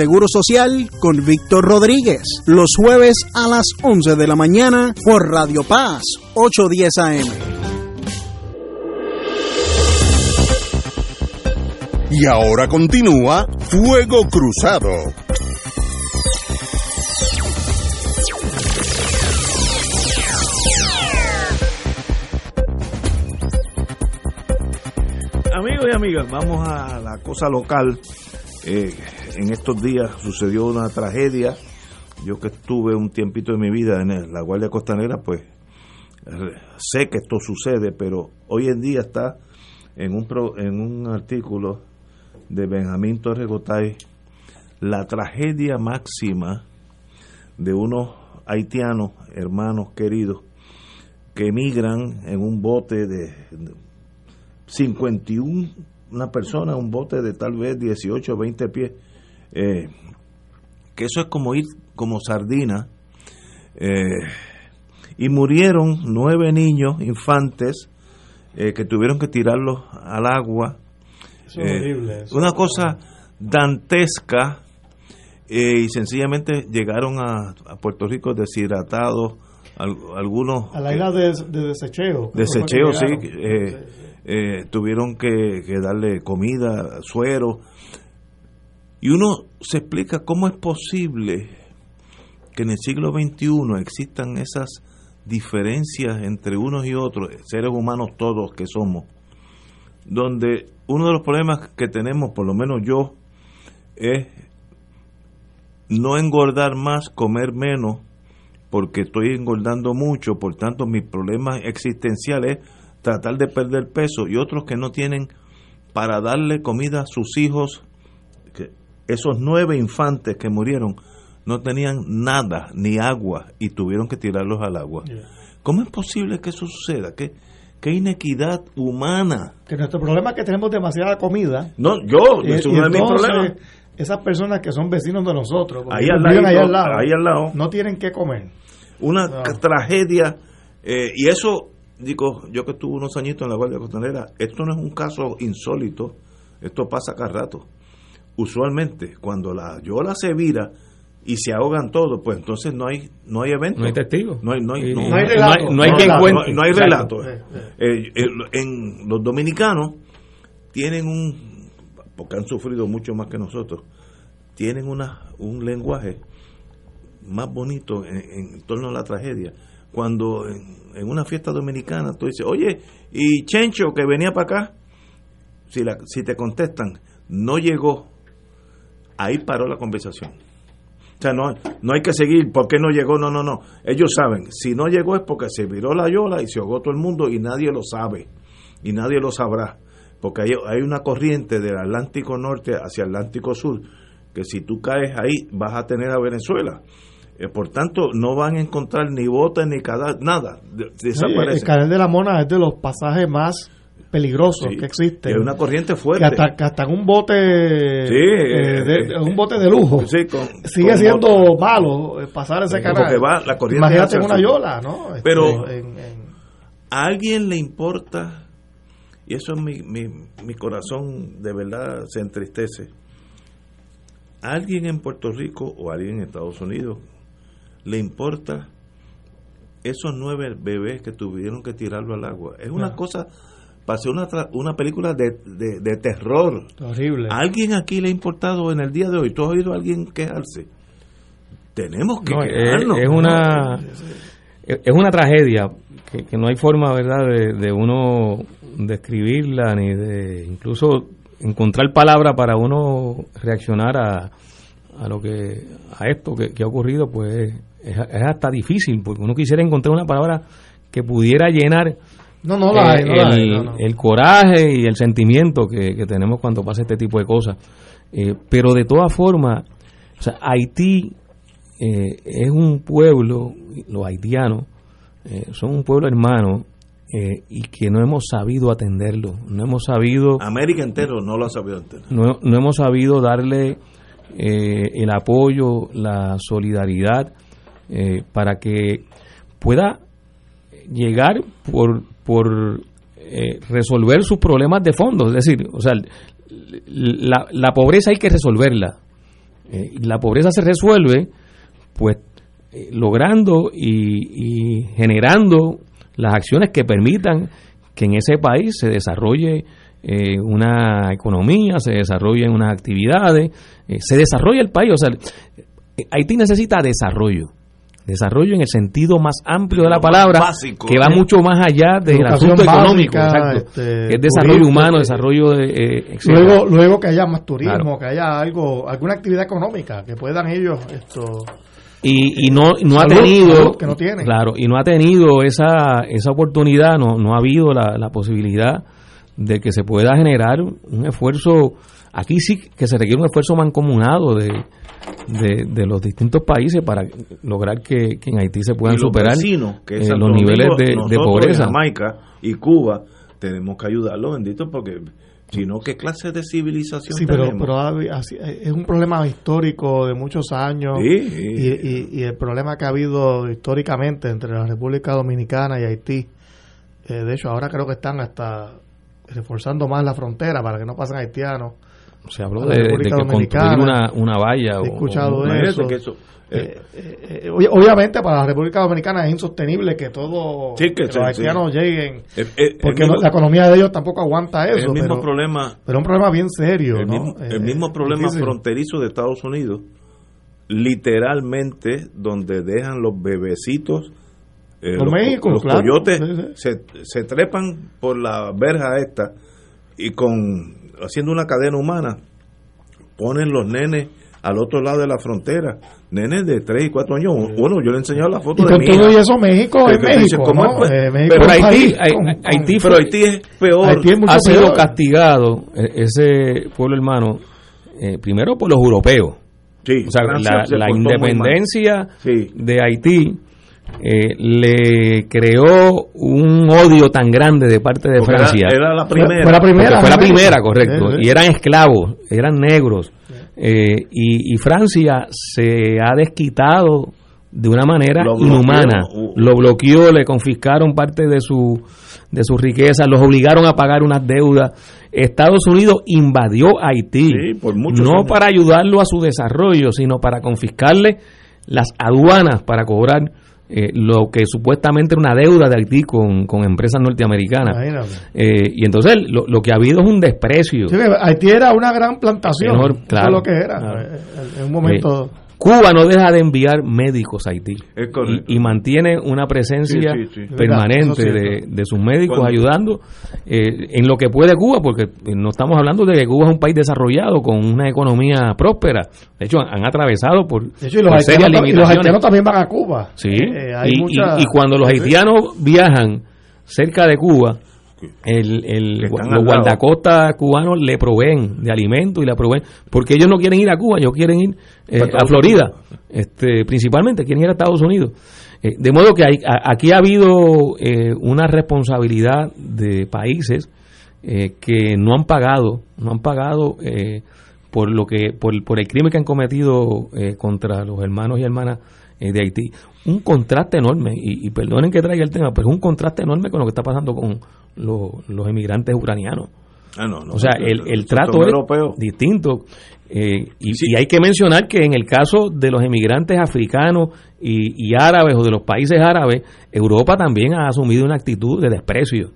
Seguro Social con Víctor Rodríguez. Los jueves a las 11 de la mañana por Radio Paz 810 AM. Y ahora continúa Fuego Cruzado. Amigos y amigas, vamos a la cosa local. Eh, en estos días sucedió una tragedia. Yo que estuve un tiempito de mi vida en la Guardia Costanera, pues sé que esto sucede, pero hoy en día está en un, pro- en un artículo de Benjamín Torres Gotay la tragedia máxima de unos haitianos, hermanos queridos, que emigran en un bote de 51 una persona, un bote de tal vez 18 o 20 pies, eh, que eso es como ir como sardina, eh, y murieron nueve niños, infantes, eh, que tuvieron que tirarlos al agua. Es horrible, eso. Una cosa dantesca, eh, y sencillamente llegaron a, a Puerto Rico deshidratados, al- algunos... A la isla de, de desecheo. Desecheo, sí. Eh, eh, tuvieron que, que darle comida, suero. Y uno se explica cómo es posible que en el siglo XXI existan esas diferencias entre unos y otros, seres humanos todos que somos, donde uno de los problemas que tenemos, por lo menos yo, es no engordar más, comer menos, porque estoy engordando mucho, por tanto mis problemas existenciales tratar de perder peso y otros que no tienen para darle comida a sus hijos, esos nueve infantes que murieron no tenían nada, ni agua, y tuvieron que tirarlos al agua. ¿Cómo es posible que eso suceda? ¿Qué, qué inequidad humana? Que nuestro problema es que tenemos demasiada comida. No, yo, Y- es y uno de mis entonces, problemas. Esas personas que son vecinos de nosotros, Ahí al ahí lado, ahí al lado. no tienen que comer. Una No. tragedia, eh, y eso, digo, yo que estuve unos añitos en la Guardia Costanera, esto no es un caso insólito, esto pasa cada rato. Usualmente, cuando la yola se vira y se ahogan todos, pues entonces no hay no hay evento. No hay testigos. No hay, no hay, no- no hay relato. No hay- no hay quien relato, cuente. no hay Exacto. relato. Eh, eh, en los dominicanos tienen un, porque han sufrido mucho más que nosotros, tienen una, un lenguaje más bonito en, en torno a la tragedia. Cuando en, en una fiesta dominicana tú dices, oye, y Chencho que venía para acá, si, la, si te contestan, no llegó, ahí paró la conversación. O sea, no, no hay que seguir, ¿por qué no llegó? No, no, no. Ellos saben, si no llegó es porque se viró la yola y se ahogó todo el mundo y nadie lo sabe, y nadie lo sabrá, porque hay, hay una corriente del Atlántico Norte hacia Atlántico Sur, que si tú caes ahí vas a tener a Venezuela. Eh, por tanto, no van a encontrar ni botes ni cadáver, nada, de- Oye, el desaparece. canal de la Mona es de los pasajes más peligrosos Sí, que existen. hay una corriente fuerte. Que hasta, que hasta en un bote Sí, eh, eh, de, eh, un bote de lujo Sí, con- sigue con siendo malo eh, pasar ese canal. porque va la corriente Imagínate en una yola, ¿no? Este, Pero- en- en- ¿A alguien le importa? Y eso es mi, mi, mi corazón de verdad se entristece. ¿A alguien en Puerto Rico o a alguien en Estados Unidos le importa esos nueve bebés que tuvieron que tirarlo al agua? Es una Ah. cosa, para una, una película de, de, de terror. horrible. ¿A alguien aquí le ha importado en el día de hoy? ¿Tú has oído a alguien quejarse? Tenemos que No, quejarnos. es una es una tragedia que, que no hay forma verdad de, de uno describirla ni de incluso encontrar palabras para uno reaccionar a, a lo que a esto que, que ha ocurrido pues es, es hasta difícil porque uno quisiera encontrar una palabra que pudiera llenar No, no la hay, no la el, hay, no, no. el coraje y el sentimiento que, que tenemos cuando pasa este tipo de cosas. Eh, pero de todas formas, o sea, Haití eh, es un pueblo, los haitianos eh, son un pueblo hermano eh, y que no hemos sabido atenderlo, no hemos sabido América entero no lo ha sabido entender. no, no hemos sabido darle eh, el apoyo, la solidaridad eh, para que pueda llegar por, por eh, resolver sus problemas de fondo. Es decir, o sea, la, la pobreza hay que resolverla. Eh, la pobreza se resuelve, pues, eh, logrando y, y generando las acciones que permitan que en ese país se desarrolle eh, una economía, se desarrollen unas actividades, eh, se desarrolle el país. O sea, Haití necesita desarrollo. Desarrollo en el sentido más amplio de la palabra, básico. que va mucho más allá del asunto económico. básica, este, Que es desarrollo turismo, humano, eh, desarrollo de. eh, luego luego que haya más turismo Claro. que haya algo alguna actividad económica que puedan ellos esto y, y no no ha tenido que no tienen. claro y no ha tenido esa esa oportunidad no no ha habido la, la posibilidad de que se pueda generar un esfuerzo aquí sí que se requiere un esfuerzo mancomunado de de, de los distintos países para lograr que, que en Haití se puedan Y los superar vecinos, que es eh, los niveles de, de pobreza y Jamaica y Cuba tenemos que ayudarlos, bendito, porque si no, ¿qué clase de civilización sí pero tenemos? pero ha- así- es un problema histórico de muchos años Sí, y, sí. y- y el problema que ha habido históricamente entre la República Dominicana y Haití eh, de hecho ahora creo que están hasta reforzando más la frontera para que no pasen haitianos se habló de, de República que Dominicana. construir una, una valla He escuchado o- eso. que eso, eh, Eh, eh, obvi- obviamente para la República Dominicana es insostenible que todo Sí, que que sí, los haitianos lleguen eh, eh, porque el no- mismo- la economía de ellos tampoco aguanta eso el mismo pero, problema pero es un problema bien serio el ¿no? mismo, Eh, el mismo problema difícil. fronterizo de Estados Unidos, literalmente donde dejan los bebecitos eh, los, México, los claro. coyotes Sí, sí. Se, se trepan por la verja esta y con haciendo una cadena humana ponen los nenes al otro lado de la frontera, nenes de 3 y 4 años. Bueno, yo le he enseñado la foto Y de con todo y eso, México es México, ¿cómo ¿no? es? pues? Eh, México Pero Haití, país con- Haití, pero Haití es peor. Haití es mucho ha sido peor. castigado eh, ese pueblo hermano eh, primero por los europeos. Sí, o sea, Francia la, se la independencia Sí. de Haití eh, le creó un odio tan grande de parte de Porque Francia. era la primera. Fue la primera, fue la primera, correcto. Sí, sí. Y eran esclavos, eran negros. Eh, y, y Francia se ha desquitado de una manera Lo inhumana. Uh. Lo bloqueó, le confiscaron parte de su de sus riquezas, los obligaron a pagar unas deudas. Estados Unidos invadió Haití, Sí, por no años. para ayudarlo a su desarrollo, sino para confiscarle las aduanas para cobrar eh, lo que supuestamente era una deuda de Haití con, con empresas norteamericanas. Eh, y entonces lo, lo que ha habido es un desprecio. Sí, Haití era una gran plantación. Mejor, Eso claro, lo que era. claro. eh, En un momento. Eh, Cuba no deja de enviar médicos a Haití y, y mantiene una presencia Sí, sí, sí. permanente de, sus médicos ayudando eh, en lo que puede Cuba, porque eh, no estamos hablando de que Cuba es un país desarrollado con una economía próspera. De hecho, han, han atravesado por, De hecho, y los, por serias haitianos, y los limitaciones. haitianos también van a Cuba. Sí, Eh, hay y, mucha- y- y cuando los haitianos viajan cerca de Cuba, el, el- los guardacostas cubanos le proveen de alimentos y le proveen, porque ellos no quieren ir a Cuba, ellos quieren ir eh, a Florida, este, principalmente, quieren ir a Estados Unidos. Eh, de modo que hay, a- aquí ha habido eh, una responsabilidad de países eh, que no han pagado, no han pagado eh, por lo que, por, por el crimen que han cometido eh, contra los hermanos y hermanas de Haití. Un contraste enorme, y, y perdonen que traiga el tema, pero es un contraste enorme con lo que está pasando con los, los emigrantes ucranianos. Ah, no, no, O sea, el, el trato es distinto. eh, y, y hay que mencionar que en el caso de los emigrantes africanos y, y árabes o de los países árabes, Europa también ha asumido una actitud de desprecio.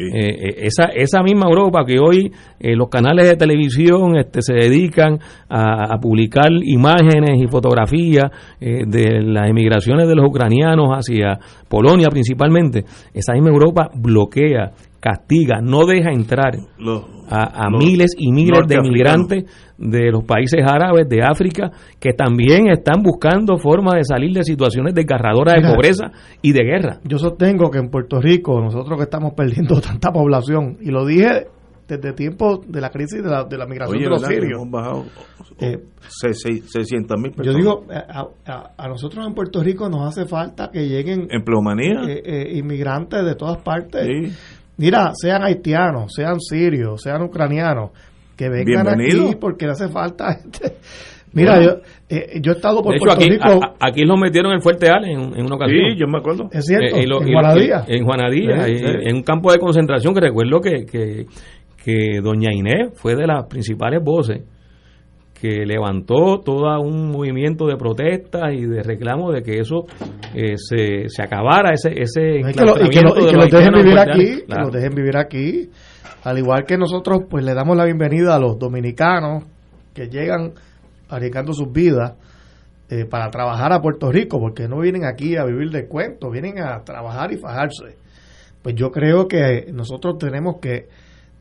Eh, eh, esa, esa misma Europa que hoy eh, los canales de televisión este, se dedican a, a publicar imágenes y fotografías eh, de las emigraciones de los ucranianos hacia Polonia principalmente, esa misma Europa bloquea, castiga, no deja entrar Los- a, a los miles y miles de inmigrantes de los países árabes, de África, que también están buscando formas de salir de situaciones desgarradoras de Mira. pobreza y de guerra. Yo sostengo que en Puerto Rico, nosotros que estamos perdiendo <laughs> tanta población, y lo dije desde tiempo de la crisis de la, de la migración Oye, de los ¿verdad que sirios. hemos bajado Eh, 600 mil Yo personas. digo, a, a- a nosotros en Puerto Rico nos hace falta que lleguen Empleomanía. eh, eh, inmigrantes de todas partes. Sí. Mira, sean haitianos, sean sirios, sean ucranianos, que vengan Bienvenido. aquí porque le hace falta gente. Mira, Bueno. yo, eh, yo he estado por De hecho, Puerto aquí, Rico. a- a- aquí los metieron en Fuerte Ale en, en una ocasión. Sí, yo me acuerdo. es cierto, Eh, y lo- en Juanadía. En Juanadía, Sí, y- sí. en un campo de concentración que recuerdo que, que, que doña Inés fue de las principales voces que levantó todo un movimiento de protesta y de reclamo de que eso eh, se, se acabara, ese, ese Y que, lo- y que, lo- y enclaustramiento de los dejen vivir Ale. aquí, que Claro. los dejen vivir aquí. Al igual que nosotros, pues le damos la bienvenida a los dominicanos que llegan arriesgando sus vidas eh, para trabajar a Puerto Rico, porque no vienen aquí a vivir de cuentos, vienen a trabajar y fajarse. Pues yo creo que nosotros tenemos que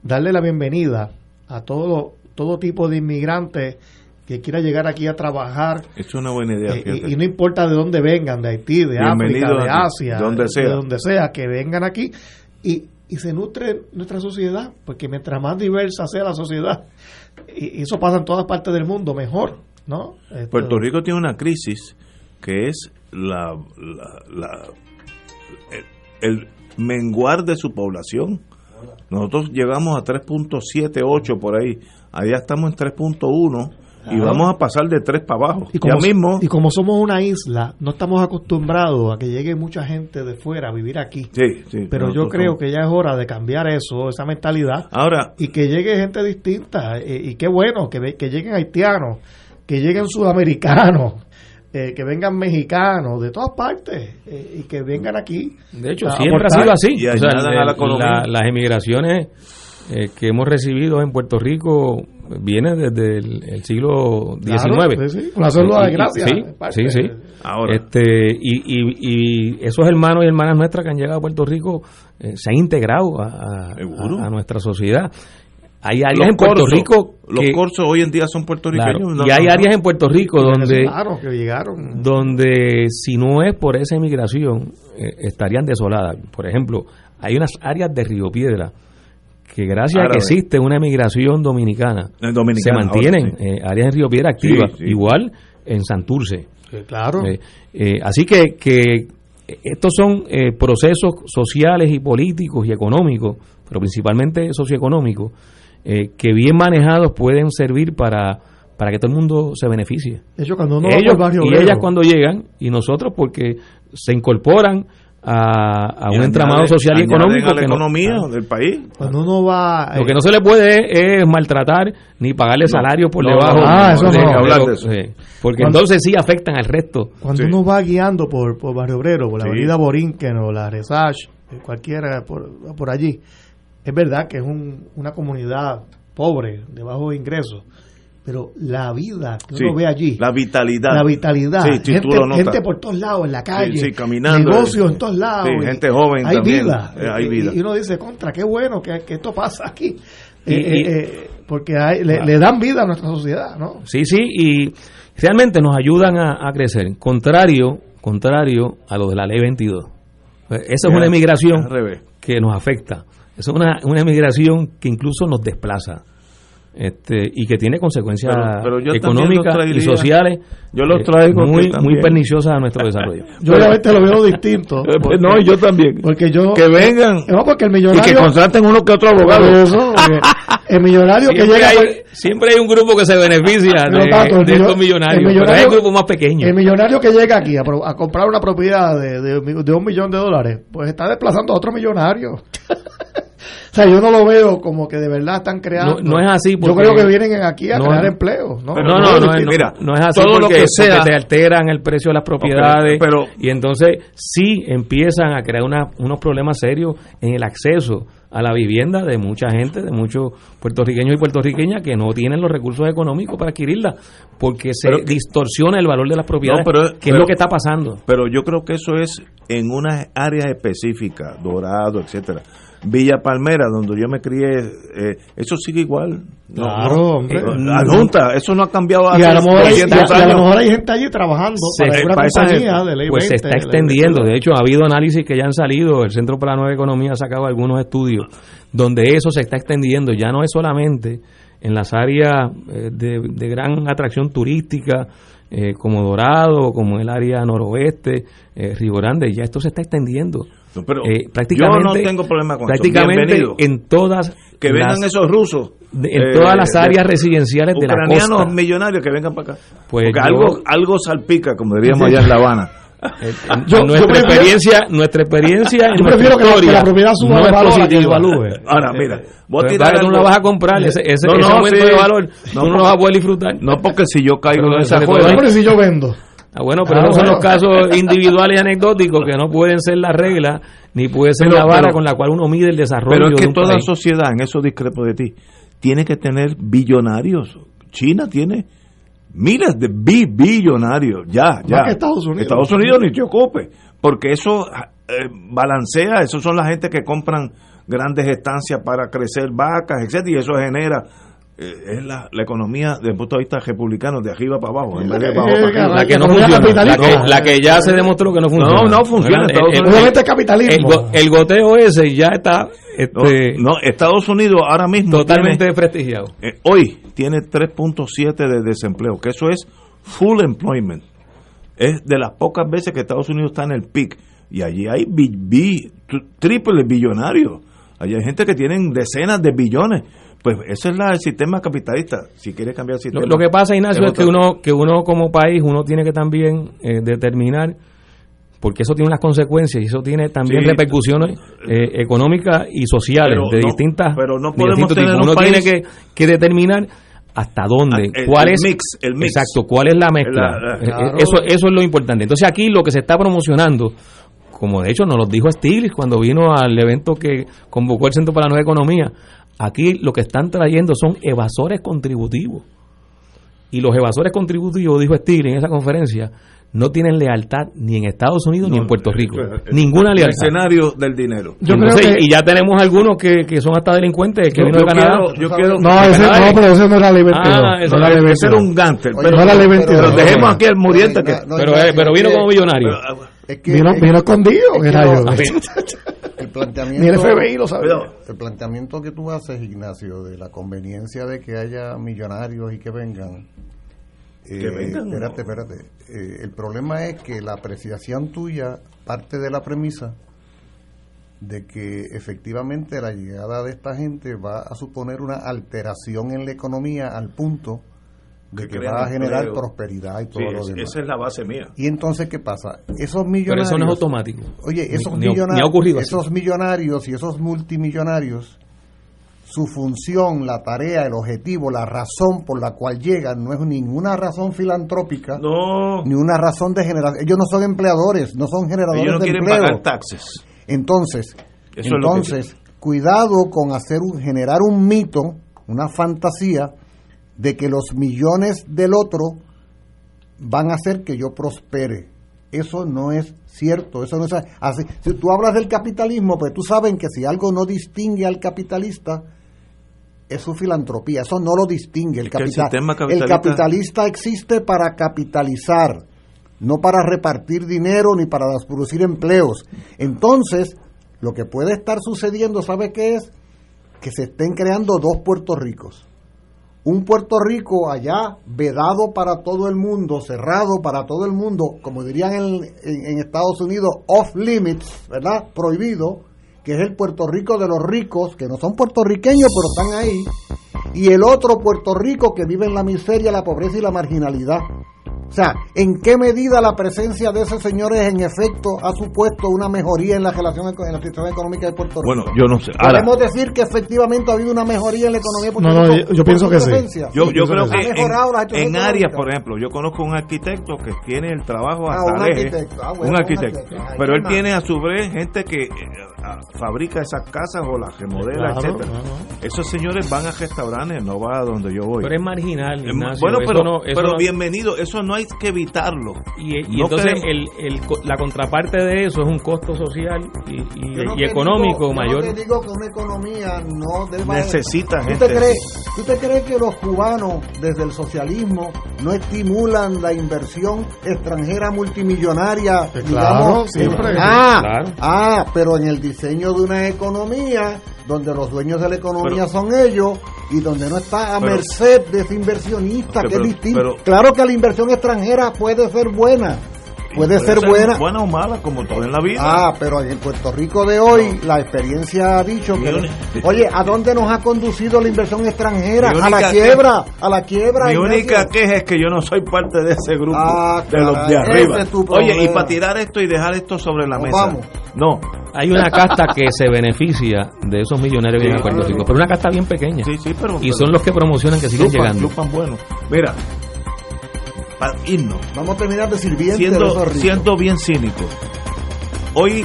darle la bienvenida a todo, todo tipo de inmigrantes que quiera llegar aquí a trabajar Es una buena idea. eh, y, y no importa de dónde vengan, de Haití, de Bienvenido África, de Asia, de donde sea. de donde sea, que vengan aquí y, y se nutre nuestra sociedad, porque mientras más diversa sea la sociedad, y, y eso pasa en todas partes del mundo, mejor, ¿no? Esto- Puerto Rico tiene una crisis que es la, la- la- el, el menguar de su población. Nosotros llegamos a 3.78 por ahí, allá estamos en 3.1 y Claro. vamos a pasar de 3 para abajo. y como, ya mismo, y como somos una isla, no estamos acostumbrados a que llegue mucha gente de fuera a vivir aquí. sí, sí, Pero yo creo somos- que ya es hora de cambiar eso, esa mentalidad, Ahora, y que llegue gente distinta. eh, y qué bueno que, que lleguen haitianos, que lleguen sudamericanos, <laughs> eh, que vengan mexicanos, de todas partes, eh, y que vengan aquí. De hecho, siempre ha aportar. sido así. Y O sea, añadan el- a la economía. la- las emigraciones eh, que hemos recibido en Puerto Rico viene desde el, el siglo XIX. Claro, sí, sí, con la célula de gracia. Sí, parte sí, sí. Ahora. Este, y, y, y esos hermanos y hermanas nuestras que han llegado a Puerto Rico eh, se han integrado a, a- a- nuestra sociedad. Hay áreas Los en Puerto Rico Los corsos hoy en día son puertorriqueños. Claro, no- y hay no- áreas en Puerto Rico donde Claro, que llegaron. donde si no es por esa emigración eh, estarían desoladas. Por ejemplo, hay unas áreas de Río Piedra que gracias a que existe una emigración dominicana, dominicana, se mantienen sí. eh, áreas en Río Piedra activas, Sí, sí. igual en Santurce. claro. Eh, eh, así que, que estos son eh, procesos sociales y políticos y económicos, pero principalmente socioeconómicos, eh, que bien manejados pueden servir para, para que todo el mundo se beneficie. Hecho, cuando uno va Ellos Barrio y Obrero- ellas cuando llegan y nosotros porque se incorporan a, a un entramado social y económico a la que no- economía del país. Cuando uno va... lo eh, que no se le puede es maltratar ni pagarle salarios por no, debajo. Ah, eso de- hablar de eso. eh, porque Cuando- entonces sí afectan al resto. Cuando Sí. uno va guiando por, por Barrio Obrero, por la Sí. avenida Borinquen o la Resach, eh, cualquiera por, por allí, es verdad que es un- una comunidad pobre, de bajos ingresos, pero la vida que Sí, uno ve allí, La vitalidad. la vitalidad, Sí, sí, gente, gente por todos lados, en la calle, sí, caminando. negocios en todos lados, gente joven hay también. vida, Eh, hay y- vida. Y, uno dice, contra, qué bueno que, que esto pasa aquí, Y- Eh, y- eh, eh, porque hay- le, le dan vida a nuestra sociedad, ¿no? Sí, sí, y realmente nos ayudan a, a crecer. Contrario, contrario a lo de la ley 22. Pues Esa es una emigración que nos afecta. Esa es una, una emigración que incluso nos desplaza. Este, y que tiene consecuencias Pero- pero económicas traería- y sociales yo los eh, traigo muy, muy perniciosas a nuestro desarrollo. <laughs> Yo obviamente lo veo distinto. <laughs> Eh, porque- no, yo también. Porque yo... Que vengan No, porque el y millonario... que contraten uno que otro abogado. eso, <laughs> el millonario que llega... hay, siempre hay un grupo que se beneficia Pero de, tanto, el de millo- estos millonarios, el pero hay millonario- un grupo más pequeño. El millonario que llega aquí a, pro- a comprar una propiedad de, de, de un millón de dólares, pues está desplazando a otro millonario. O sea, yo no lo veo como que de verdad están creando. No- no es así Yo porque- creo que vienen aquí a no crear es- empleo. ¿no? no, no, no, no, Mira, no es así todo lo porque, que porque sea- te alteran el precio de las propiedades pero- y entonces sí empiezan a crear una- unos problemas serios en el acceso a la vivienda de mucha gente, de muchos puertorriqueños y puertorriqueñas que no tienen los recursos económicos para adquirirla porque se Pero que- distorsiona el valor de las propiedades, No, pero- que es lo que está pasando. Pero yo creo que eso es en unas áreas específicas, Dorado, etcétera. Villa Palmera, donde yo me crié, eh, eso sigue igual. No, Claro, no, hombre. eh, la Junta, eso no ha cambiado Y a lo hace mejor hay, 200 y a- lo mejor hay gente allí trabajando Se- para una compañía de ley pues se 20, está de ley extendiendo. 22. De hecho, ha habido análisis que ya han salido. El Centro para la Nueva Economía ha sacado algunos estudios donde eso se está extendiendo. Ya no es solamente en las áreas eh, de, de gran atracción turística, eh, como Dorado, como el área noroeste, eh, Río Grande. Ya esto se está extendiendo. No, pero Eh, yo prácticamente, no tengo problema con eso. prácticamente Bienvenido. en todas que vengan las- esos rusos. de- en eh, todas las de- áreas residenciales de la ucranianos costa. millonarios que vengan para acá. Pues Porque yo- algo, algo salpica, como diríamos allá en La Habana. <laughs> <laughs> Yo- en yo nuestra prefiero- experiencia, nuestra experiencia en <laughs> Yo prefiero que la- que historia la propiedad suba no de es valor que. Ahora, mira, voy a Pues, vale, no la vas a comprar, ese, ese, No, ese no, aumento sí. de valor, No, tú no lo vas a poder disfrutar. No, porque si yo caigo Pero en esa juega. si yo vendo. Ah, bueno, pero Ah, esos son los casos <laughs> individuales y anecdóticos que no pueden ser la regla, ni puede ser Pero- la vara pero- con la cual uno mide el desarrollo Pero es de que un toda país. sociedad, en eso discrepo de ti, tiene que tener billonarios. China tiene miles de bi- billonarios, ya, ya. que Estados Unidos. Estados Unidos ni te ocupe, porque eso eh, balancea, esos son la gente que compran grandes estancias para crecer vacas, etcétera, y eso genera es la, la economía desde el punto de vista republicano de arriba para abajo, en vez de abajo para arriba. la que no funciona, la que, la que ya se demostró que no funciona. No, no funciona, El- el- el, capitalismo. el goteo ese ya está No, este, no, Estados Unidos ahora mismo totalmente tiene- desprestigiado. Eh, hoy tiene 3.7 de desempleo, que eso es full employment. Es de las pocas veces que Estados Unidos está en el pic. Y allí hay bi- bi- tr- triple billonarios. Allí hay gente que tienen decenas de billones. Pues ese es la- el sistema capitalista. Si quiere cambiar el Lo, sistema. lo que pasa, Ignacio, es que otra- uno, que uno como país, uno tiene que también eh, determinar, porque eso tiene unas consecuencias y eso tiene también Sí. repercusiones eh, económicas y sociales de no- distintas pero no de podemos tener Uno país- tiene que, que determinar hasta dónde, Ah, el- cuál el es mix, el mix. exacto, cuál es la mezcla. La- la- Eh, claro. Eso, eso es lo importante. Entonces aquí lo que se está promocionando como de hecho nos lo dijo Stiglitz cuando vino al evento que convocó el Centro para la Nueva Economía, aquí lo que están trayendo son evasores contributivos. Y los evasores contributivos, dijo Stiglitz en esa conferencia, no tienen lealtad ni en Estados Unidos ni en Puerto Rico. Ninguna lealtad. El escenario del dinero. Yo Entonces, y ya tenemos algunos que, que son hasta delincuentes que Yo- vino de yo Canadá. quiero- yo quiero- No, ese, no, pero ese no era ley 22. Ah, eso no era ley Ese era 22. un gánster. Pero, no era ley 22. pero dejemos aquí al muriente que. No, pero, no, eh, pero vino como millonario. es que- Vino, es- vino escondido, es que era no, yo. <laughs> el planteamiento Ni el FBI lo sabía. el planteamiento que tú haces Ignacio de la conveniencia de que haya millonarios y que vengan eh, Que vengan, espérate espérate. Eh, el problema es que la apreciación tuya parte de la premisa de que efectivamente la llegada de esta gente va a suponer una alteración en la economía al punto de que, va a generar empleo. prosperidad y todo Sí, lo es- demás. esa es la base mía. Y entonces, ¿qué pasa? Esos Pero millonarios... eso no es automático. Oye, esos, ni millonarios, ni ha ocurrido así. esos millonarios y esos multimillonarios, su función, la tarea, el objetivo, la razón por la cual llegan no es ninguna razón filantrópica, No. ni una razón de generación. Ellos no son empleadores, no son generadores Ellos no de quieren empleo. pagar taxes. Entonces, Eso entonces cuidado con hacer un, generar un mito, una fantasía de que los millones del otro van a hacer que yo prospere. Eso no es cierto, eso no es así. Si tú hablas del capitalismo, pues tú sabes que si algo no distingue al capitalista es su filantropía, eso no lo distingue. El, el capital- el capitalista- capitalista existe para capitalizar, no para repartir dinero ni para producir empleos. Entonces, lo que puede estar sucediendo, ¿sabe qué es? Que se estén creando dos Puerto Ricos. Un Puerto Rico allá vedado para todo el mundo, cerrado para todo el mundo, como dirían en, Estados Unidos, off limits, ¿verdad? Prohibido, que es el Puerto Rico de los ricos, que no son puertorriqueños, pero están ahí, y el otro Puerto Rico que vive en la miseria, la pobreza y la marginalidad. O sea, ¿en qué medida la presencia de esos señores en efecto ha supuesto una mejoría en la relación en la situación económica de Puerto Rico? Bueno, yo no sé. Ahora, Podemos decir que efectivamente ha habido una mejoría en la economía de Puerto No, no, Rico yo- pienso que sí. yo, yo creo que mejorado la en, áreas, por ejemplo, yo conozco un arquitecto que tiene el trabajo Ah, hasta un lejos. arquitecto. Ah, bueno, un un arquitecto. arquitecto. Ay, Pero él más. tiene a su vez gente que fabrica esas casas o las remodela, Claro, etcétera. claro. Esos señores van a restaurantes, no va a donde yo voy. Pero es marginal, Ignacio. bueno, Eso pero, no- eso pero no- bienvenido, eso no hay que evitarlo. Y, y No entonces el, el co- la contraparte de eso es un costo social y, y- Yo no y económico digo- mayor. Yo no te digo que una economía no deba... Necesita ¿Tú gente. te, crees, ¿Tú te crees que los cubanos desde el socialismo no estimulan la inversión extranjera multimillonaria? Claro, digamos, siempre. en- ah, Claro. ah, pero en el diseño de una economía donde los dueños de la economía Pero- son ellos y donde no está a Pero- merced de ese inversionista, que es pero- distinto. pero- claro que la inversión extranjera puede ser buena, puede, ser, buena. Buena o mala, como todo en la vida. Ah, pero en Puerto Rico de hoy la experiencia ha dicho que... Oye, ¿a dónde nos ha conducido la inversión extranjera? A la quiebra, a la quiebra. Mi única queja es que yo no soy parte de ese grupo Ah, de los de arriba. ese es tu Oye, y para tirar esto y dejar esto sobre la Nos mesa. vamos. No. Hay una casta que se beneficia de esos millonarios que Sí, vienen a Puerto. Rico, pero una casta bien pequeña. Sí, sí, pero. y son los que promocionan que siguen Lupan, llegando. lupan bueno. Mira, para irnos, Vamos a terminar de sirviente siendo, siendo bien cínico. Hoy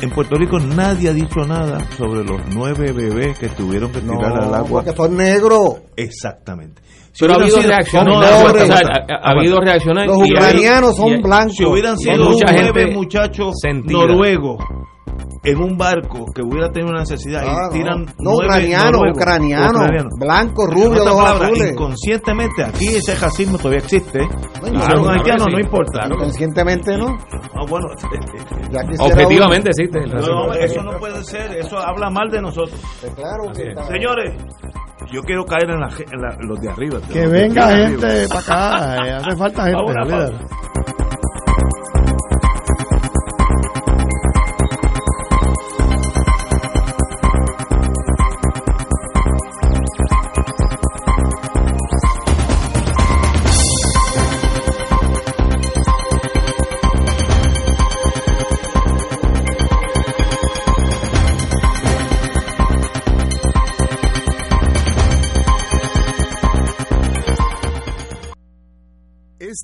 en Puerto Rico nadie ha dicho nada sobre los nueve bebés que tuvieron que No, tirar al agua. porque son negros. Exactamente. Si Pero ha habido reacciones. Ha, habido reacciones. Los ucranianos son blancos. Si hubieran sido mucha nueve gente muchachos sentida. noruegos en un barco que hubiera tenido una necesidad Ah, y tiran no, no nueve ucranianos, noruegos, rubios, de otras ojos palabras, azules. inconscientemente aquí ese racismo todavía existe. No, claro, son claro haitianos, sí. no importa. Claro. Conscientemente no. Ah, bueno, Ya quisiera Objetivamente existe. el no, racismo. no, eso no puede ser, eso habla mal de nosotros. uno- Claro que está- Señores, yo quiero caer en, la, en la- los de arriba. Que venga gente para acá. eh, hace falta gente.